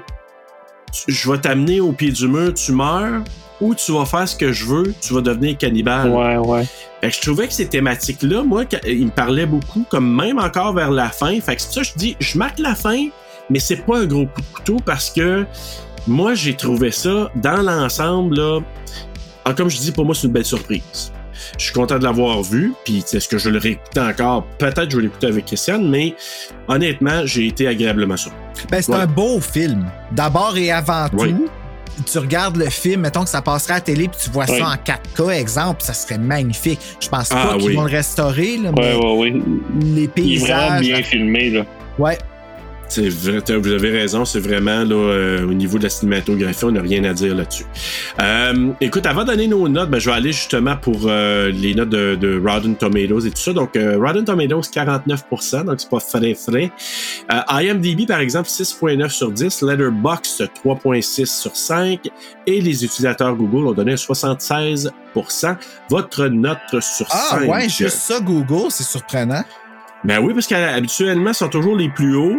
je vais t'amener au pied du mur, tu meurs, ou tu vas faire ce que je veux, tu vas devenir cannibale. Ouais, ouais. Fait que je trouvais que ces thématiques-là, moi, ils me parlaient beaucoup, comme même encore vers la fin. Fait que c'est pour ça que je dis, je marque la fin, mais c'est pas un gros coup de couteau parce que moi, j'ai trouvé ça, dans l'ensemble, là, ah, comme je dis, pour moi, c'est une belle surprise. Je suis content de l'avoir vu, puis est-ce que je le réécouter encore? Peut-être que je vais l'écouter avec Christiane, mais honnêtement, j'ai été agréablement surpris. Ben, c'est un beau film. D'abord et avant Oui. tout, tu regardes le film, mettons que ça passerait à la télé, puis tu vois ça en 4K, exemple, ça serait magnifique. Je pense Ah, pas qu'ils vont le restaurer, là, Ouais, mais ouais, les Il est vraiment paysages. bien filmé, là. Ouais. C'est vrai, t'as- vous avez raison, c'est vraiment là, euh, au niveau de la cinématographie, on n'a rien à dire là-dessus. Euh, écoute, avant de donner nos notes, ben, je vais aller justement pour euh, les notes de, de Rotten Tomatoes et tout ça. Donc, euh, Rotten Tomatoes, 49%, donc c'est pas frais frais. Euh, IMDb, par exemple, 6.9 sur 10. Letterboxd, 3.6 sur 5. Et les utilisateurs Google ont donné 76%. Votre note sur Ah 5. ouais, juste ça, Google, c'est surprenant. Ben oui, parce qu'habituellement, ils sont toujours les plus hauts.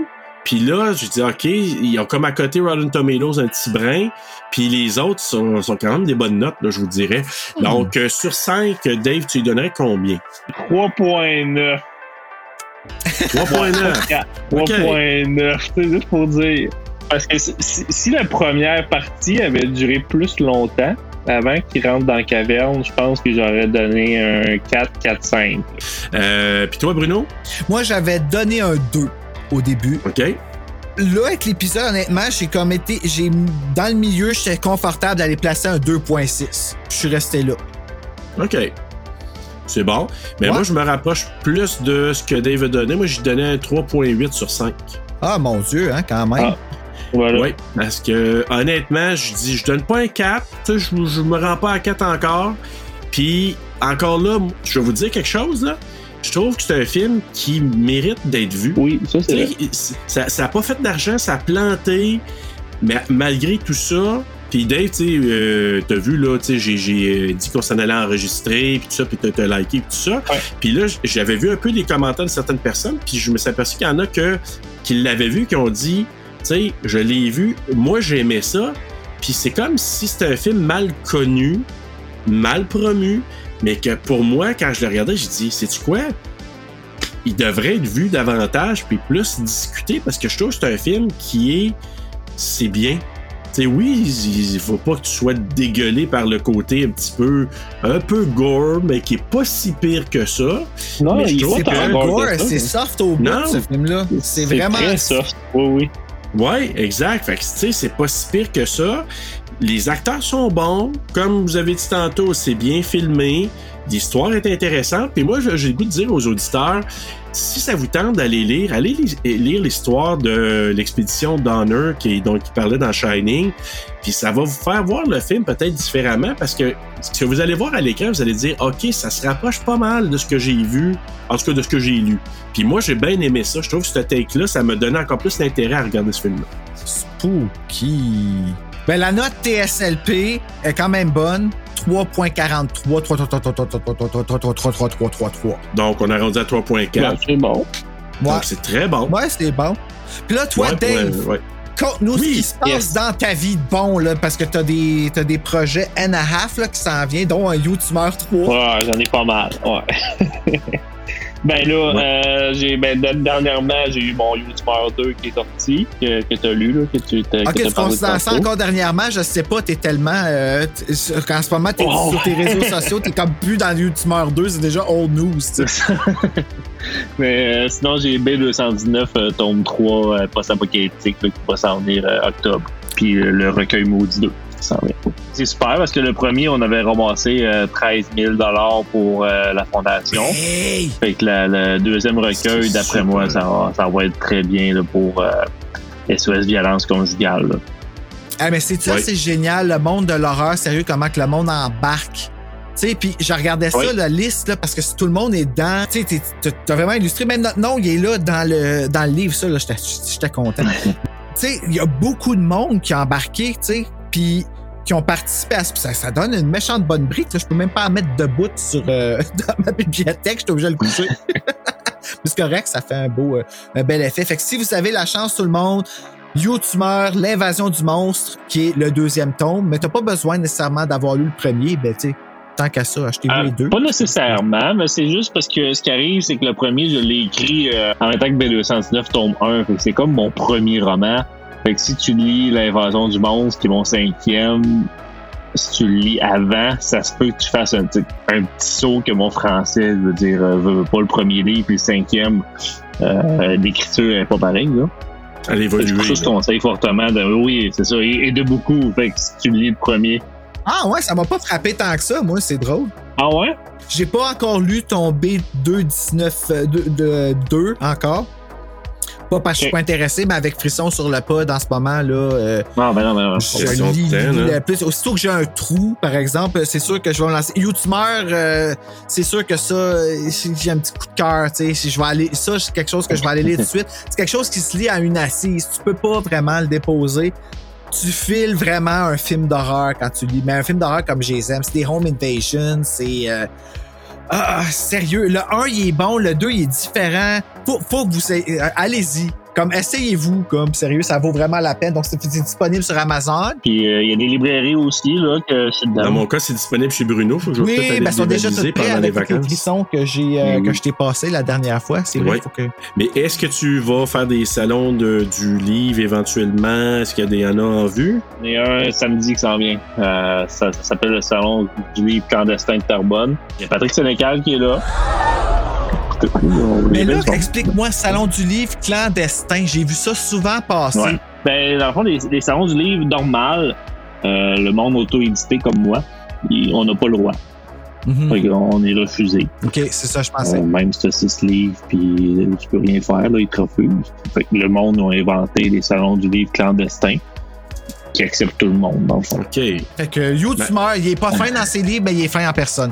Puis là, je dis, OK, ils ont comme à côté Rotten Tomatoes un petit brin. Puis les autres sont, sont quand même des bonnes notes, là, je vous dirais. Donc, euh, sur 5, Dave, tu lui donnerais combien? 3.9. 3.9. 3.9, c'est juste pour dire. Parce que si la première partie avait duré plus longtemps, avant qu'il rentre dans la caverne, je pense que j'aurais donné un 4, 4, 5. Euh, Puis toi, Bruno? Moi, j'avais donné un 2 au début. OK. Là, avec l'épisode, honnêtement, j'ai comme été. J'ai, dans le milieu, j'étais confortable d'aller placer un 2.6. Je suis resté là. OK. C'est bon. Mais Ouais. moi, je me rapproche plus de ce que Dave a donné. Moi, j'ai donné un 3.8 sur 5. Ah, mon Dieu, hein, quand même. Ah. Voilà. Oui, parce que honnêtement, je dis, je donne pas un 4, tu sais, je, je me rends pas à 4 encore. Puis encore là, je vais vous dire quelque chose là. Je trouve que c'est un film qui mérite d'être vu. Oui, ça c'est vrai. ça, ça a pas fait d'argent, ça a planté, mais malgré tout ça. Puis Dave, tu sais, euh, t'as vu là, tu sais, j'ai, euh, dit qu'on s'en allait enregistrer, puis tout ça, puis t'as, liké, puis tout ça. Puis là, j'avais vu un peu les commentaires de certaines personnes, puis je me suis aperçu qu'il y en a que, qui l'avaient vu, qui ont dit, tu sais, je l'ai vu, moi j'aimais ça, puis c'est comme si c'était un film mal connu, mal promu, mais que pour moi, quand je le regardais, j'ai dit, sais-tu quoi? Il devrait être vu davantage, puis plus discuté, parce que je trouve que c'est un film qui est. C'est bien. Tu sais, oui, il faut pas que tu sois dégueulé par le côté un petit peu. un peu gore, mais qui est pas si pire que ça. Non, mais je il trouve pas gore, c'est soft au bout, ce film-là. C'est vraiment. très soft. Oui, oui. Ouais, exact. Fait que, tu sais, c'est pas si pire que ça. Les acteurs sont bons. Comme vous avez dit tantôt, c'est bien filmé. L'histoire est intéressante. Puis moi, j'ai le goût de dire aux auditeurs, si ça vous tente d'aller lire, allez li- lire l'histoire de l'expédition Donner qui, donc, qui parlait dans Shining. Puis ça va vous faire voir le film peut-être différemment parce que ce que vous allez voir à l'écran, vous allez dire, OK, ça se rapproche pas mal de ce que j'ai vu, en tout cas de ce que j'ai lu. Puis moi, j'ai bien aimé ça. Je trouve que ce take-là, ça me donnait encore plus d'intérêt à regarder ce film-là. Spooky. Ben, la note TSLP est quand même bonne. 3.43. 3.43. Donc, on a rendu à 3.4. Ouais, c'est bon. Donc, c'est très bon. ouais c'est bon. Puis là, toi, Dave, euh, ouais. conte-nous ce Oui, qui se passe dans ta vie de bon, là, parce que t'as des, t'as des projets and a half là, qui s'en viennent, dont un YouTuber 3. Ouais, j'en ai pas mal. Ouais. Ben là, euh, j'ai ben, de- dernièrement, j'ai eu mon YouTuber 2 qui est sorti, que, que t'as lu, là, que tu t'as Ok, tu considères ça encore dernièrement, je sais pas, t'es tellement. Euh, en ce moment, t'es Oh. sur tes réseaux sociaux, t'es comme plus dans le YouTuber 2, c'est déjà old news, tu. <laughs> Mais euh, sinon, j'ai B219, euh, tome 3, euh, post-apocalyptique, qui va s'en venir octobre. Puis le recueil maudit 2 qui s'en vient. C'est super parce que le premier, on avait ramassé euh, 13 000 pour euh, la fondation. Hey! Fait que la- le deuxième recueil, d'après moi, ça va, ça va être très bien là, pour euh, SOS Violence Conjugale. là. Ah, mais c'est ça, c'est génial, le monde de l'horreur, sérieux, comment que le monde embarque? Tu sais, puis je regardais ça, la liste, là, parce que si tout le monde est dedans, tu sais, t'as vraiment illustré, même notre nom, il est là dans le, dans le livre, ça, là, j'étais content. <laughs> tu sais, il y a beaucoup de monde qui a embarqué, tu sais, puis qui ont participé à ça, ça. Ça donne une méchante bonne brique, là. je peux même pas en mettre debout sur, euh, <laughs> dans ma bibliothèque, j'étais obligé de le coucher. Mais <laughs> c'est correct, ça fait un beau, euh, un bel effet. Fait que si vous avez la chance, tout le monde, YouTuber, l'invasion du monstre, qui est le deuxième tome, mais t'as pas besoin nécessairement d'avoir lu le premier, ben tu tant qu'à ça, achetez-vous Ah, les deux. Pas nécessairement, mais c'est juste parce que ce qui arrive, c'est que le premier, je l'ai écrit euh, en même temps que B219 tome 1. Fait que c'est comme mon premier roman. Fait que si tu lis L'invasion du monstre, qui est mon cinquième, si tu le lis avant, ça se peut que tu fasses un, petit- un petit saut que mon français, je veux dire, euh, veut, veut pas le premier livre, puis le cinquième, euh, l'écriture est pas pareille, là. Elle C'est évolue. pour ça que je conseille fortement de, oui, c'est ça, et, et de beaucoup. Fait que si tu lis le premier. Ah ouais, ça m'a pas frappé tant que ça, moi, c'est drôle. Ah ouais? J'ai pas encore lu ton B219 euh, de, de- 2 encore. Pas parce que je suis pas intéressé, mais avec Frisson sur le pod en ce moment, là, euh, Non, ben non, ben non. je de lis, là. le plus. Aussitôt que j'ai un trou, par exemple, c'est sûr que je vais me lancer. YouTuber, euh, c'est sûr que ça, j'ai un petit coup de cœur, tu sais. Je vais aller, ça, c'est quelque chose que je vais aller lire tout de suite. C'est quelque chose qui se lit à une assise. Tu peux pas vraiment le déposer. Tu files vraiment un film d'horreur quand tu lis. Mais un film d'horreur comme je les aime, c'est des home invasions, c'est. euh, ah, sérieux, le 1 il est bon, le 2 il est différent. Faut, faut que vous euh, allez-y. Comme essayez-vous, comme sérieux, ça vaut vraiment la peine. Donc c'est c'est disponible sur Amazon. Puis euh, il y a des librairies aussi, là, que dedans. Dans mon cas, c'est disponible chez Bruno. Faut que je peut-être Oui, aller ben, sont déjà pendant les avec les vacances. frissons que j'ai euh, Mhm. que je t'ai passé la dernière fois. C'est vrai, Ouais. faut que. Mais est-ce que tu vas faire des salons de, du livre éventuellement? Est-ce qu'il y a des y en a en vue? Il y a un samedi qui s'en vient. Euh, ça ça s'appelle le Salon du livre clandestin de Terrebonne. Il y a Patrick Sénécal qui est là. Mais là, explique-moi, Salon du livre clandestin. J'ai vu ça souvent passer. Ouais. Ben, dans le fond, les, les salons du livre normal, euh, le monde auto-édité comme moi, on n'a pas le droit. Mhm. Fait qu'on est refusé. Ok, c'est ça, je pensais. Euh, même si tu as six livres, puis tu peux rien faire, là, ils te refusent. Fait que le monde a inventé les salons du livre clandestins qui acceptent tout le monde, dans le fond. OK. Fait que YouTuber, il est pas fin dans ses livres, mais il est fin en personne.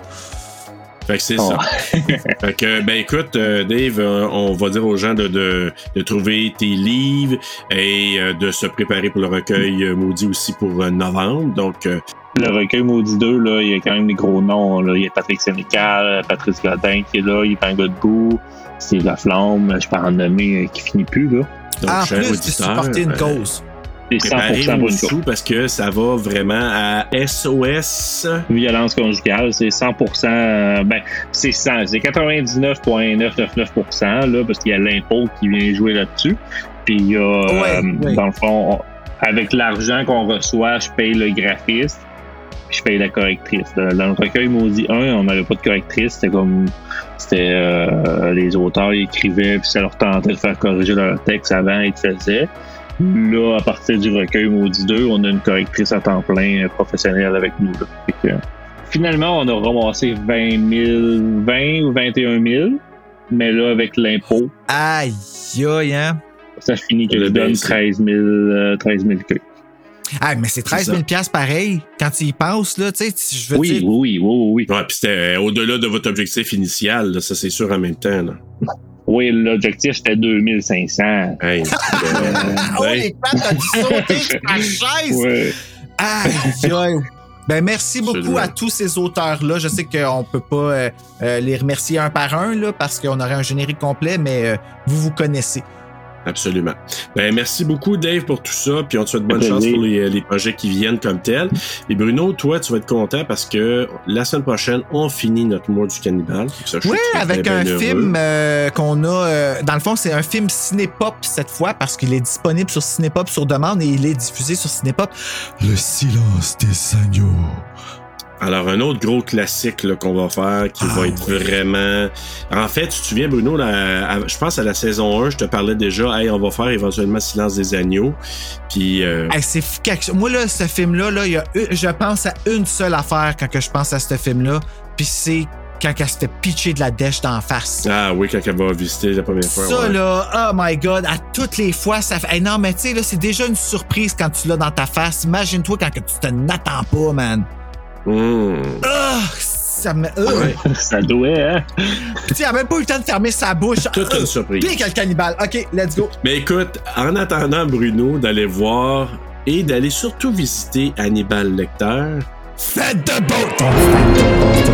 Fait que c'est Oh. ça. <laughs> fait que, ben écoute, euh, Dave, euh, on va dire aux gens de, de, de trouver tes livres et euh, de se préparer pour le recueil maudit aussi pour novembre. Donc, Le recueil Maudit 2, là, il y a quand même des gros noms. Là. Il y a Patrick Sénécal, Patrice Godin qui est là, il est un gars debout, Steve Laflamme, je peux en nommer qui finit plus. Là. donc en cher plus, de auditeur, supporter une euh, cause. C'est 100% Préparez pour vos une cause. sous parce que ça va vraiment à SOS. Violence conjugale, c'est 100%, euh, ben, c'est 100, c'est 99,999%, là, parce qu'il y a l'impôt qui vient jouer là-dessus. Puis il y a, Ouais, euh, ouais. dans le fond, on- avec l'argent qu'on reçoit, je paye le graphiste, puis je paye la correctrice. Dans dans le recueil Maudit 1, on n'avait pas de correctrice, c'était comme, c'était, euh, les auteurs ils écrivaient, puis ça leur tentait de faire corriger leur texte avant, ils le faisaient. Là, à partir du recueil Maudit 2, on a une correctrice à temps plein euh, professionnelle avec nous. là. Fait que, euh, finalement, on a ramassé 20 000, 20 ou 21 000. Mais là, avec l'impôt, Aïe, aïe, hein? ça finit que Le je donne baisse. 13 000, euh, 13 000 que- Ah, mais c'est 13 000 piastres pareil. Quand tu y penses, là, tu sais, je veux Oui, dire. oui, oui, oui, oui. Ouais, puis c'était euh, au-delà de votre objectif initial, là, ça c'est sûr en même temps. Là. Oui, l'objectif, c'était 2500. Hey, euh, Oh, ben, les pattes, t'as dû sauter sur ta <laughs> chaise! Ouais. Aïe. Ben, merci beaucoup Absolument. à tous ces auteurs-là. Je sais qu'on peut pas euh, euh, les remercier un par un, là, parce qu'on aurait un générique complet, mais euh, vous vous connaissez. Absolument. Ben, merci beaucoup, Dave, pour tout ça. Puis on te souhaite bonne chance pour les, les projets qui viennent comme tels. Et Bruno, toi, tu vas être content parce que la semaine prochaine, on finit notre mois du cannibale. Ça, Oui, avec un film euh, qu'on a. euh, dans le fond, c'est un film Cinépop cette fois parce qu'il est disponible sur Cinépop sur demande et il est diffusé sur Cinépop. Le silence des agneaux. Alors, un autre gros classique là, qu'on va faire qui Ah, va être oui. vraiment. En fait, tu te souviens, Bruno, là, à- je pense à la saison 1, je te parlais déjà, hey, on va faire éventuellement Silence des agneaux. Puis, euh, Hey, c'est. Moi, là, ce film-là, là, il y a je pense à une seule affaire quand que je pense à ce film-là. Puis c'est quand elle se fait pitcher de la dèche d'en face. ah oui, quand elle va visiter la première fois. Ça, ouais. là, oh my god, à toutes les fois, ça fait. Hey, non, mais tu sais, là, c'est déjà une surprise quand tu l'as dans ta face. Imagine-toi quand que tu te n'attends pas, man. Mmh. Ah, ça me. ah. Ouais. Ça doit, hein? Puis, tu sais, il a même pas eu le temps de fermer sa bouche. Toute une surprise. Pire que le cannibale. OK, let's go. Mais écoute, en attendant, Bruno, d'aller voir et d'aller surtout visiter Hannibal Lecter, Faites de boat!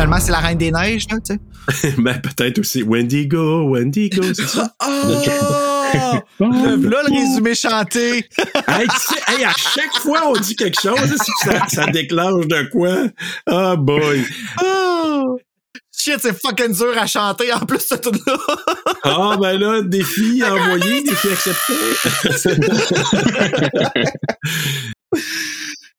Finalement, c'est la Reine des Neiges, là, tu sais. <laughs> ben peut-être aussi Wendigo, Wendigo, c'est ça? <laughs> Oh! <laughs> Le, là, le résumé chanté. hey, tu sais, hey, à chaque fois on dit quelque chose, ça, ça déclenche de quoi? Oh boy! Oh! Shit, c'est fucking dur à chanter en plus, ce truc-là. Ah ben là, défi envoyé, défi accepté.